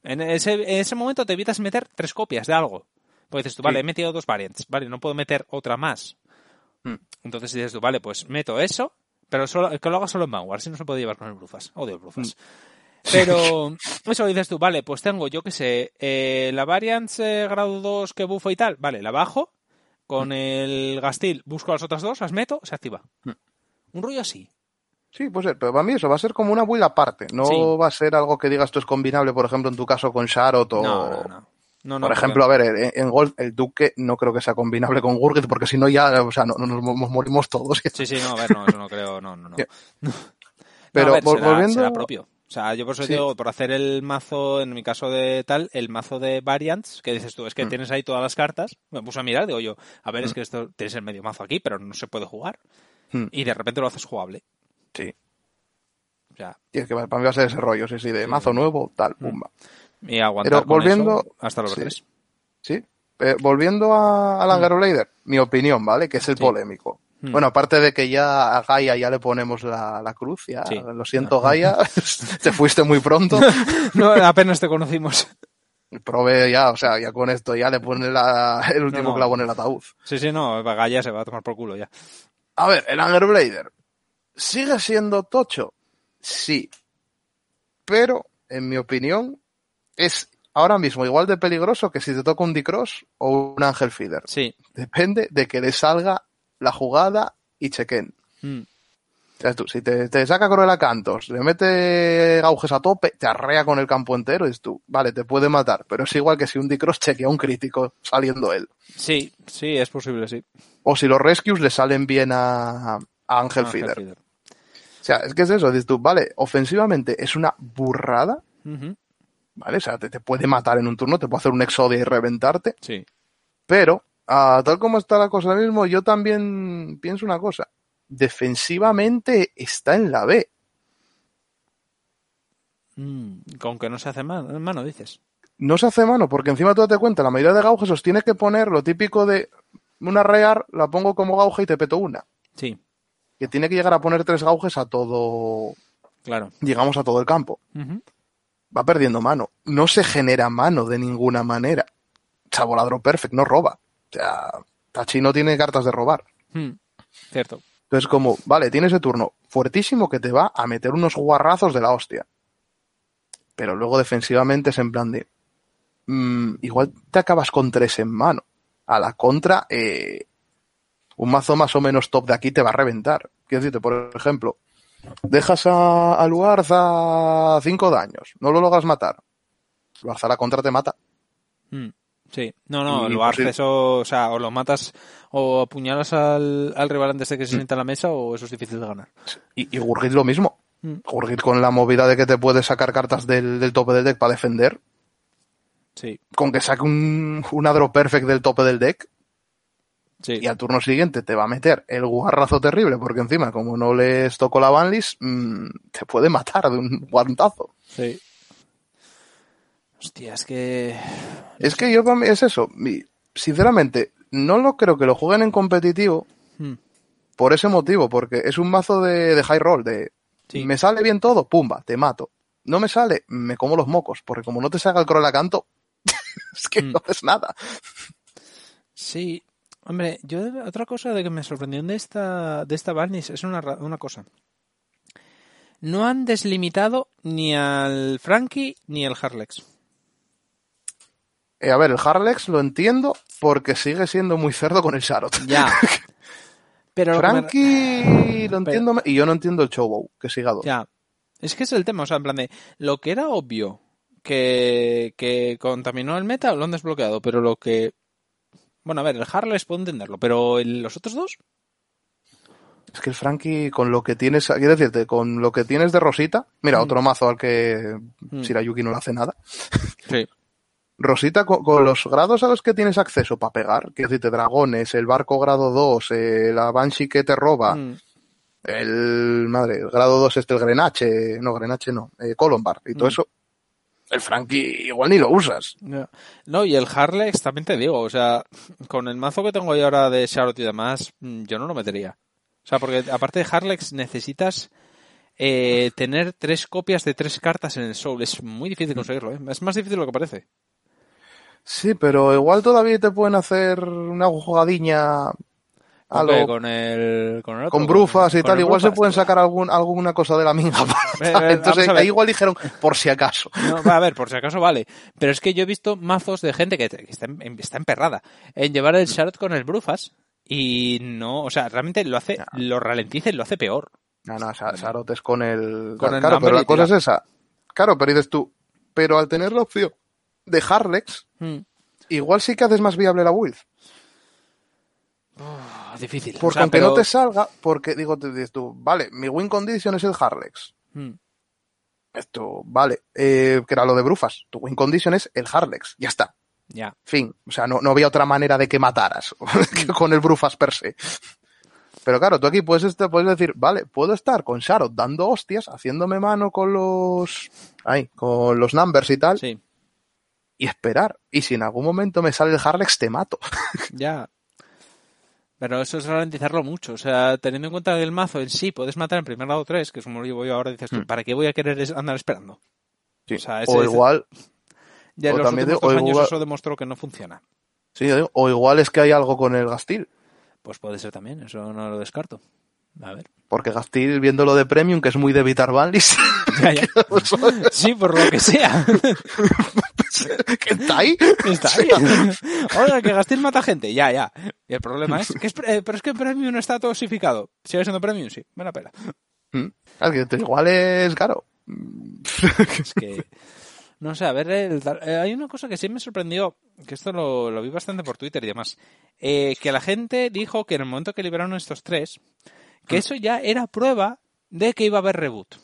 En ese, en ese momento te evitas meter tres copias de algo. Porque dices tú, vale, Sí. he metido dos variants, vale, no puedo meter otra más. Hmm. Entonces dices tú, vale, pues meto eso, pero solo, que lo haga solo en Vanguard, si no se puede llevar con el Brufas. Odio el Brufas. <laughs> Pero eso dices tú, vale, pues tengo, yo que sé, eh, la variant eh, grado 2 que bufo y tal, vale, la bajo, con el Gastil busco las otras dos, las meto, se activa. Hmm. Un rollo así. Sí, puede ser, pero para mí eso va a ser como una build aparte. No Sí. va a ser algo que digas tú es combinable, por ejemplo, en tu caso con Sharot o... No, no, no. No, no, por porque- ejemplo, a ver, en, en Golf el Duque no creo que sea combinable con Gurgit, porque si no ya, o sea, no, no nos, nos morimos todos. Sí, sí, no, a ver, no, eso no creo, no, no, no. <laughs> <laughs> Pero a ver, será- volviendo- será propio. O sea, yo por eso Sí. digo, por hacer el mazo, en mi caso de tal, el mazo de variants, que dices tú, es que Mm. tienes ahí todas las cartas, me puse a mirar, digo yo, a ver, es Mm. que esto tienes el medio mazo aquí, pero no se puede jugar. Mm. Y de repente lo haces jugable. Sí. O sea, Y es que para mí va a ser ese rollo, sí, sí, de Sí. mazo nuevo, tal, pumba. y aguantar Pero con volviendo- eso hasta los sí. tres. Sí. Eh, volviendo a, al. Angaro Blader, mi opinión, ¿vale? Que es el polémico. Mm. Bueno, aparte de que ya a Gaia ya le ponemos la, la cruz, ya, Sí. lo siento Gaia, <laughs> te fuiste muy pronto, <laughs> no, apenas te conocimos. probé ya, o sea, ya con esto ya le pone la- el último No, no. clavo en el ataúd. Sí, sí, no, Gaya se va a tomar por culo ya. A ver, el Anger Blader, ¿sigue siendo tocho? Sí. Pero, en mi opinión, es ahora mismo igual de peligroso que si te toca un D-Cross o un Ángel Feeder. Sí. Depende de que le salga la jugada y chequen. Mm. O sea, tú, si te, te saca Cruella Cantos, le mete gauges a tope, te arrea con el campo entero, y dices tú, vale, te puede matar, pero es igual que si un D-Cross chequea un crítico saliendo él. Sí, sí, es posible, sí. O si los rescues le salen bien a, a Ángel Ángel Feeder. Feeder. O sea, es que es eso, dices tú, vale, ofensivamente es una burrada. ¿vale? O sea, te, te puede matar en un turno, te puede hacer un exodia y reventarte, Sí. pero ah, tal como está la cosa ahora mismo, yo también pienso una cosa. Defensivamente está en la B. Mm, Con que no se hace mano, mano, dices. No se hace mano, porque encima tú date cuenta, la mayoría de gauges os tiene que poner lo típico de una rear, la pongo como gauge y te peto una. Sí, Que tiene que llegar a poner tres gauges a todo, claro. digamos, a todo el campo. Va perdiendo mano. No se genera mano de ninguna manera. Salvo ladro perfect, no roba. O sea, Tachi no tiene cartas de robar. Mm, Cierto. Entonces, como, vale, tiene ese turno fuertísimo que te va a meter unos guarrazos de la hostia. Pero luego defensivamente es en plan de. mm, igual te acabas con tres en mano. A la contra, eh, un mazo más o menos top de aquí te va a reventar. Quiero decirte, por ejemplo, dejas a, a Luarza cinco daños, no lo logras matar. Luarza a la contra te mata. Mm, Sí, no, no, lo haces o, o sea, o lo matas o apuñalas al, al rival antes de que se sienta a la mesa o eso es difícil de ganar. Y, y Gurgit lo mismo. Mm. Gurgit con la movida de que te puedes sacar cartas del, del tope del deck para defender, Sí, con que saque un, un adro perfect del tope del deck sí. y al turno siguiente te va a meter el guarrazo terrible, porque encima, como no les tocó la banlist, mm, te puede matar de un guantazo. Sí. Hostia, es que... Es que yo, es eso. Sinceramente, no lo creo que lo jueguen en competitivo Mm, por ese motivo, porque es un mazo de, de high roll, de Sí. me sale bien todo, pumba, te mato. No me sale, me como los mocos, porque como no te salga el Corolla canto, <laughs> es que Mm. no haces nada. Sí, hombre, yo otra cosa de que me sorprendió de esta de esta Barnies es una, una cosa. No han deslimitado ni al Frankie ni al Harlex. Eh, a ver, el Harlex lo entiendo porque sigue siendo muy cerdo con el Sharot. Ya. <laughs> Pero lo me- Frankie lo entiendo me- y yo no entiendo el Chobo, que siga dos. Ya. Es que es el tema, o sea, en plan de lo que era obvio que, que contaminó el meta lo han desbloqueado, pero lo que bueno, a ver, el Harlex puedo entenderlo, pero el- los otros dos Es que el Frankie, con lo que tienes, quiero decirte, con lo que tienes de Rosita, mira, Mm. otro mazo al que Mm. Shirayuki no le hace nada. Sí. <laughs> Rosita, con, con los grados a los que tienes acceso para pegar, quiero decirte, dragones, el barco grado 2, eh, la Banshee que te roba, Mm, el, madre, el grado 2 este, el Grenache, no, Grenache no, eh, Colombar y todo Mm. eso, el Frankie igual ni lo usas. ya. No, y el Harlex también te digo, o sea, con el mazo que tengo yo ahora de Charlotte y demás, mm, yo no lo metería. O sea, porque aparte de Harlex necesitas eh, tener tres copias de tres cartas en el Soul. Es muy difícil conseguirlo, ¿eh? Es más difícil de lo que parece. Sí, pero igual todavía te pueden hacer una jugadiña ¿Con algo qué? Con el, con el otro, con brufas y con tal, el igual se brufas. pueden sacar algún, alguna cosa de la minga. <laughs> Entonces a ahí igual dijeron, por si acaso. No, a ver, por si acaso vale. Pero es que yo he visto mazos de gente que, está, está emperrada en llevar el Charlotte con el Brufas y no, o sea, realmente lo hace, lo ralentiza y lo hace peor. No, no, Sa- Sarot es con el... Con el claro, number pero la cosa es esa. Claro, pero dices tú, pero al tener la opción de Harlex, Mm. igual sí que haces más viable la build. Ah, difícil. O Porque sea, aunque pero- no te salga, porque digo, te dices tú, vale, mi win condition es el Harlex. Mm. Esto, vale, eh, que era lo de Brufas. Tu win condition es el Harlex, ya está. Ya. Fin, o sea, no, no había otra manera de que mataras <laughs> que con el Brufas per se. Pero claro, tú aquí puedes, puedes decir, vale, puedo estar con Sharot dando hostias, haciéndome mano con los, ay, con los numbers y tal, Sí. Y esperar. Y si en algún momento me sale el Harlex, te mato. <laughs> Ya. Pero eso es ralentizarlo mucho. O sea, teniendo en cuenta que el mazo en sí puedes matar en primer lado 3, que es como llevo yo ahora, dices tú, Hmm. ¿para qué voy a querer andar esperando? Sí. O sea, o igual, Ya en los también últimos de- dos años igual- eso demostró que no funciona. sí, digo, o igual es que hay algo con el Gastil. Pues puede ser también, eso no lo descarto. A ver. Porque Gastil, viéndolo de Premium, que es muy de evitar Ya, ya. <laughs> Sí, por lo que sea. <laughs> <laughs> que está ahí. Está ahí. <laughs> Oiga, que Gastil mata gente. Ya, ya. Y el problema es que es, eh, pero es que Premium no está tosificado. ¿Sigue siendo Premium? Sí. Me la pela. Mm. Igual es caro. <laughs> Es que... No sé, a ver, el eh, hay una cosa que sí me sorprendió, que esto lo, lo vi bastante por Twitter y demás, eh, que la gente dijo que en el momento que liberaron estos tres, que eso ya era prueba de que iba a haber reboot.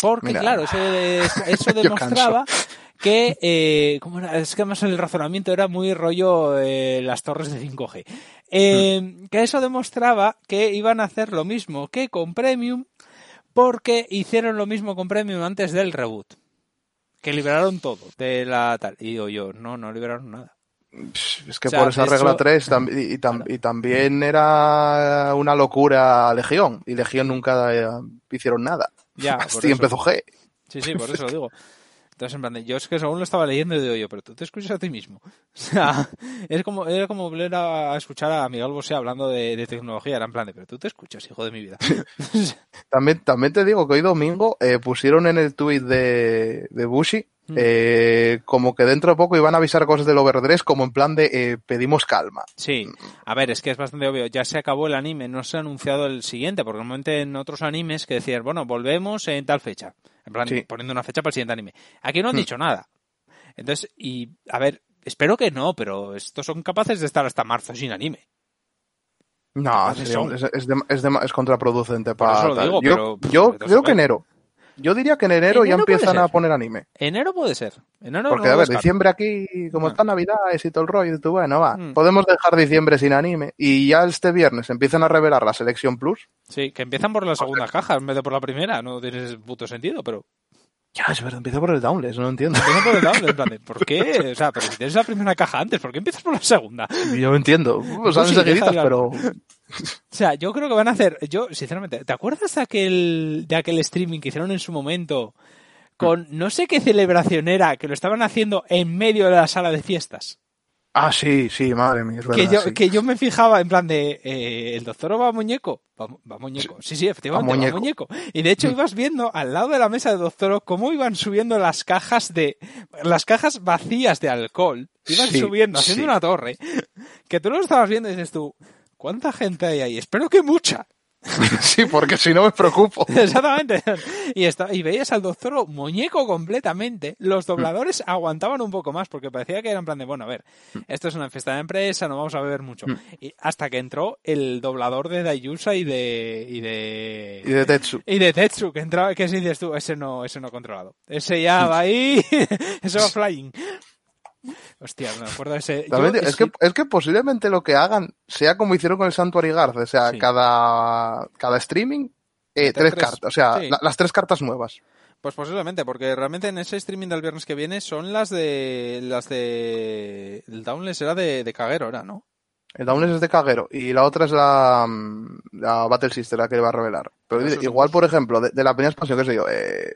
Porque, Mira, claro, eso, de- <laughs> eso demostraba que, eh, ¿cómo era? Es que además el razonamiento era muy rollo eh, las torres de 5G. Eh, Que eso demostraba que iban a hacer lo mismo que con Premium, porque hicieron lo mismo con Premium antes del reboot. Que liberaron todo de la tal. Y digo yo, no, no liberaron nada. Es que O sea, por esa regla eso- 3 tam- y, y tam- y también era una locura Legión. Y Legión nunca eh, hicieron nada. Ya, <laughs> por empezó G. Sí, sí, por eso lo digo. Entonces, en plan, de- yo es que según lo estaba leyendo y digo yo, pero tú te escuchas a ti mismo. <laughs> O sea, es como, era como volver a escuchar a Miguel Bosé hablando de, de tecnología. Era en plan de, pero tú te escuchas, hijo de mi vida. <laughs> También, también te digo que hoy domingo eh, pusieron en el tweet de, de Bushi Mm. eh, como que dentro de poco iban a avisar cosas del Overdress como en plan de eh, pedimos calma. Sí, a ver, es que es bastante obvio. Ya se acabó el anime, no se ha anunciado el siguiente, porque normalmente en otros animes que decían, bueno, volvemos en tal fecha. En plan, Sí. poniendo una fecha para el siguiente anime. Aquí no han Hmm. dicho nada. Entonces, y a ver, espero que no, pero estos son capaces de estar hasta marzo sin anime. No, es, es, de- es de- es contraproducente Por para eso lo tal. digo, yo, pero- yo creo que enero. Yo diría que en enero, ya Enero empiezan a poner anime. Enero puede ser. Enero Porque, no a ver, diciembre aquí, como Ah. está Navidades y todo el rollo, y tú, bueno, va, Mm. podemos dejar diciembre sin anime. Y ya este viernes empiezan a revelar la Selección Plus. Sí, que empiezan por la segunda caja en vez de por la primera. No tiene puto sentido, pero Ya, es verdad, empieza por el Downless, no entiendo. empiezan por el download. En plan de, ¿por qué? O sea, pero si tienes la primera caja antes, ¿por qué empiezas por la segunda? Yo entiendo. Sí, seguiditas, deja de pero. O sea, yo creo que van a hacer, yo sinceramente, ¿te acuerdas de aquel, de aquel streaming que hicieron en su momento con no sé qué celebración era, que lo estaban haciendo en medio de la sala de fiestas? Ah, sí, sí, madre mía, es verdad. que, yo, sí. que yo me fijaba en plan de, eh, ¿el doctor va muñeco? Va, va muñeco. Sí, sí, efectivamente, Va va muñeco. muñeco. Y de hecho ibas viendo al lado de la mesa de doctor cómo iban subiendo las cajas de, las cajas vacías de alcohol. Iban Sí, subiendo, haciendo sí. una torre. Que tú lo estabas viendo y dices tú, ¿cuánta gente hay ahí? Espero que mucha. <laughs> sí, porque si no me preocupo. <laughs> Exactamente. Y, está, y veías al doctor muñeco completamente. Los dobladores aguantaban un poco más porque parecía que era en plan de, bueno, a ver, esto es una fiesta de empresa, no vamos a beber mucho. Mm. Y hasta que entró el doblador de Dayusa y de... Y de... Y de Tetsu. y de Tetsu, que entraba, que si dices tú, ese no, ese no controlado. Ese ya va ahí, <laughs> ese va flying. Hostia, me acuerdo de ese. Yo- es, que, es que posiblemente lo que hagan sea como hicieron con el Santuary Guard. O sea, Sí. cada, cada streaming, eh, tres, tres, cartas. O sea, sí. la- las tres cartas nuevas. Pues posiblemente, porque realmente en ese streaming del viernes que viene son las de. Las de. El Downless era de, de Caguero, era, ¿no? El Downless es de Caguero y la otra es la, mm, la Battle Sister, la que le va a revelar. Pero Eso igual, por ejemplo, de, de la primera expansión, qué sé yo, eh,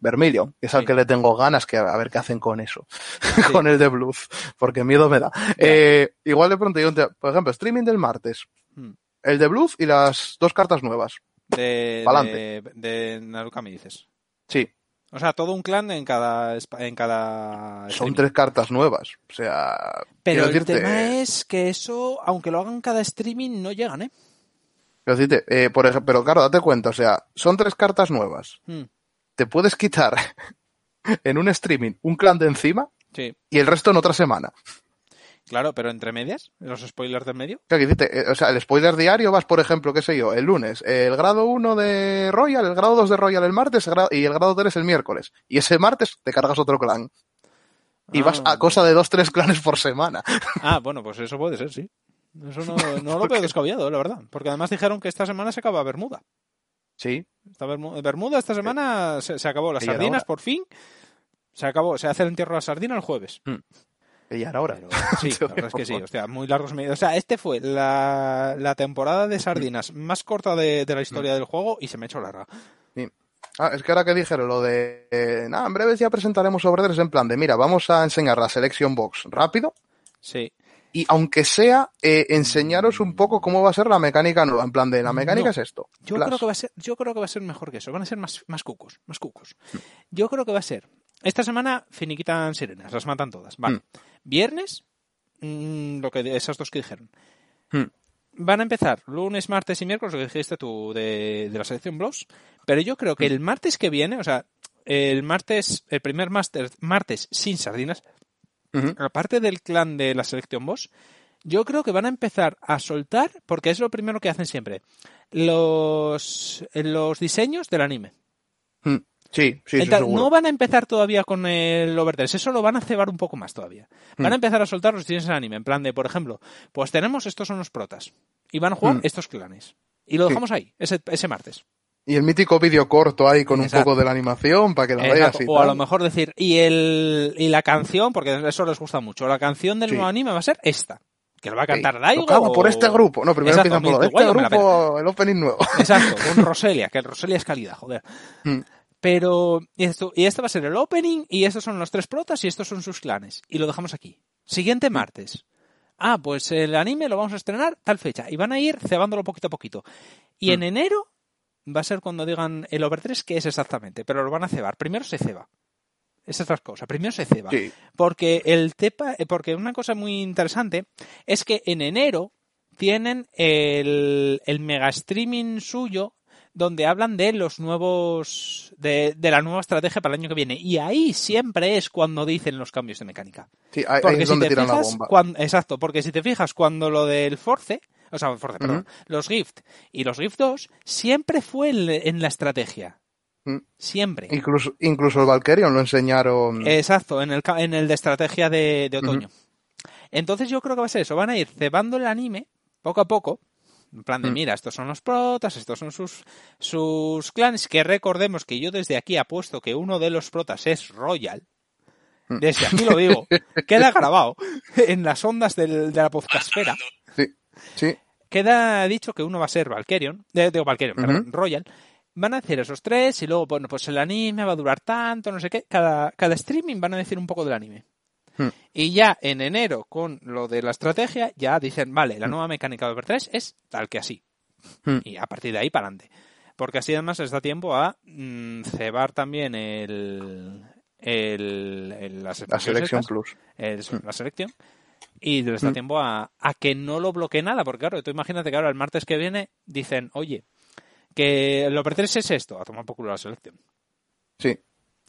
Vermilion, que es al que le tengo ganas, que a, ver qué hacen con eso, <laughs> con el de Blues, porque miedo me da. Eh, igual de pronto, yo, por ejemplo, streaming del martes, Hmm. el de Blues y las dos cartas nuevas. De, de, de Narukami, dices. Sí, O sea, todo un clan en cada. En cada son tres cartas nuevas. O sea, Pero el decirte, tema es que eso, aunque lo hagan cada streaming, no llegan, ¿eh? quiero decirte, eh, por ejemplo, pero claro, date cuenta, o sea, son tres cartas nuevas. Hmm, Te puedes quitar <laughs> en un streaming un clan de encima Sí. y el resto en otra semana. Claro, pero entre medias, los spoilers del medio. Eh, O sea, el spoiler diario vas, por ejemplo, qué sé yo, el lunes, el grado 1 de Royal, el grado 2 de Royal el martes y el grado 3 el miércoles. Y ese martes te cargas otro clan. Y vas Ah. a cosa de dos, tres clanes por semana. Ah, bueno, pues eso puede ser, sí. Eso no, no lo <laughs> veo descabellado, la verdad. Porque además dijeron que esta semana se acaba Bermuda. Sí. Bermu- Bermuda esta semana se, se acabó. Las Y sardinas, por fin. Se acabó. Se hace el entierro de la sardina el jueves. Y ya era hora. Pero sí, la verdad es que sí. <laughs> O sea, muy largos medios. O sea, este fue la, la temporada de sardinas más corta de, de la historia del juego y se me ha hecho larga. Ah, es que ahora que dijeron lo de, eh, nada, en breve ya presentaremos Overdress en plan de, mira, vamos a enseñar la Selection Box rápido Sí. Y aunque sea, eh, enseñaros un poco cómo va a ser la mecánica nueva, en plan de, la mecánica No. es esto. Yo creo que va a ser, yo creo que va a ser mejor que eso. Van a ser más, más cucos, más cucos. Yo creo que va a ser. Esta semana finiquitan sirenas, las matan todas. Vale. Mm. Viernes, mm, lo que esas dos que dijeron. Van a empezar lunes, martes y miércoles, lo que dijiste tú de, de la selección Blows. Pero yo creo que el martes que viene, o sea, el martes, el primer máster, martes sin sardinas, Aparte del clan de la selección boss, yo creo que van a empezar a soltar, porque es lo primero que hacen siempre, los, los diseños del anime. Mm. Sí, sí, Entonces, no van a empezar todavía con el Overdress, eso lo van a cebar un poco más todavía. Van Mm. a empezar a soltar los diseños del anime, en plan de, por ejemplo, pues tenemos estos son los protas, y van a jugar Mm. estos clanes. Y lo Sí. dejamos ahí, ese, ese martes. Y el mítico vídeo corto ahí con un poco de la animación para que la veas O a lo mejor decir, y, el, y la canción, porque eso les gusta mucho, la canción del Sí. nuevo anime va a ser esta, que la va a Sí, cantar Daigo. tocado por o- este grupo. No, primero Exacto, empiezan por lo de este grupo, el opening nuevo. <laughs> Exacto, <laughs> con Roselia, que el Roselia es calidad, joder. Mm. Pero, y esto, y este va a ser el opening, y estos son los tres protas, y estos son sus clanes. Y lo dejamos aquí. Siguiente martes. Ah, pues el anime lo vamos a estrenar tal fecha. Y van a ir cebándolo poquito a poquito. Y en Mm. enero va a ser cuando digan el over 3 que es exactamente, pero lo van a cebar. Primero se ceba. Esa es la cosa. Primero se ceba. Sí. Porque el tepa, eh, porque una cosa muy interesante es que en enero tienen el, el mega streaming suyo donde hablan de los nuevos de, de la nueva estrategia para el año que viene y ahí siempre es cuando dicen los cambios de mecánica Sí, ahí, es si donde te tiran la bomba. cuando, exacto porque si te fijas cuando lo del force o sea force perdón los gift y los gift 2 siempre fue en, en la estrategia Mm. siempre Incluso, incluso el Valkyrion lo enseñaron. Exacto, en el, ca- en el de estrategia de, de otoño. Entonces yo creo que va a ser eso, van a ir cebando el anime poco a poco, en plan de, Mm. mira, estos son los protas, estos son sus, sus clanes, que recordemos que yo desde aquí apuesto que uno de los protas es Royal. Mm. Desde aquí lo digo, <laughs> queda grabado en las ondas del- de la podcastfera. Sí. Queda dicho que uno va a ser Valkyrion, eh, digo Valkyrion, perdón, Royal. Van a hacer esos tres y luego, bueno, pues el anime va a durar tanto, no sé qué. Cada, cada streaming van a decir un poco del anime. Hmm. Y ya en enero, con lo de la estrategia, ya dicen, vale, la nueva mecánica de Over 3 es tal que así. Hmm. Y a partir de ahí para adelante. Porque así además les da tiempo a mm, cebar también el, el, el- las La estas, Plus. el- la selección. Y les da Mm. tiempo a, a que no lo bloquee nada. Porque claro, tú imagínate que ahora el martes que viene dicen, oye, que el Over 3 es esto, a tomar por culo la selección. Sí.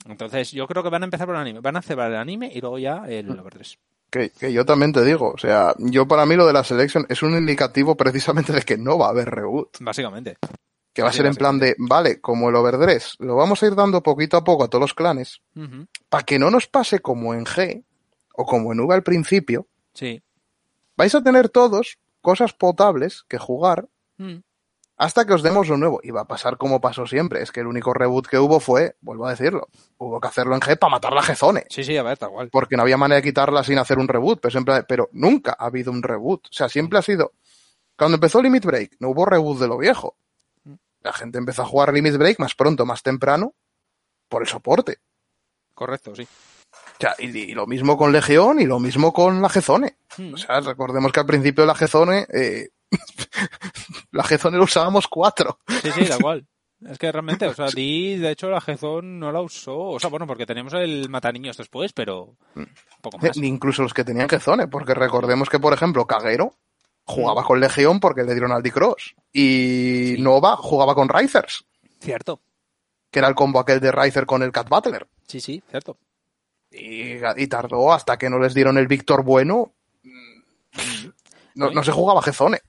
Entonces yo creo que van a empezar por el anime. Van a cebar el anime y luego ya el Mm. Over 3. Que, que yo también te digo, o sea, yo para mí lo de la Selection es un indicativo precisamente de que no va a haber reboot. Básicamente. Que va a ser en plan de, vale, como el Overdress, lo vamos a ir dando poquito a poco a todos los clanes, para que no nos pase como en G o como en V al principio, Sí. vais a tener todos cosas potables que jugar Mm. hasta que os demos lo nuevo. Y va a pasar como pasó siempre. Es que el único reboot que hubo fue, vuelvo a decirlo, hubo que hacerlo en G para matar la G-Zone. Sí, sí, a ver, tal cual. Porque no había manera de quitarla sin hacer un reboot. Pero, siempre, pero nunca ha habido un reboot. O sea, siempre ha sido... Cuando empezó Limit Break, no hubo reboot de lo viejo. La gente empezó a jugar Limit Break más pronto, más temprano, por el soporte. Correcto, sí. O sea, y, y lo mismo con Legión y lo mismo con la G-Zone. Mm. O sea, recordemos que al principio de la G-Zone, eh, <laughs> la G-Zone lo usábamos cuatro. Sí, sí, da igual. <laughs> Es que realmente, o sea, Di, de hecho, la Gezón no la usó. O sea, bueno, porque teníamos el Mataniños después, pero un poco más. Ni incluso los que tenían G-Zone, porque recordemos que, por ejemplo, Kagero jugaba con Legión porque le dieron al D-Cross. Y Sí. Nova jugaba con Ricers, Cierto. que era el combo aquel de Ricer con el Cat Battler. Sí, sí, cierto. Y, y tardó hasta que no les dieron el Víctor bueno, no, no se jugaba Gezone.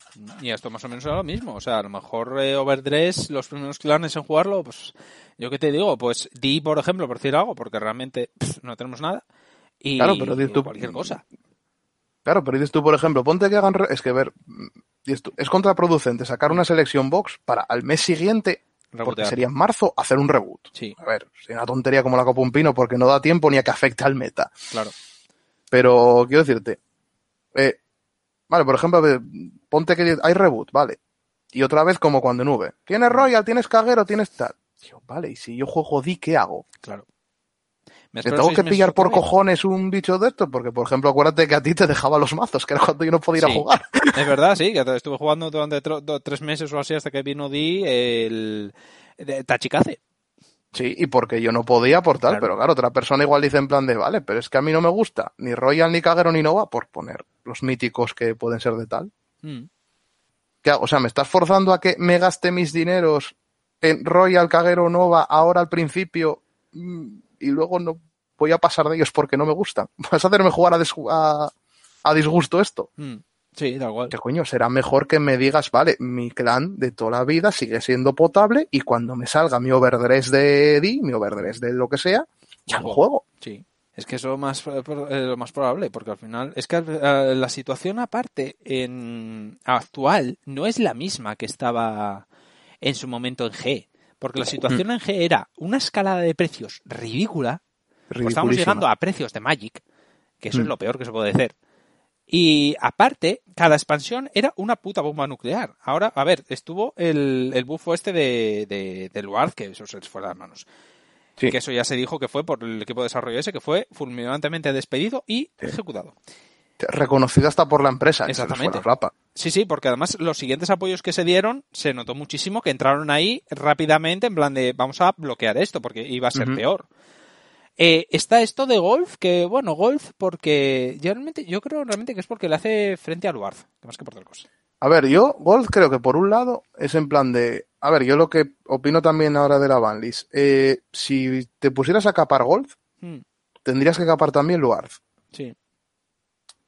Y esto más o menos era lo mismo. O sea, a lo mejor eh, Overdress, los primeros clanes en jugarlo, pues yo qué te digo, pues di, por ejemplo, por decir algo, porque realmente pff, no tenemos nada. Y Claro, pero di tú- cualquier cosa. Claro, pero dices tú, por ejemplo, ponte que hagan... Es que, ver, dices tú, es contraproducente sacar una selección box para al mes siguiente, porque sería en marzo, hacer un reboot. Sí, A ver, sería una tontería como la Copa Un Pino porque no da tiempo ni a que afecte al meta. claro. Pero quiero decirte, eh, vale, por ejemplo, ponte que hay reboot, vale. Y otra vez como cuando en V. Tienes Royal, tienes Caguero, tienes tal. Tío, vale, y si yo juego D, ¿qué hago? Claro. Me ¿Le espero tengo que pillar por cojones un bicho de estos? Porque, por ejemplo, acuérdate que a ti te dejaba los mazos, que era cuando yo no podía ir a jugar. Es verdad, sí, que estuve jugando durante tres meses o así hasta que vino Di el Tachikaze. Sí, y porque yo no podía por tal, Claro. pero claro, otra persona igual dice en plan de, vale, pero es que a mí no me gusta ni Royal, ni Caguero, ni Nova, por poner los míticos que pueden ser de tal. Mm. ¿Qué hago? O sea, ¿me estás forzando a que me gaste mis dineros en Royal, Caguero, Nova ahora al principio mm, y luego no voy a pasar de ellos porque no me gustan? <laughs> ¿Vas a hacerme jugar a, a, a disgusto esto? Mm. Sí, tal cual. Que coño, será mejor que me digas, vale, mi clan de toda la vida sigue siendo potable y cuando me salga mi overdress de D, mi overdress de lo que sea, ya lo juego. Sí. Es que eso es más, eh, pro- eh, lo más probable, porque al final es que eh, la situación aparte en actual no es la misma que estaba en su momento en G, porque la situación en G era una escalada de precios ridícula, pues estábamos llegando a precios de Magic, que eso es Mm. lo peor que se puede hacer. Y aparte, cada expansión era una puta bomba nuclear. Ahora, a ver, estuvo el, el bufo este de, de, de Luard, que eso se les fue de las manos. Sí. Que eso ya se dijo que fue por el equipo de desarrollo ese, que fue fulminantemente despedido y ejecutado. Reconocido hasta por la empresa. Exactamente. flapa. Sí, sí, porque además los siguientes apoyos que se dieron se notó muchísimo que entraron ahí rápidamente en plan de vamos a bloquear esto porque iba a ser peor. Eh, está esto de golf, que bueno, golf porque yo realmente, yo creo realmente que es porque le hace frente a Luard, que más que por otra cosa. A ver, yo, Gold, creo que por un lado es en plan de. A ver, yo lo que opino también ahora de la banlist. Eh, si te pusieras a capar Gold, Hmm, tendrías que capar también Luard. sí,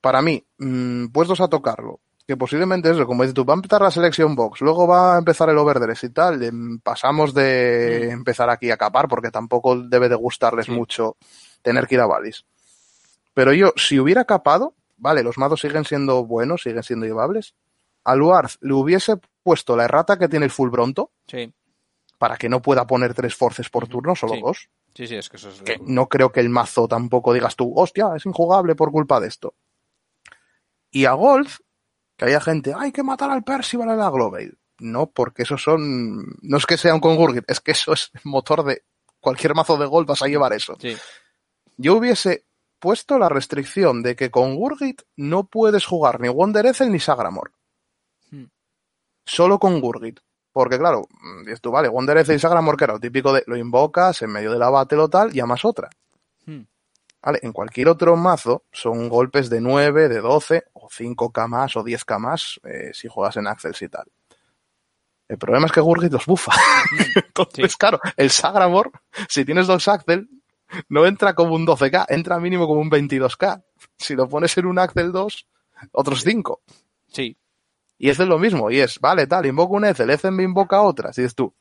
Para mí, mm, puestos a tocarlo, que posiblemente eso, como dices tú, va a empezar la selección box, luego va a empezar el overdress y tal, em, pasamos de empezar aquí a capar, porque tampoco debe de gustarles Sí. mucho tener que ir a Valis. Pero yo, si hubiera capado, vale, los mazos siguen siendo buenos, siguen siendo llevables. A Luarz le hubiese puesto la errata que tiene el full bronto, sí, para que no pueda poner tres forces por turno, solo Sí. dos. sí, sí, es que eso es... Que no creo que el mazo tampoco digas tú, hostia, es injugable por culpa de esto. Y a Golf, que haya gente, hay que matar al Percival en la Global. No, porque esos son. No es que sea un Congurgit, es que eso es motor de. Cualquier mazo de Golf vas a llevar eso. Sí, Yo hubiese puesto la restricción de que con Gurgit no puedes jugar ni Wonder Ethel ni Sagramor. Hmm. Solo con Gurgit. Porque claro, mm, dices tú, vale, Wonder Ethel y Sagramor, que era lo típico de lo invocas en medio de la battle o tal, llamas otra. Hmm. Vale, en cualquier otro mazo son golpes de 9, de 12, o 5k más, o 10k más, eh, si juegas en Axel y tal. El problema es que Gurgit los bufa. <laughs> Entonces, Sí. claro, el Sagramor, si tienes dos Axel, no entra como un 12k, entra mínimo como un 22k. Si lo pones en un Axel 2, otros 5. sí, Y es lo mismo, y es, vale, tal, invoco un Ethel, Ethel me invoca otra, si dices tú.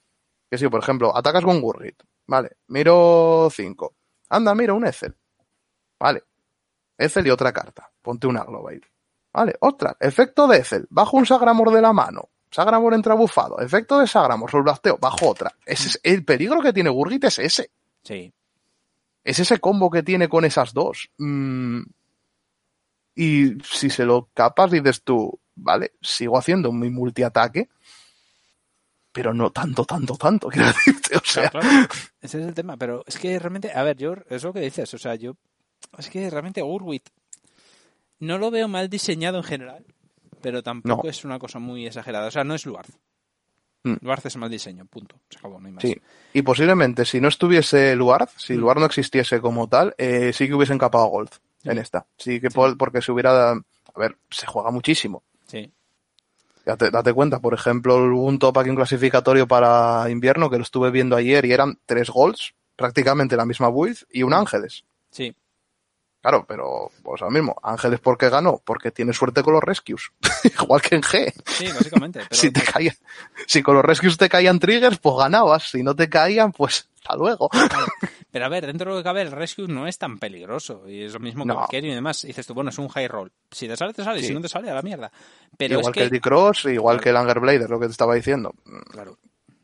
Que si, por ejemplo, atacas con Gurgit, vale, miro 5. Anda, mira un Ethel. Vale. Ethel y otra carta. Ponte una Global. Vale, otra. Efecto de Ethel. Bajo un Sagramor de la mano. Sagramor entra bufado. Efecto de Sagramor. Solblasteo. Bajo otra. Ese es, el peligro que tiene Gurgit es ese. sí, Es ese combo que tiene con esas dos. Mm, y si se lo capas, dices tú, vale, sigo haciendo mi multiataque, pero no tanto, tanto, tanto, <laughs> quiero decirte. O sea, Claro, claro. Ese es el tema, pero es que realmente, a ver, yo, es lo que dices, o sea, yo, es que realmente Urwit no lo veo mal diseñado en general, pero tampoco No. es una cosa muy exagerada, o sea, no es Luard. Mm. Es mal diseño, punto, se acabó, no hay más. sí. Y posiblemente, si no estuviese Luard, si Mm. No existiese como tal, eh, sí que hubiesen capado Gold en esta. Sí que por- porque se hubiera. A ver, se juega muchísimo. Sí, Date, date cuenta, por ejemplo, hubo un top aquí un clasificatorio para invierno que lo estuve viendo ayer y eran tres golds, prácticamente la misma build y un ángeles. sí, Claro, pero pues ahora mismo, Ángeles ¿por qué ganó? Porque tiene suerte con los rescues. <laughs> Igual que en G. Sí, básicamente. Pero... <laughs> si, te caían, si con los rescues te caían triggers, pues ganabas. Si no te caían, pues hasta luego. Claro. <laughs> Pero a ver, dentro de lo que cabe, el rescue no es tan peligroso. Y es lo mismo que No. el y demás. Y dices tú, bueno, es un high roll. Si te sale, te sale. Sí. Si no te sale, a la mierda. Pero igual es que, el. D-Cross, igual Claro. que el Anger Blade, es lo que te estaba diciendo. Claro,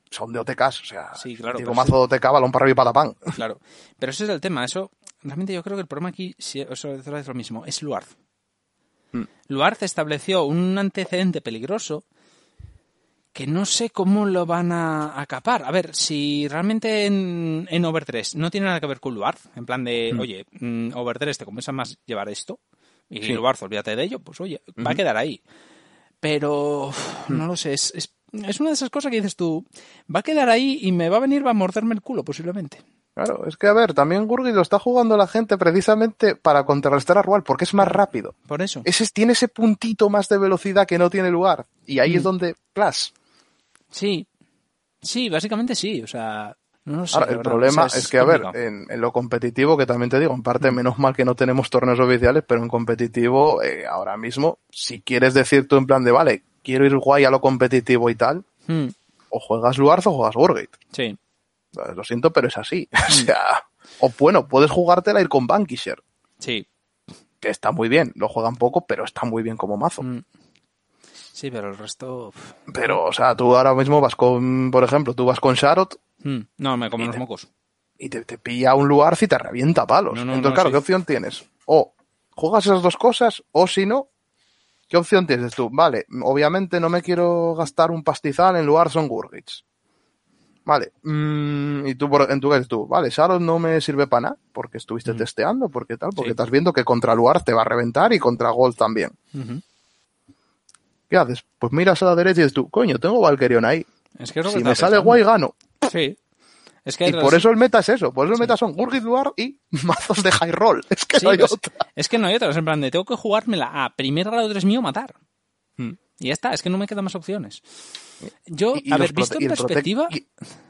Son de OTKs, o sea, Sí, claro, digo mazo de OTK, balón para arriba y claro. Pero ese es el tema. Eso, realmente yo creo que el problema aquí, si, otra vez lo mismo, es Luard. Mm. Estableció un antecedente peligroso que no sé cómo lo van a acapar. A ver, si realmente en, en Over 3 no tiene nada que ver con Luard, en plan de, Mm. oye, mm, Over 3 te compensa más llevar esto, y Sí. Luard, olvídate de ello, pues oye, va a quedar ahí. Pero, Mm. no lo sé, es, es, es una de esas cosas que dices tú, va a quedar ahí y me va a venir, va a morderme el culo posiblemente. Claro, es que a ver, también Gurgi lo está jugando la gente precisamente para contrarrestar a Rual, porque es más rápido. Por eso. Ese, tiene ese puntito más de velocidad que no tiene lugar. Y ahí Mm. es donde, plas. Sí, sí, básicamente sí, o sea, no lo sé. Ahora, el verdad, problema o sea, es que, a ver, en, en lo competitivo, que también te digo, en parte Mm. menos mal que no tenemos torneos oficiales, pero en competitivo, eh, ahora mismo, si quieres decir tú en plan de, vale, quiero ir guay a lo competitivo y tal, Mm, o juegas Luarz o juegas Wargate. sí, Lo siento, pero es así. <laughs> Mm. O sea, o bueno, puedes jugártela ir con Bankisher, sí. que está muy bien. Lo juegan poco, pero está muy bien como mazo. mm. Sí, pero el resto... Pero, o sea, tú ahora mismo vas con, por ejemplo, tú vas con Sharot mm, No, me como los te- mocos. y te, te pilla un Luarz y te revienta palos. No, no, Entonces, no, claro, sí. ¿qué opción tienes? O juegas esas dos cosas, o si no, ¿qué opción tienes tú? Vale, obviamente no me quiero gastar un pastizal en Luarz o Gurgits. Vale, mm, y tú, por- en tu caso, tú, vale, Sharot no me sirve para nada, porque estuviste Mm. testeando, porque tal, porque Sí. estás viendo que contra Luarz te va a reventar y contra Gold también. ¿Qué haces? Pues miras a la derecha y dices tú, coño, tengo Valkyrion ahí. Es que es lo que Si me sale guay, gano. Sí. Es que Y por eso el meta es eso. Por eso el meta son Gurgit Luar y <laughs> mazos de high roll. Es que Sí, no hay pues, otra. es que no hay otra. Es en plan de tengo que jugármela a primer grado 3 mío matar. Mm. Y ya está, es que no me quedan más opciones. Yo, Y- y a ver, visto en el protect- perspectiva, y-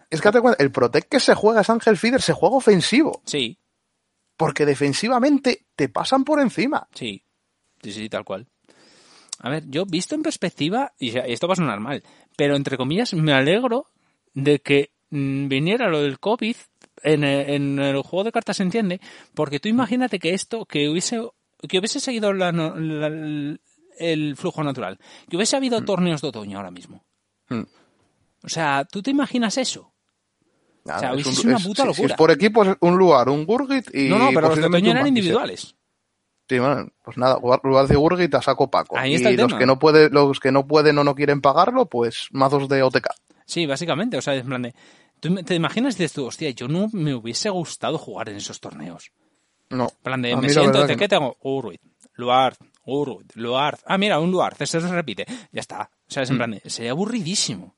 es que el Protect que se juega es Ángel Feeder, se juega ofensivo. sí, Porque defensivamente te pasan por encima. sí, sí, sí, tal cual. A ver, yo visto en perspectiva, y esto va a sonar mal, pero entre comillas me alegro de que mm, viniera lo del COVID en el, en el juego de cartas, se entiende, porque tú imagínate que esto, que hubiese, que hubiese seguido la no- la- el, el flujo natural, que hubiese habido torneos de otoño ahora mismo. Mm. O sea, ¿tú te imaginas eso? Nada, O sea, es un- una es- puta si- Si locura. es por equipo, es un lugar, un Gurgit y. no, no, pero los de un eran individuales. Sí, bueno, pues nada, lugar de Gurgit a saco Paco. Ahí y está el los tema. que no puede, los que no pueden o no quieren pagarlo, pues mazos de OTK. Sí, básicamente, o sea, en plan de... ¿tú te imaginas y dices tú, hostia, yo no me hubiese gustado jugar en esos torneos? No. En plan de, me siento, verdad ¿de que qué tengo? Urwit, Luard, Urwit, Luard. Ah, mira, un Luard, ese se repite. Ya está. O sea, es en plan de, sería aburridísimo.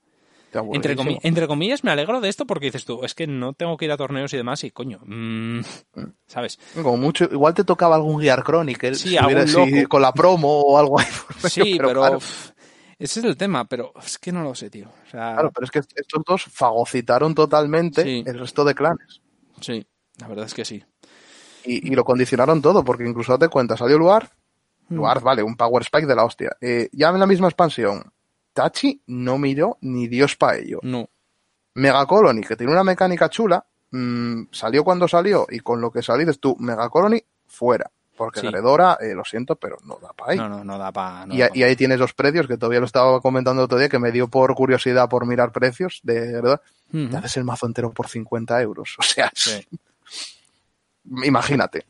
Entre, comi- aburridísimo. entre comillas, me alegro de esto porque dices tú, es que no tengo que ir a torneos y demás y coño, mm, <laughs> ¿sabes? Como mucho, igual te tocaba algún Gear Chronicle, Sí, si con la promo o algo ahí. por medio, Sí, pero, claro, ese es el tema, pero es que no lo sé, tío. O sea, claro, pero es que estos dos fagocitaron totalmente Sí. el resto de clanes. sí, la verdad es que sí. Y, y lo condicionaron todo, porque incluso date cuenta, salió Luar, Mm. Luar, vale, un Power Spike de la hostia. Eh, ya en la misma expansión, Tachi no miró ni Dios pa' ello. No, Mega Colony, que tiene una mecánica chula, mm, salió cuando salió, y con lo que salices tú, Mega Colony, fuera. Porque Sí. Eh, lo siento, pero no da para ahí. no, no, no da para... y, a- y ahí tienes los precios, que todavía lo estaba comentando otro día, que me dio por curiosidad por mirar precios, de verdad. Te haces el mazo entero por 50 euros. <laughs> O sea, Sí, imagínate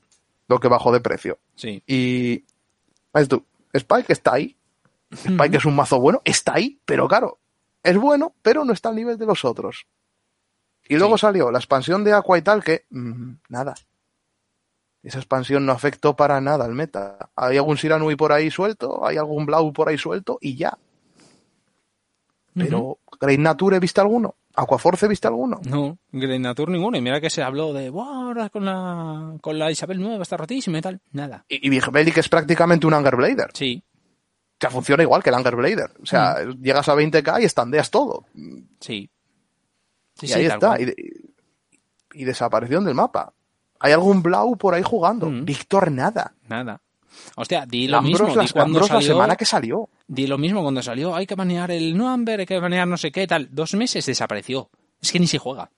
lo que bajó de precio. sí. Y, ¿ves tú? Spike está ahí. Spike es un mazo bueno, está ahí, pero claro, es bueno, pero no está al nivel de los otros. Y luego salió la expansión de Aqua y tal, que mm, nada. Esa expansión no afectó para nada al meta. Hay algún Siranui por ahí suelto, hay algún Blau por ahí suelto y ya. Pero, ¿Great Nature viste alguno? ¿Aquaforce viste alguno? No, Grey Nature ninguno. Y mira que se habló de, "Buah, ahora con la, con la Isabel nueva está rotísima y tal. Nada. Y, y que es prácticamente un Anger Blader. Sí, O sea, funciona igual que el Anger Blader. O sea, llegas a 20k y estandeas todo. sí. Sí, y sí, ahí está. Y, de- y desaparición del mapa. Hay algún Blau por ahí jugando. Mm. Víctor, nada. Nada. Hostia, di lo Lambros, mismo. Di cuando Lambros la semana que salió. Di lo mismo cuando salió. Hay que banear el no Amber, hay que banear no sé qué, tal. Dos meses desapareció. Es que ni se juega.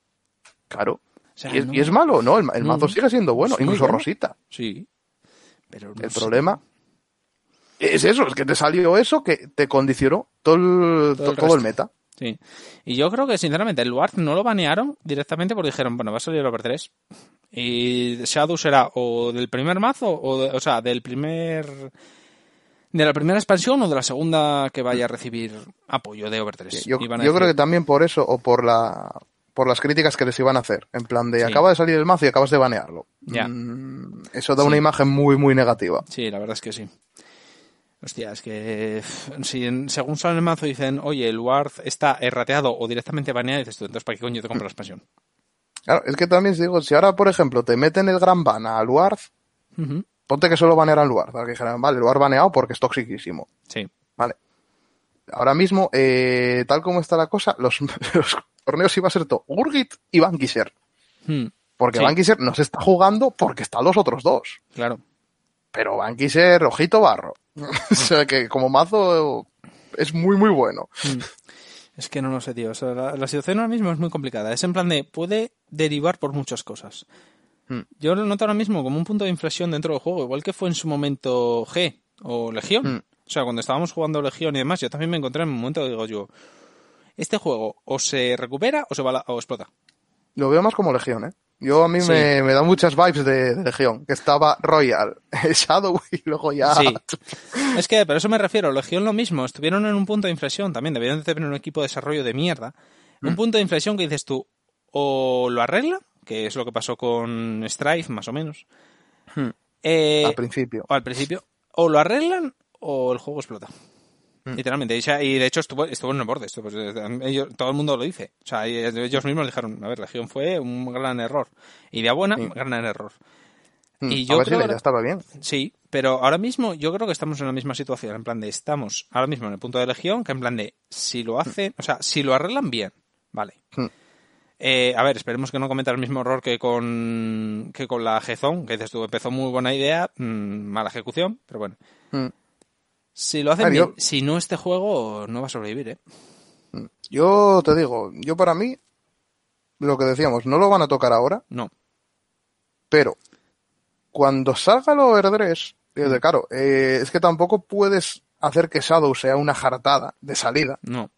Claro. O sea, ¿Y es, no- y es malo? No, el, el No. mazo sigue siendo bueno. Incluso bueno. Rosita. Sí. Pero no El sé. problema es eso, es que te salió eso que te condicionó todo el, Todo el todo meta. Sí. Y yo creo que, sinceramente, el Luard no lo banearon directamente porque dijeron, bueno, va a salir el Over 3. Y Shadow será o del primer mazo, o, de- o sea, del primer. De la primera expansión o de la segunda que vaya a recibir apoyo de Over 3. Yo, creo que también por eso, o por la por las críticas que les iban a hacer. En plan de Sí. acaba de salir el mazo y acabas de banearlo. Ya. Mm, eso da Sí. una imagen muy, muy negativa. Sí, la verdad es que sí. Hostia, es que si en- según sale el mazo dicen, oye, el Ward está errateado o directamente baneado, dices tú, entonces ¿para qué coño te compro la expansión? Claro, es que también digo, si ahora, por ejemplo, te meten el gran ban a Luard, Ujú. Ponte que solo banearan Luard. Para que dijeran, vale, Luard baneado porque es toxiquísimo. Sí. Vale. Ahora mismo, eh, tal como está la cosa, los, <laughs> los torneos iba a ser todo Urgit y Vanquisher. Hmm, Porque Sí. Vanquisher no se está jugando porque están los otros dos. claro. Pero Vanquisher, ojito barro. <laughs> o sea que como mazo es muy, muy bueno. Mm. Es que no lo sé, tío. O sea, la, la situación ahora mismo es muy complicada. Es en plan de, puede derivar por muchas cosas. Mm. Yo lo noto ahora mismo como un punto de inflexión dentro del juego, igual que fue en su momento G o Legión. Mm. O sea, cuando estábamos jugando Legión y demás, yo también me encontré en un momento que digo yo, este juego o se recupera o se va la- o explota. Lo veo más como Legión, ¿eh? Yo a mí Sí. me, me da muchas vibes de, de Legión, que estaba Royal, <laughs> Shadow y luego ya... Sí. <laughs> Es que, pero eso me refiero, Legión lo mismo, estuvieron en un punto de inflexión también, debieron de tener un equipo de desarrollo de mierda. Mm. Un punto de inflexión que dices tú, o lo arregla, que es lo que pasó con Strife, más o menos. Hmm. Eh, Al principio. o al principio, o lo arreglan o el juego explota. Mm. Literalmente. Y, de hecho estuvo, estuvo en el borde. Esto, pues, ellos- todo el mundo lo dice. O sea, ellos mismos dijeron, a ver, Legión fue un gran error. Idea buena, Sí. gran error. Mm, y a yo ver si creo la idea estaba bien. Sí, pero ahora mismo yo creo que estamos en la misma situación, en plan de estamos ahora mismo en el punto de Legión, que en plan de si lo hacen, o sea, si lo arreglan bien, vale. Mm. Eh, a ver, esperemos que no cometa el mismo error que con que con la Gezón, que dices tú, empezó muy buena idea, mm, mala ejecución, pero bueno. Mm. Si lo hacen A ver, bien, yo- si no este juego no va a sobrevivir, ¿eh? Yo te digo, yo para mí, lo que decíamos, no lo van a tocar ahora, No. pero cuando salga el Overdress, de claro, eh, es que tampoco puedes hacer que Shadow sea una jartada de salida No.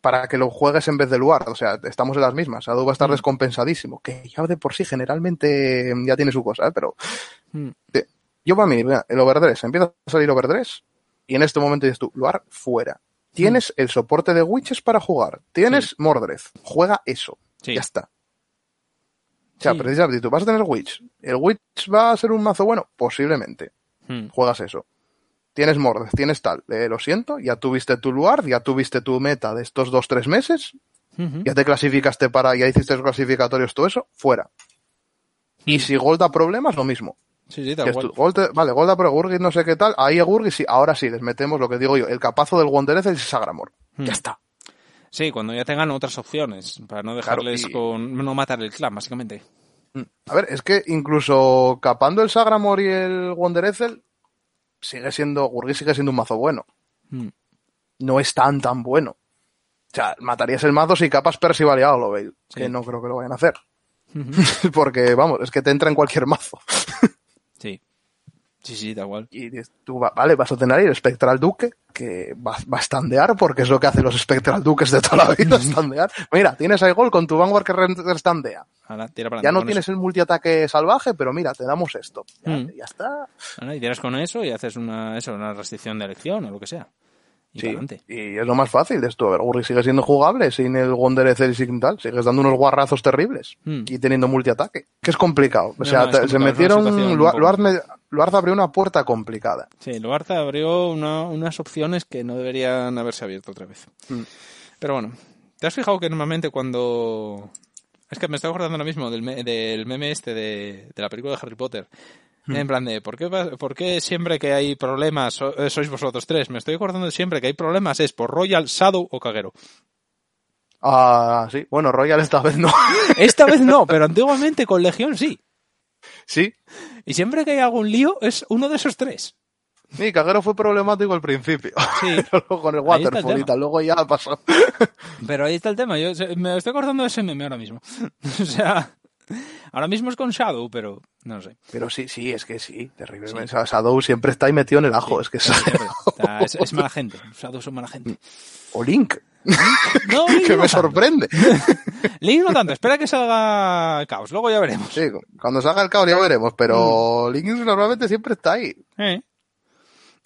Para que lo juegues en vez de Luar. O sea, estamos en las mismas. Shadow va a estar Mm. descompensadísimo, que ya de por sí generalmente ya tiene su cosa, ¿eh? pero Mm. yo para mí, mira, el Overdress, empieza a salir Overdress y en este momento dices tú, Luar fuera. Tienes el soporte de Witches para jugar. Tienes Mordred. Juega eso. Sí. Ya está. O sea, Sí. precisamente, tú vas a tener Witch. ¿El Witch va a ser un mazo bueno? Posiblemente. Mm. Juegas eso. Tienes Mordred, tienes tal. Eh, lo siento, ya tuviste tu lugar, ya tuviste tu meta de estos dos, tres meses, ya te clasificaste para, ya hiciste los clasificatorios, todo eso, fuera. Y si Gold da problemas, lo mismo. Sí, sí, tal es cual. Gold vale, Gold da pero Gurgit no sé qué tal, ahí a Gurgit sí, ahora sí, les metemos lo que digo yo, el capazo del Wondereth y Sagramor. Ya está. Sí, cuando ya tengan otras opciones, para no dejarles y- con... no matar el clan, básicamente. Mm. A ver, es que incluso capando el Sagramor y el Wonderethel, sigue siendo, Gurgit sigue siendo un mazo bueno. Mm. No es tan tan bueno. O sea, matarías el mazo si capas Percival y Veil, Sí. que no creo que lo vayan a hacer. <laughs> Porque, vamos, es que te entra en cualquier mazo. Sí. Sí, sí, tal cual. Y dices, tú, va- vale, vas a tener ahí el Spectral Duque, que va, va a standear, porque es lo que hacen los Spectral Duques de toda la vida, <laughs> standear. Mira, tienes ahí gol con tu Vanguard que standea. Ahora, tira para Ya no tienes el multiataque salvaje, pero mira, te damos esto. Ya, Mm. ya está. eso. Ahora, y tiras con eso y haces una, eso, una restricción de elección o lo que sea. Y Sí, pa'lante. y es lo más fácil de esto. A ver, Gurri sigue siendo jugable sin el Wondereth y sin tal. Sigues dando unos guarrazos terribles Mm. y teniendo multiataque. Que es complicado. O sea, no, complicado, se metieron. Luar, poco Luar me- Luar abrió una puerta complicada. Sí, Luarza abrió una- unas opciones que no deberían haberse abierto otra vez. Mm. Pero bueno, ¿te has fijado que normalmente cuando... Es que me estoy acordando ahora mismo del, me- del meme este de, de la película de Harry Potter. Mm. En plan de, ¿por qué, ¿por qué siempre que hay problemas so- eh, sois vosotros tres? Me estoy acordando de siempre que hay problemas es por Royal, Shadow o Kagero. Ah, sí. Bueno, Royal esta vez no. <laughs> Esta vez no, pero antiguamente con Legión sí. Sí. Y siempre que hay algún lío, es uno de esos tres. Sí, Caguero fue problemático al principio. Sí. <laughs> Luego con el waterfall luego ya pasó. <laughs> Pero ahí está el tema. Yo me estoy acordando de ese meme ahora mismo. <laughs> o sea, ahora mismo es con Shadow, pero no sé. Pero sí, sí, es que sí, terrible. O sea, Shadow siempre está ahí metido en el ajo, es que es... O mala gente. <laughs> Shadow son mala gente. O Link, <laughs> No, Link que no me tanto. sorprende. <laughs> Link no tanto. Espera que salga Caos. Luego ya veremos. Sí, cuando salga el caos ya veremos, pero Link normalmente siempre está ahí. Eh.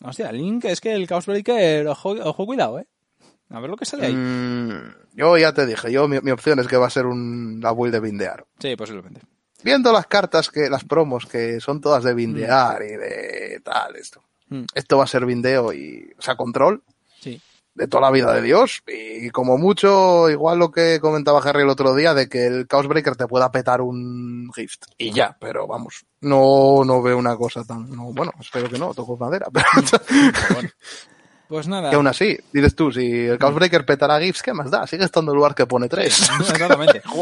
Hostia, Link es que el Chaos Breaker, ojo, ojo cuidado, eh. A ver lo que sale ahí. Mm, yo ya te dije, yo mi, mi opción es que va a ser un, la build de bindear. Sí, posiblemente. Viendo las cartas que, las promos que son todas de bindear y de tal, esto. Mm. Esto va a ser bindeo y, o sea, control Sí. de toda la vida de Dios. Y como mucho, igual lo que comentaba Harry el otro día, de que el Chaos Breaker te pueda petar un gift. Y ya, pero vamos, no, no veo una cosa tan, no, bueno, espero que no, toco madera, <laughs> pero bueno. Pues nada. que aún así, dices tú, si el Chaos Breaker petará gifts, ¿qué más da? Sigue estando en el lugar que pone tres. Exactamente. <laughs>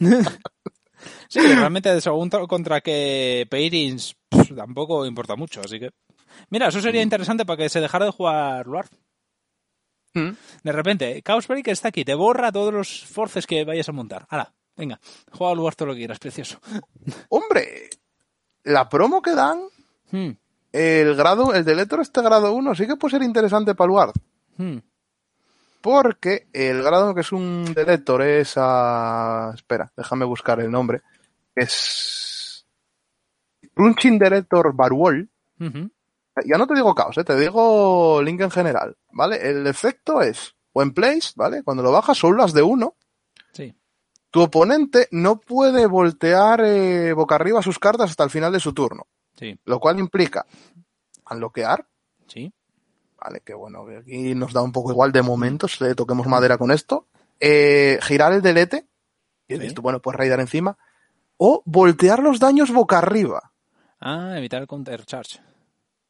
<laughs> Sí, realmente tra- contra que Pairings pff, tampoco importa mucho, así que. Mira, eso sería interesante para que se dejara de jugar Luar. Mm. De repente, Chaos Breaker está aquí, te borra todos los forces que vayas a montar. Hala, venga, juega Luar todo lo que quieras, precioso. <laughs> Hombre, la promo que dan, Hmm, el grado, el Deletor este grado 1 sí que puede ser interesante para el Ward. Porque el grado que es un Deletor es a... Espera, déjame buscar el nombre. Es... Crunching Deletor Barwall. Ujú. Ya no te digo caos, ¿eh? te digo Link en general, ¿vale? El efecto es, o en place, ¿vale? Cuando lo bajas son las de uno. Sí. Tu oponente no puede voltear eh, boca arriba sus cartas hasta el final de su turno. Sí, Lo cual implica unlockear, sí. ¿Vale? Que bueno, que aquí nos da un poco igual de momentos, eh, toquemos madera con esto. Eh, girar el delete, y dices tú, bueno, pues raidar encima. O voltear los daños boca arriba. Ah, evitar el counter charge.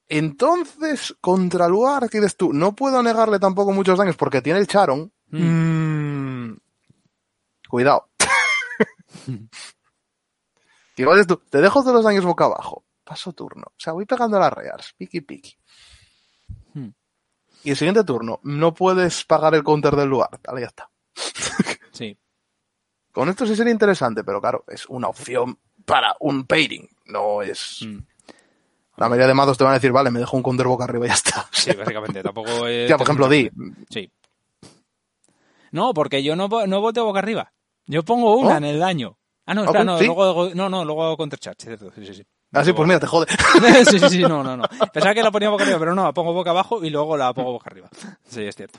Entonces, contra Luar, que dices tú, no puedo negarle tampoco muchos daños porque tiene el Charon. Hmm. Mm, Cuidado. <laughs> Igual dices tú, te dejo todos los daños boca abajo. Paso turno. O sea, voy pegando las rears. Piki piki. Y el siguiente turno, no puedes pagar el counter del lugar. Vale, ya está. Sí. <laughs> Con esto sí sería interesante, pero claro, es una opción para un pairing. No es. Mm. La mayoría de mazos te van a decir, vale, me dejo un counter boca arriba y ya está. <laughs> Sí, básicamente. Tampoco <laughs> es. Ya, por ejemplo, Di. Sí. No, porque yo no, no volteo boca arriba. Yo pongo una ¿Oh? en el daño. Ah, no, espera, Ok, no, sí. luego no, no, luego hago counter charge, cierto. Sí, sí, sí. Así, pues mira, te jode. <laughs> sí, sí, sí, no, no, no. Pensaba que la ponía boca arriba, pero no, la pongo boca abajo y luego la pongo boca arriba. Sí, es cierto.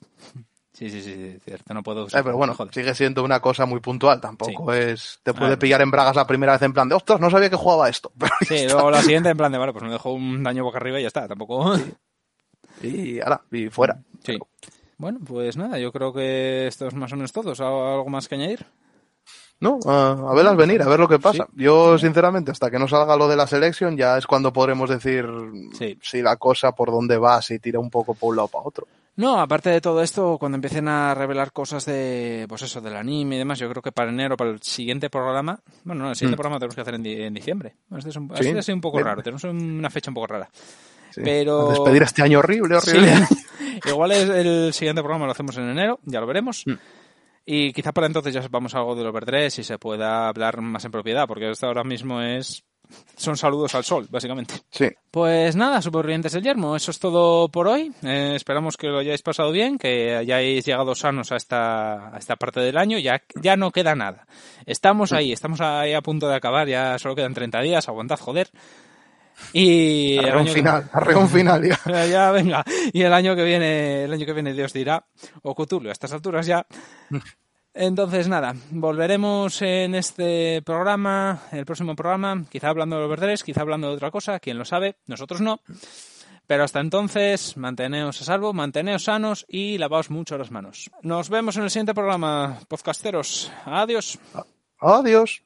Sí, sí, sí, sí, es cierto. No puedo usar. Eh, pero bueno, joder. sigue siendo una cosa muy puntual. Tampoco es. Te puede Ah, pillar en bragas la primera vez en plan de, ostras, no sabía que jugaba esto. <laughs> Pero Sí, luego la siguiente en plan de, vale, pues me dejo un daño boca arriba y ya está. Tampoco. y ahora, y fuera. Sí. Bueno, pues nada, yo creo que esto es más o menos todo. ¿Os ¿Algo algo más que añadir? No, a, a verlas venir, a ver lo que pasa. Yo, sinceramente, hasta que no salga lo de la selección, ya es cuando podremos decir Sí. si la cosa por dónde va, si tira un poco por un lado para otro. No, aparte de todo esto, cuando empiecen a revelar cosas de, pues eso, del anime y demás, yo creo que para enero, para el siguiente programa, bueno, no, el siguiente Mm. programa tenemos que hacer en, di- en diciembre. Bueno, Este es un, Sí. este es un poco raro, tenemos una fecha un poco rara. Sí. Pero- A Despedir este año horrible, horrible. Sí. <laughs> Igual es el siguiente programa lo hacemos en enero, ya lo veremos. Mm. Y quizá para entonces ya sepamos algo del Overdress y se pueda hablar más en propiedad, porque esto ahora mismo es son saludos al sol, básicamente. Sí. Pues nada, supervivientes del yermo, eso es todo por hoy. Eh, esperamos que lo hayáis pasado bien, que hayáis llegado sanos a esta, a esta parte del año. Ya, ya no queda nada. Estamos ahí, estamos ahí a punto de acabar, ya solo quedan 30 días, aguantad, joder. Y el año que- final, arreón final <laughs> ya. venga. Y el año que viene, el año que viene Dios dirá, o Cthulhu, a estas alturas ya. <laughs> Entonces, nada, volveremos en este programa, el próximo programa, quizá hablando de los verdes, quizá hablando de otra cosa, quién lo sabe, nosotros no. Pero hasta entonces, manteneos a salvo, manteneos sanos y lavaos mucho las manos. Nos vemos en el siguiente programa, podcasteros. Adiós. Adiós.